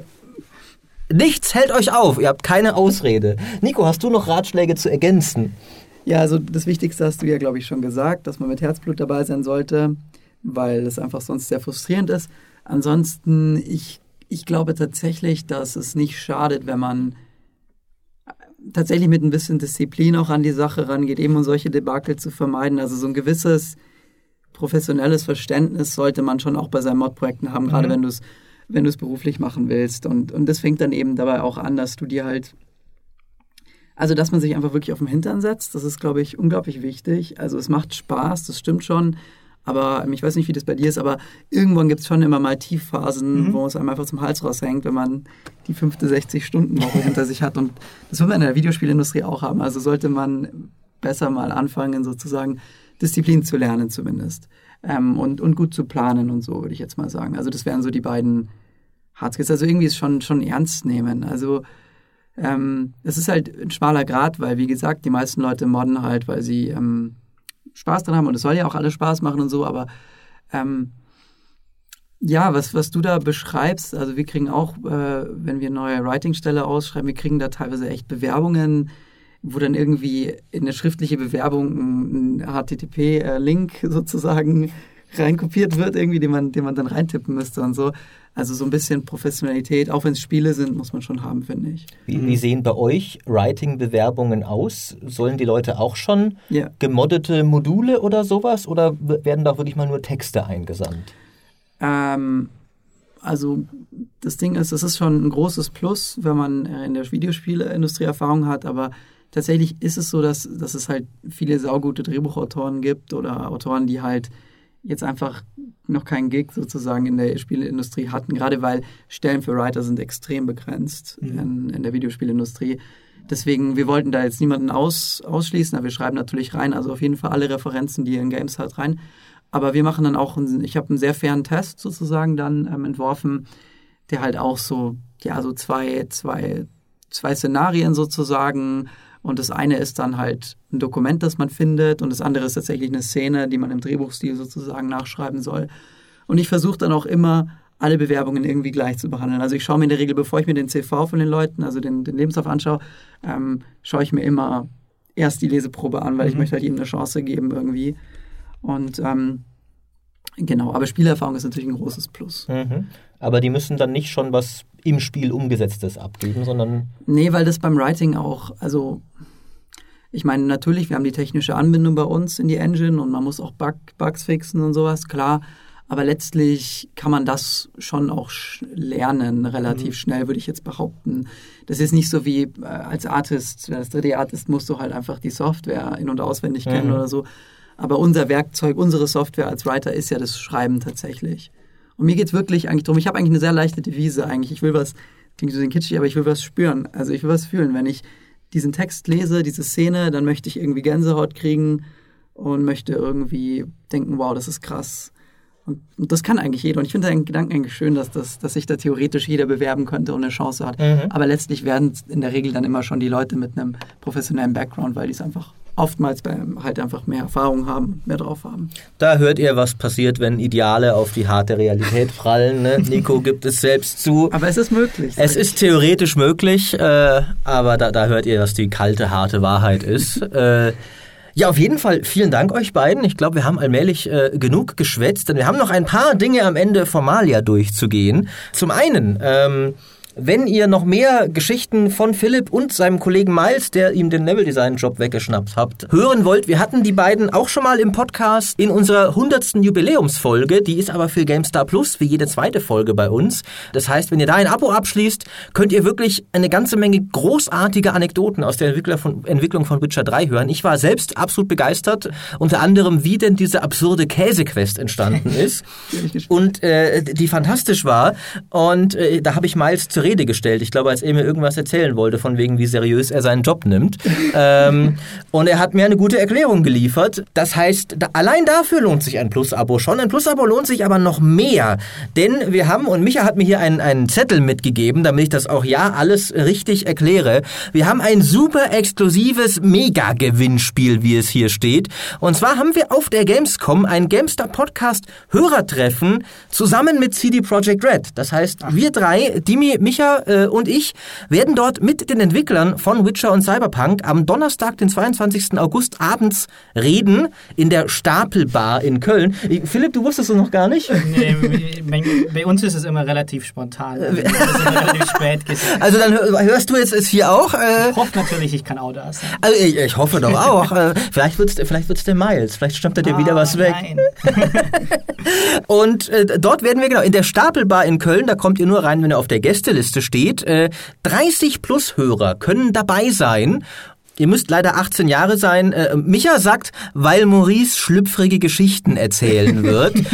nichts hält euch auf. Ihr habt keine Ausrede. Nico, hast du noch Ratschläge zu ergänzen? Ja, also das Wichtigste hast du ja, glaube ich, schon gesagt, dass man mit Herzblut dabei sein sollte, weil es einfach sonst sehr frustrierend ist. Ansonsten, ich, ich glaube tatsächlich, dass es nicht schadet, wenn man tatsächlich mit ein bisschen Disziplin auch an die Sache rangeht, eben um solche Debakel zu vermeiden. Also so ein gewisses professionelles Verständnis sollte man schon auch bei seinen Modprojekten haben, gerade Mhm. wenn du es wenn du es beruflich machen willst. Und, und das fängt dann eben dabei auch an, dass du dir halt also, dass man sich einfach wirklich auf den Hintern setzt, das ist, glaube ich, unglaublich wichtig. Also, es macht Spaß, das stimmt schon. Aber ich weiß nicht, wie das bei dir ist, aber irgendwann gibt es schon immer mal Tiefphasen, Mhm. wo es einem einfach zum Hals raushängt, wenn man die fünfte 60-Stunden-Woche hinter sich hat. Und das will man in der Videospielindustrie auch haben. Also sollte man besser mal anfangen, sozusagen Disziplin zu lernen zumindest. Ähm, und, und gut zu planen und so, würde ich jetzt mal sagen. Also das wären so die beiden Hardskills. Also irgendwie ist schon, schon ernst nehmen. Also ähm, es ist halt ein schmaler Grad, weil wie gesagt, die meisten Leute modden halt, weil sie ähm, Spaß dran haben und es soll ja auch alles Spaß machen und so, aber ähm, ja, was, was du da beschreibst, also wir kriegen auch, äh, wenn wir neue Writing-Stelle ausschreiben, wir kriegen da teilweise echt Bewerbungen, wo dann irgendwie in eine schriftliche Bewerbung ein HTTP-Link <laughs> sozusagen reinkopiert wird, irgendwie, den man, den man dann reintippen müsste und so. Also so ein bisschen Professionalität, auch wenn es Spiele sind, muss man schon haben, finde ich. Wie, wie sehen bei euch Writing-Bewerbungen aus? Sollen die Leute auch schon Ja. gemoddete Module oder sowas? Oder werden da wirklich mal nur Texte eingesandt? Ähm, also das Ding ist, es ist schon ein großes Plus, wenn man äh, in der Videospielindustrie Erfahrung hat, aber tatsächlich ist es so, dass, dass es halt viele saugute Drehbuchautoren gibt oder Autoren, die halt jetzt einfach noch keinen Gig sozusagen in der Spieleindustrie hatten, gerade weil Stellen für Writer sind extrem begrenzt mhm. in, in, der Videospielindustrie. Deswegen, wir wollten da jetzt niemanden aus, ausschließen, aber wir schreiben natürlich rein, also auf jeden Fall alle Referenzen, die ihr in Games hat, rein. Aber wir machen dann auch, einen, ich habe einen sehr fairen Test sozusagen dann ähm, entworfen, der halt auch so, ja, so zwei, zwei, zwei Szenarien sozusagen und das eine ist dann halt ein Dokument, das man findet und das andere ist tatsächlich eine Szene, die man im Drehbuchstil sozusagen nachschreiben soll. Und ich versuche dann auch immer, alle Bewerbungen irgendwie gleich zu behandeln. Also ich schaue mir in der Regel, bevor ich mir den CV von den Leuten, also den, den Lebenslauf anschaue, ähm, schaue ich mir immer erst die Leseprobe an, weil mhm. ich möchte halt ihm eine Chance geben irgendwie. Und ähm, genau, aber Spielerfahrung ist natürlich ein großes Plus. Mhm. Aber die müssen dann nicht schon was im Spiel umgesetztes abgeben, sondern. Nee, weil das beim Writing auch, also ich meine, natürlich, wir haben die technische Anbindung bei uns in die Engine und man muss auch Bug, Bugs fixen und sowas, klar. Aber letztlich kann man das schon auch lernen, relativ mhm. schnell, würde ich jetzt behaupten. Das ist nicht so wie äh, als Artist, als 3D-Artist musst du halt einfach die Software in- und auswendig kennen mhm. oder so. Aber unser Werkzeug, unsere Software als Writer ist ja das Schreiben tatsächlich. Und mir geht es wirklich eigentlich darum, ich habe eigentlich eine sehr leichte Devise eigentlich. Ich will was, klingt so ein kitschig, aber ich will was spüren. Also ich will was fühlen. Wenn ich diesen Text lese, diese Szene, dann möchte ich irgendwie Gänsehaut kriegen und möchte irgendwie denken, wow, das ist krass. Und, und das kann eigentlich jeder. Und ich finde den Gedanken eigentlich schön, dass, das, dass sich da theoretisch jeder bewerben könnte und eine Chance hat. Mhm. Aber letztlich werden in der Regel dann immer schon die Leute mit einem professionellen Background, weil die es einfach oftmals halt einfach mehr Erfahrung haben, mehr drauf haben. Da hört ihr, was passiert, wenn Ideale auf die harte Realität prallen. Ne? <laughs> Nico gibt es selbst zu. Aber es ist möglich. Es ist theoretisch möglich, äh, aber da, da hört ihr, was die kalte, harte Wahrheit ist. <laughs> äh, ja, auf jeden Fall vielen Dank euch beiden. Ich glaube, wir haben allmählich äh, genug geschwätzt, denn wir haben noch ein paar Dinge am Ende Formalia durchzugehen. Zum einen, ähm, wenn ihr noch mehr Geschichten von Philipp und seinem Kollegen Miles, der ihm den Level-Design-Job weggeschnappt habt, hören wollt, wir hatten die beiden auch schon mal im Podcast in unserer 100. Jubiläumsfolge. Die ist aber für GameStar Plus, wie jede zweite Folge bei uns. Das heißt, wenn ihr da ein Abo abschließt, könnt ihr wirklich eine ganze Menge großartige Anekdoten aus der von, Entwicklung von Witcher 3 hören. Ich war selbst absolut begeistert, unter anderem, wie denn diese absurde Käsequest entstanden <laughs> ist und äh, die fantastisch war. Und äh, da habe ich Miles zu Rede gestellt. Ich glaube, als er mir irgendwas erzählen wollte, von wegen, wie seriös er seinen Job nimmt. ähm, <laughs> und er hat mir eine gute Erklärung geliefert. Das heißt, da, allein dafür lohnt sich ein Plus-Abo schon. Ein Plus-Abo lohnt sich aber noch mehr. Denn wir haben, und Micha hat mir hier einen, einen Zettel mitgegeben, damit ich das auch ja alles richtig erkläre. Wir haben ein super exklusives Mega-Gewinnspiel, wie es hier steht. Und zwar haben wir auf der Gamescom ein Gamestar Podcast Hörertreffen zusammen mit CD Projekt Red. Das heißt, wir drei, Dimi, Micha, Micha äh, und ich werden dort mit den Entwicklern von Witcher und Cyberpunk am Donnerstag, den 22. August abends reden in der Stapelbar in Köln. Philipp, du wusstest es noch gar nicht? Nee, bei uns ist es immer relativ spontan. Also, relativ spät gesagt. <laughs> Also dann hörst du jetzt es hier auch? Äh, ich hoffe natürlich, ich kann auch da sein. Also ich, ich hoffe doch auch. Äh, <laughs> vielleicht wird es vielleicht der Miles. Vielleicht stammt er dir ah, wieder was weg. Nein. <laughs> und äh, dort werden wir genau in der Stapelbar in Köln, da kommt ihr nur rein, wenn ihr auf der Gästeliste Liste steht, äh, 30 plus Hörer können dabei sein. Ihr müsst leider 18 Jahre sein. Äh, Micha sagt, weil Maurice schlüpfrige Geschichten erzählen wird. <laughs>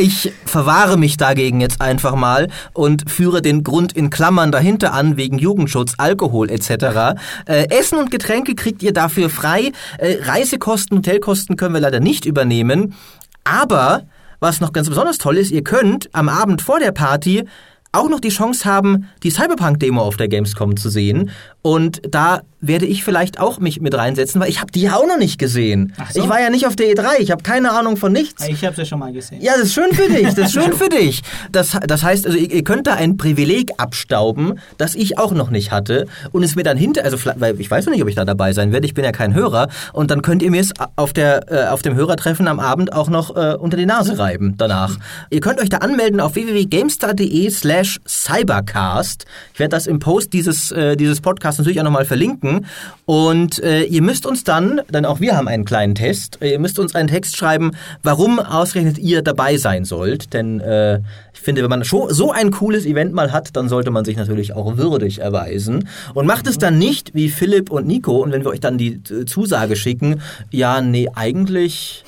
Ich verwahre mich dagegen jetzt einfach mal und führe den Grund in Klammern dahinter an, wegen Jugendschutz, Alkohol etc. Äh, Essen und Getränke kriegt ihr dafür frei. Äh, Reisekosten, Hotelkosten können wir leider nicht übernehmen. Aber was noch ganz besonders toll ist, ihr könnt am Abend vor der Party auch noch die Chance haben, die Cyberpunk-Demo auf der Gamescom zu sehen. Und da werde ich vielleicht auch mich mit reinsetzen, weil ich habe die ja auch noch nicht gesehen. So. Ich war ja nicht auf der E3, ich habe keine Ahnung von nichts. Ich habe sie schon mal gesehen. Ja, das ist schön für <laughs> dich, das ist schön für dich. Das, das heißt, also ihr, ihr könnt da ein Privileg abstauben, das ich auch noch nicht hatte und es mir dann hinter, also weil ich weiß noch nicht, ob ich da dabei sein werde, ich bin ja kein Hörer und dann könnt ihr mir es auf, der, äh, auf dem Hörertreffen am Abend auch noch äh, unter die Nase reiben danach. ihr könnt euch da anmelden auf www.gamestar.de slash cybercast. Ich werde das im Post dieses, äh, dieses Podcasts Natürlich auch nochmal verlinken. Und äh, ihr müsst uns dann, denn auch wir haben einen kleinen Test, äh, ihr müsst uns einen Text schreiben, warum ausgerechnet ihr dabei sein sollt. Denn äh, ich finde, wenn man so ein cooles Event mal hat, dann sollte man sich natürlich auch würdig erweisen. Und macht es dann nicht wie Philipp und Nico. Und wenn wir euch dann die äh, Zusage schicken, ja, nee, eigentlich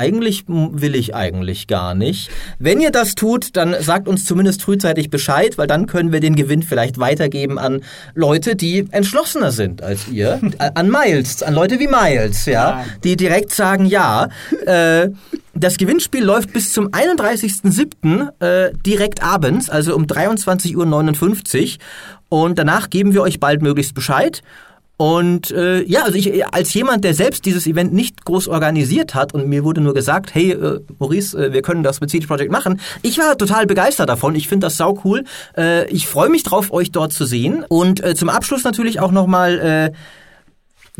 eigentlich will ich eigentlich gar nicht. Wenn ihr das tut, dann sagt uns zumindest frühzeitig Bescheid, weil dann können wir den Gewinn vielleicht weitergeben an Leute, die entschlossener sind als ihr. <laughs> an Miles, an Leute wie Miles, ja, die direkt sagen, ja, äh, das Gewinnspiel läuft bis zum 31.07. Äh, direkt abends, also um 23.59 Uhr. Und danach geben wir euch bald möglichst Bescheid. Und äh, ja, also ich als jemand, der selbst dieses Event nicht groß organisiert hat und mir wurde nur gesagt, hey äh, Maurice, äh, wir können das mit CD Projekt machen. Ich war total begeistert davon. Ich finde das sau cool. Äh, ich freue mich drauf, euch dort zu sehen. Und äh, zum Abschluss natürlich auch nochmal äh,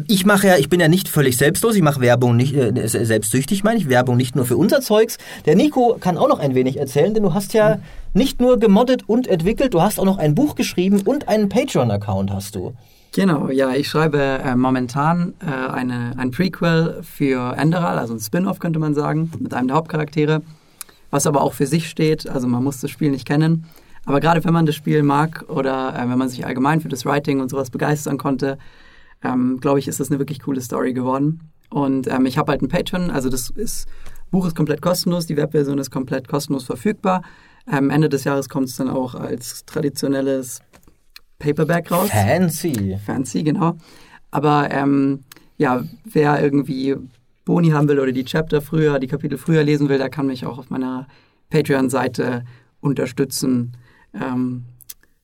ich mache ja, ich bin ja nicht völlig selbstlos, ich mache Werbung nicht, äh, selbstsüchtig meine ich, Werbung nicht nur für unser Zeugs. Der Nico kann auch noch ein wenig erzählen, denn du hast ja nicht nur gemoddet und entwickelt, du hast auch noch ein Buch geschrieben und einen Patreon-Account hast du. Genau, ja, ich schreibe äh, momentan äh, eine, ein Prequel für Enderal, also ein Spin-off könnte man sagen, mit einem der Hauptcharaktere, was aber auch für sich steht, also man muss das Spiel nicht kennen. Aber gerade wenn man das Spiel mag oder äh, wenn man sich allgemein für das Writing und sowas begeistern konnte, ähm, glaube ich, ist das eine wirklich coole Story geworden. Und ähm, ich habe halt ein Patreon, also das ist, Buch ist komplett kostenlos, die Webversion ist komplett kostenlos verfügbar. Ähm, Ende des Jahres kommt es dann auch als traditionelles Paperback raus. Fancy. Fancy, genau. Aber ähm, ja, wer irgendwie Boni haben will oder die Chapter früher, die Kapitel früher lesen will, der kann mich auch auf meiner Patreon-Seite unterstützen ähm,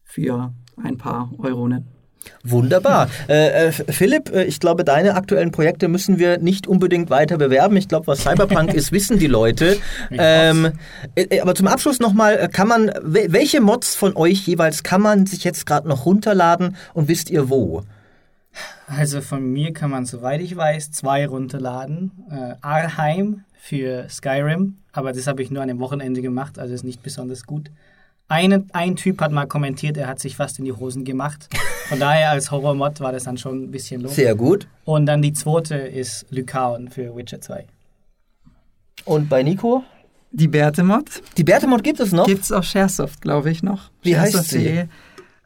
für ein paar Euronen. Wunderbar. Äh, äh, Philipp, äh, ich glaube, deine aktuellen Projekte müssen wir nicht unbedingt weiter bewerben. Ich glaube, was Cyberpunk <laughs> ist, wissen die Leute. Ähm, äh, äh, aber zum Abschluss nochmal, kann man, welche Mods von euch jeweils kann man sich jetzt gerade noch runterladen und wisst ihr wo? Also von mir kann man, soweit ich weiß, zwei runterladen. Arheim für Skyrim, aber das habe ich nur an dem Wochenende gemacht, also ist nicht besonders gut. Eine, ein Typ hat mal kommentiert, er hat sich fast in die Hosen gemacht. Von daher als Horror-Mod war das dann schon ein bisschen los. Sehr gut. Und dann die zweite ist Lycaon für Witcher 2. Und bei Nico? Die Bärte-Mod. Die Bärte-Mod gibt es noch? Gibt es auf Sharesoft, glaube ich, noch. Wie heißt sie?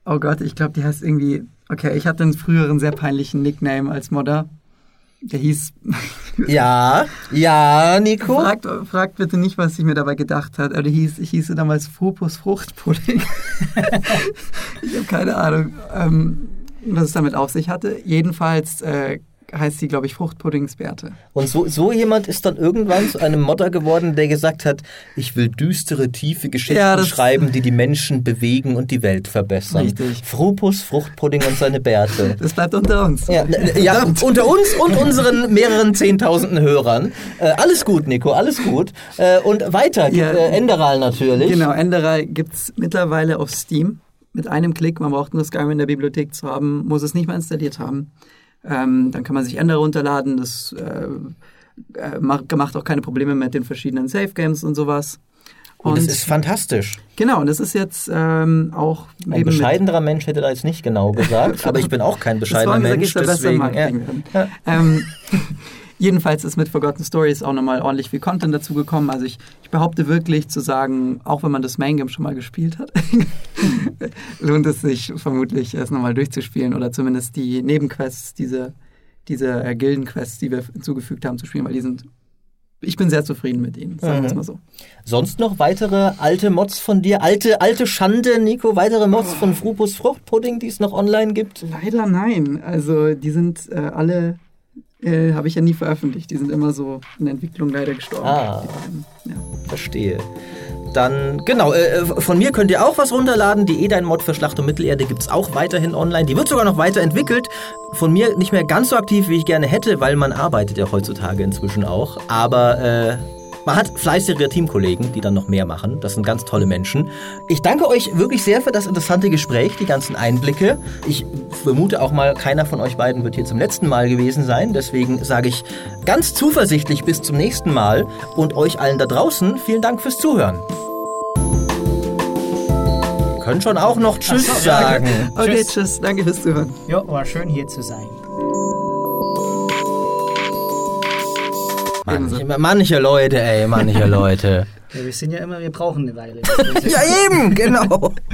Oh Gott, ich glaube, die heißt irgendwie... Okay, ich hatte einen früheren sehr peinlichen Nickname als Modder. Der hieß. ja, ja, Nico. Fragt, fragt bitte nicht, was ich mir dabei gedacht hat. Aber der hieß, ich hieße damals Fopus Fruchtpudding. <laughs> ich habe keine Ahnung, ähm, was es damit auf sich hatte. Jedenfalls äh, heißt sie, glaube ich, Fruchtpuddingsbärte. Und so, so jemand ist dann irgendwann zu einem Modder geworden, der gesagt hat, ich will düstere, tiefe Geschichten ja, schreiben, die die Menschen bewegen und die Welt verbessern. Richtig. Frupus, Fruchtpudding und seine Bärte. <laughs> Das bleibt unter uns. Ja, ja unter uns und unseren mehreren Zehntausenden Hörern. Äh, alles gut, Nico, alles gut. Äh, und weiter, ja, äh, Enderal natürlich. Genau, Enderal gibt es mittlerweile auf Steam. Mit einem Klick, man braucht nur Skyrim in der Bibliothek zu haben, muss es nicht mal installiert haben. Ähm, dann kann man sich Ender runterladen. Das äh, äh macht, macht auch keine Probleme mit den verschiedenen Safe Games und sowas. Und, das ist fantastisch. Genau, und das ist jetzt ähm, auch. Ein bescheidenerer Mensch hätte da jetzt nicht genau gesagt, <laughs> aber ich bin auch kein bescheidener Mensch. Deswegen, ja. Ja. Ähm, <laughs> Jedenfalls ist mit Forgotten Stories auch nochmal ordentlich viel Content dazu gekommen. Also ich, ich behaupte wirklich zu sagen, auch wenn man das Main Game schon mal gespielt hat, <laughs> lohnt es sich vermutlich, es nochmal durchzuspielen oder zumindest die Nebenquests, diese, diese äh, Gildenquests, die wir hinzugefügt haben, zu spielen, weil die sind ich bin sehr zufrieden mit ihnen, sagen wir es mhm. mal so. Sonst noch weitere alte Mods von dir? Alte, alte Schande, Nico? Weitere Mods oh. von Frupus Fruchtpudding, die es noch online gibt? Leider nein. Also die sind äh, alle äh, habe ich ja nie veröffentlicht. Die sind immer so in Entwicklung leider gestorben. Ah, ja. verstehe. Dann, genau, äh, von mir könnt ihr auch was runterladen. Die Edein-Mod für Schlacht um Mittelerde gibt es auch weiterhin online. Die wird sogar noch weiterentwickelt. Von mir nicht mehr ganz so aktiv, wie ich gerne hätte, weil man arbeitet ja heutzutage inzwischen auch. Aber äh, man hat fleißigere Teamkollegen, die dann noch mehr machen. Das sind ganz tolle Menschen. Ich danke euch wirklich sehr für das interessante Gespräch, die ganzen Einblicke. Ich vermute auch mal, keiner von euch beiden wird hier zum letzten Mal gewesen sein. Deswegen sage ich ganz zuversichtlich bis zum nächsten Mal und euch allen da draußen vielen Dank fürs Zuhören können schon auch noch Tschüss so, sagen. Okay, Tschüss. tschüss. Danke fürs Zuhören. Ja, war schön hier zu sein. Manche, manche Leute, ey, manche <laughs> Leute. Ja, wir sind ja immer, wir brauchen eine Weile. <laughs> ja, eben, genau. <laughs>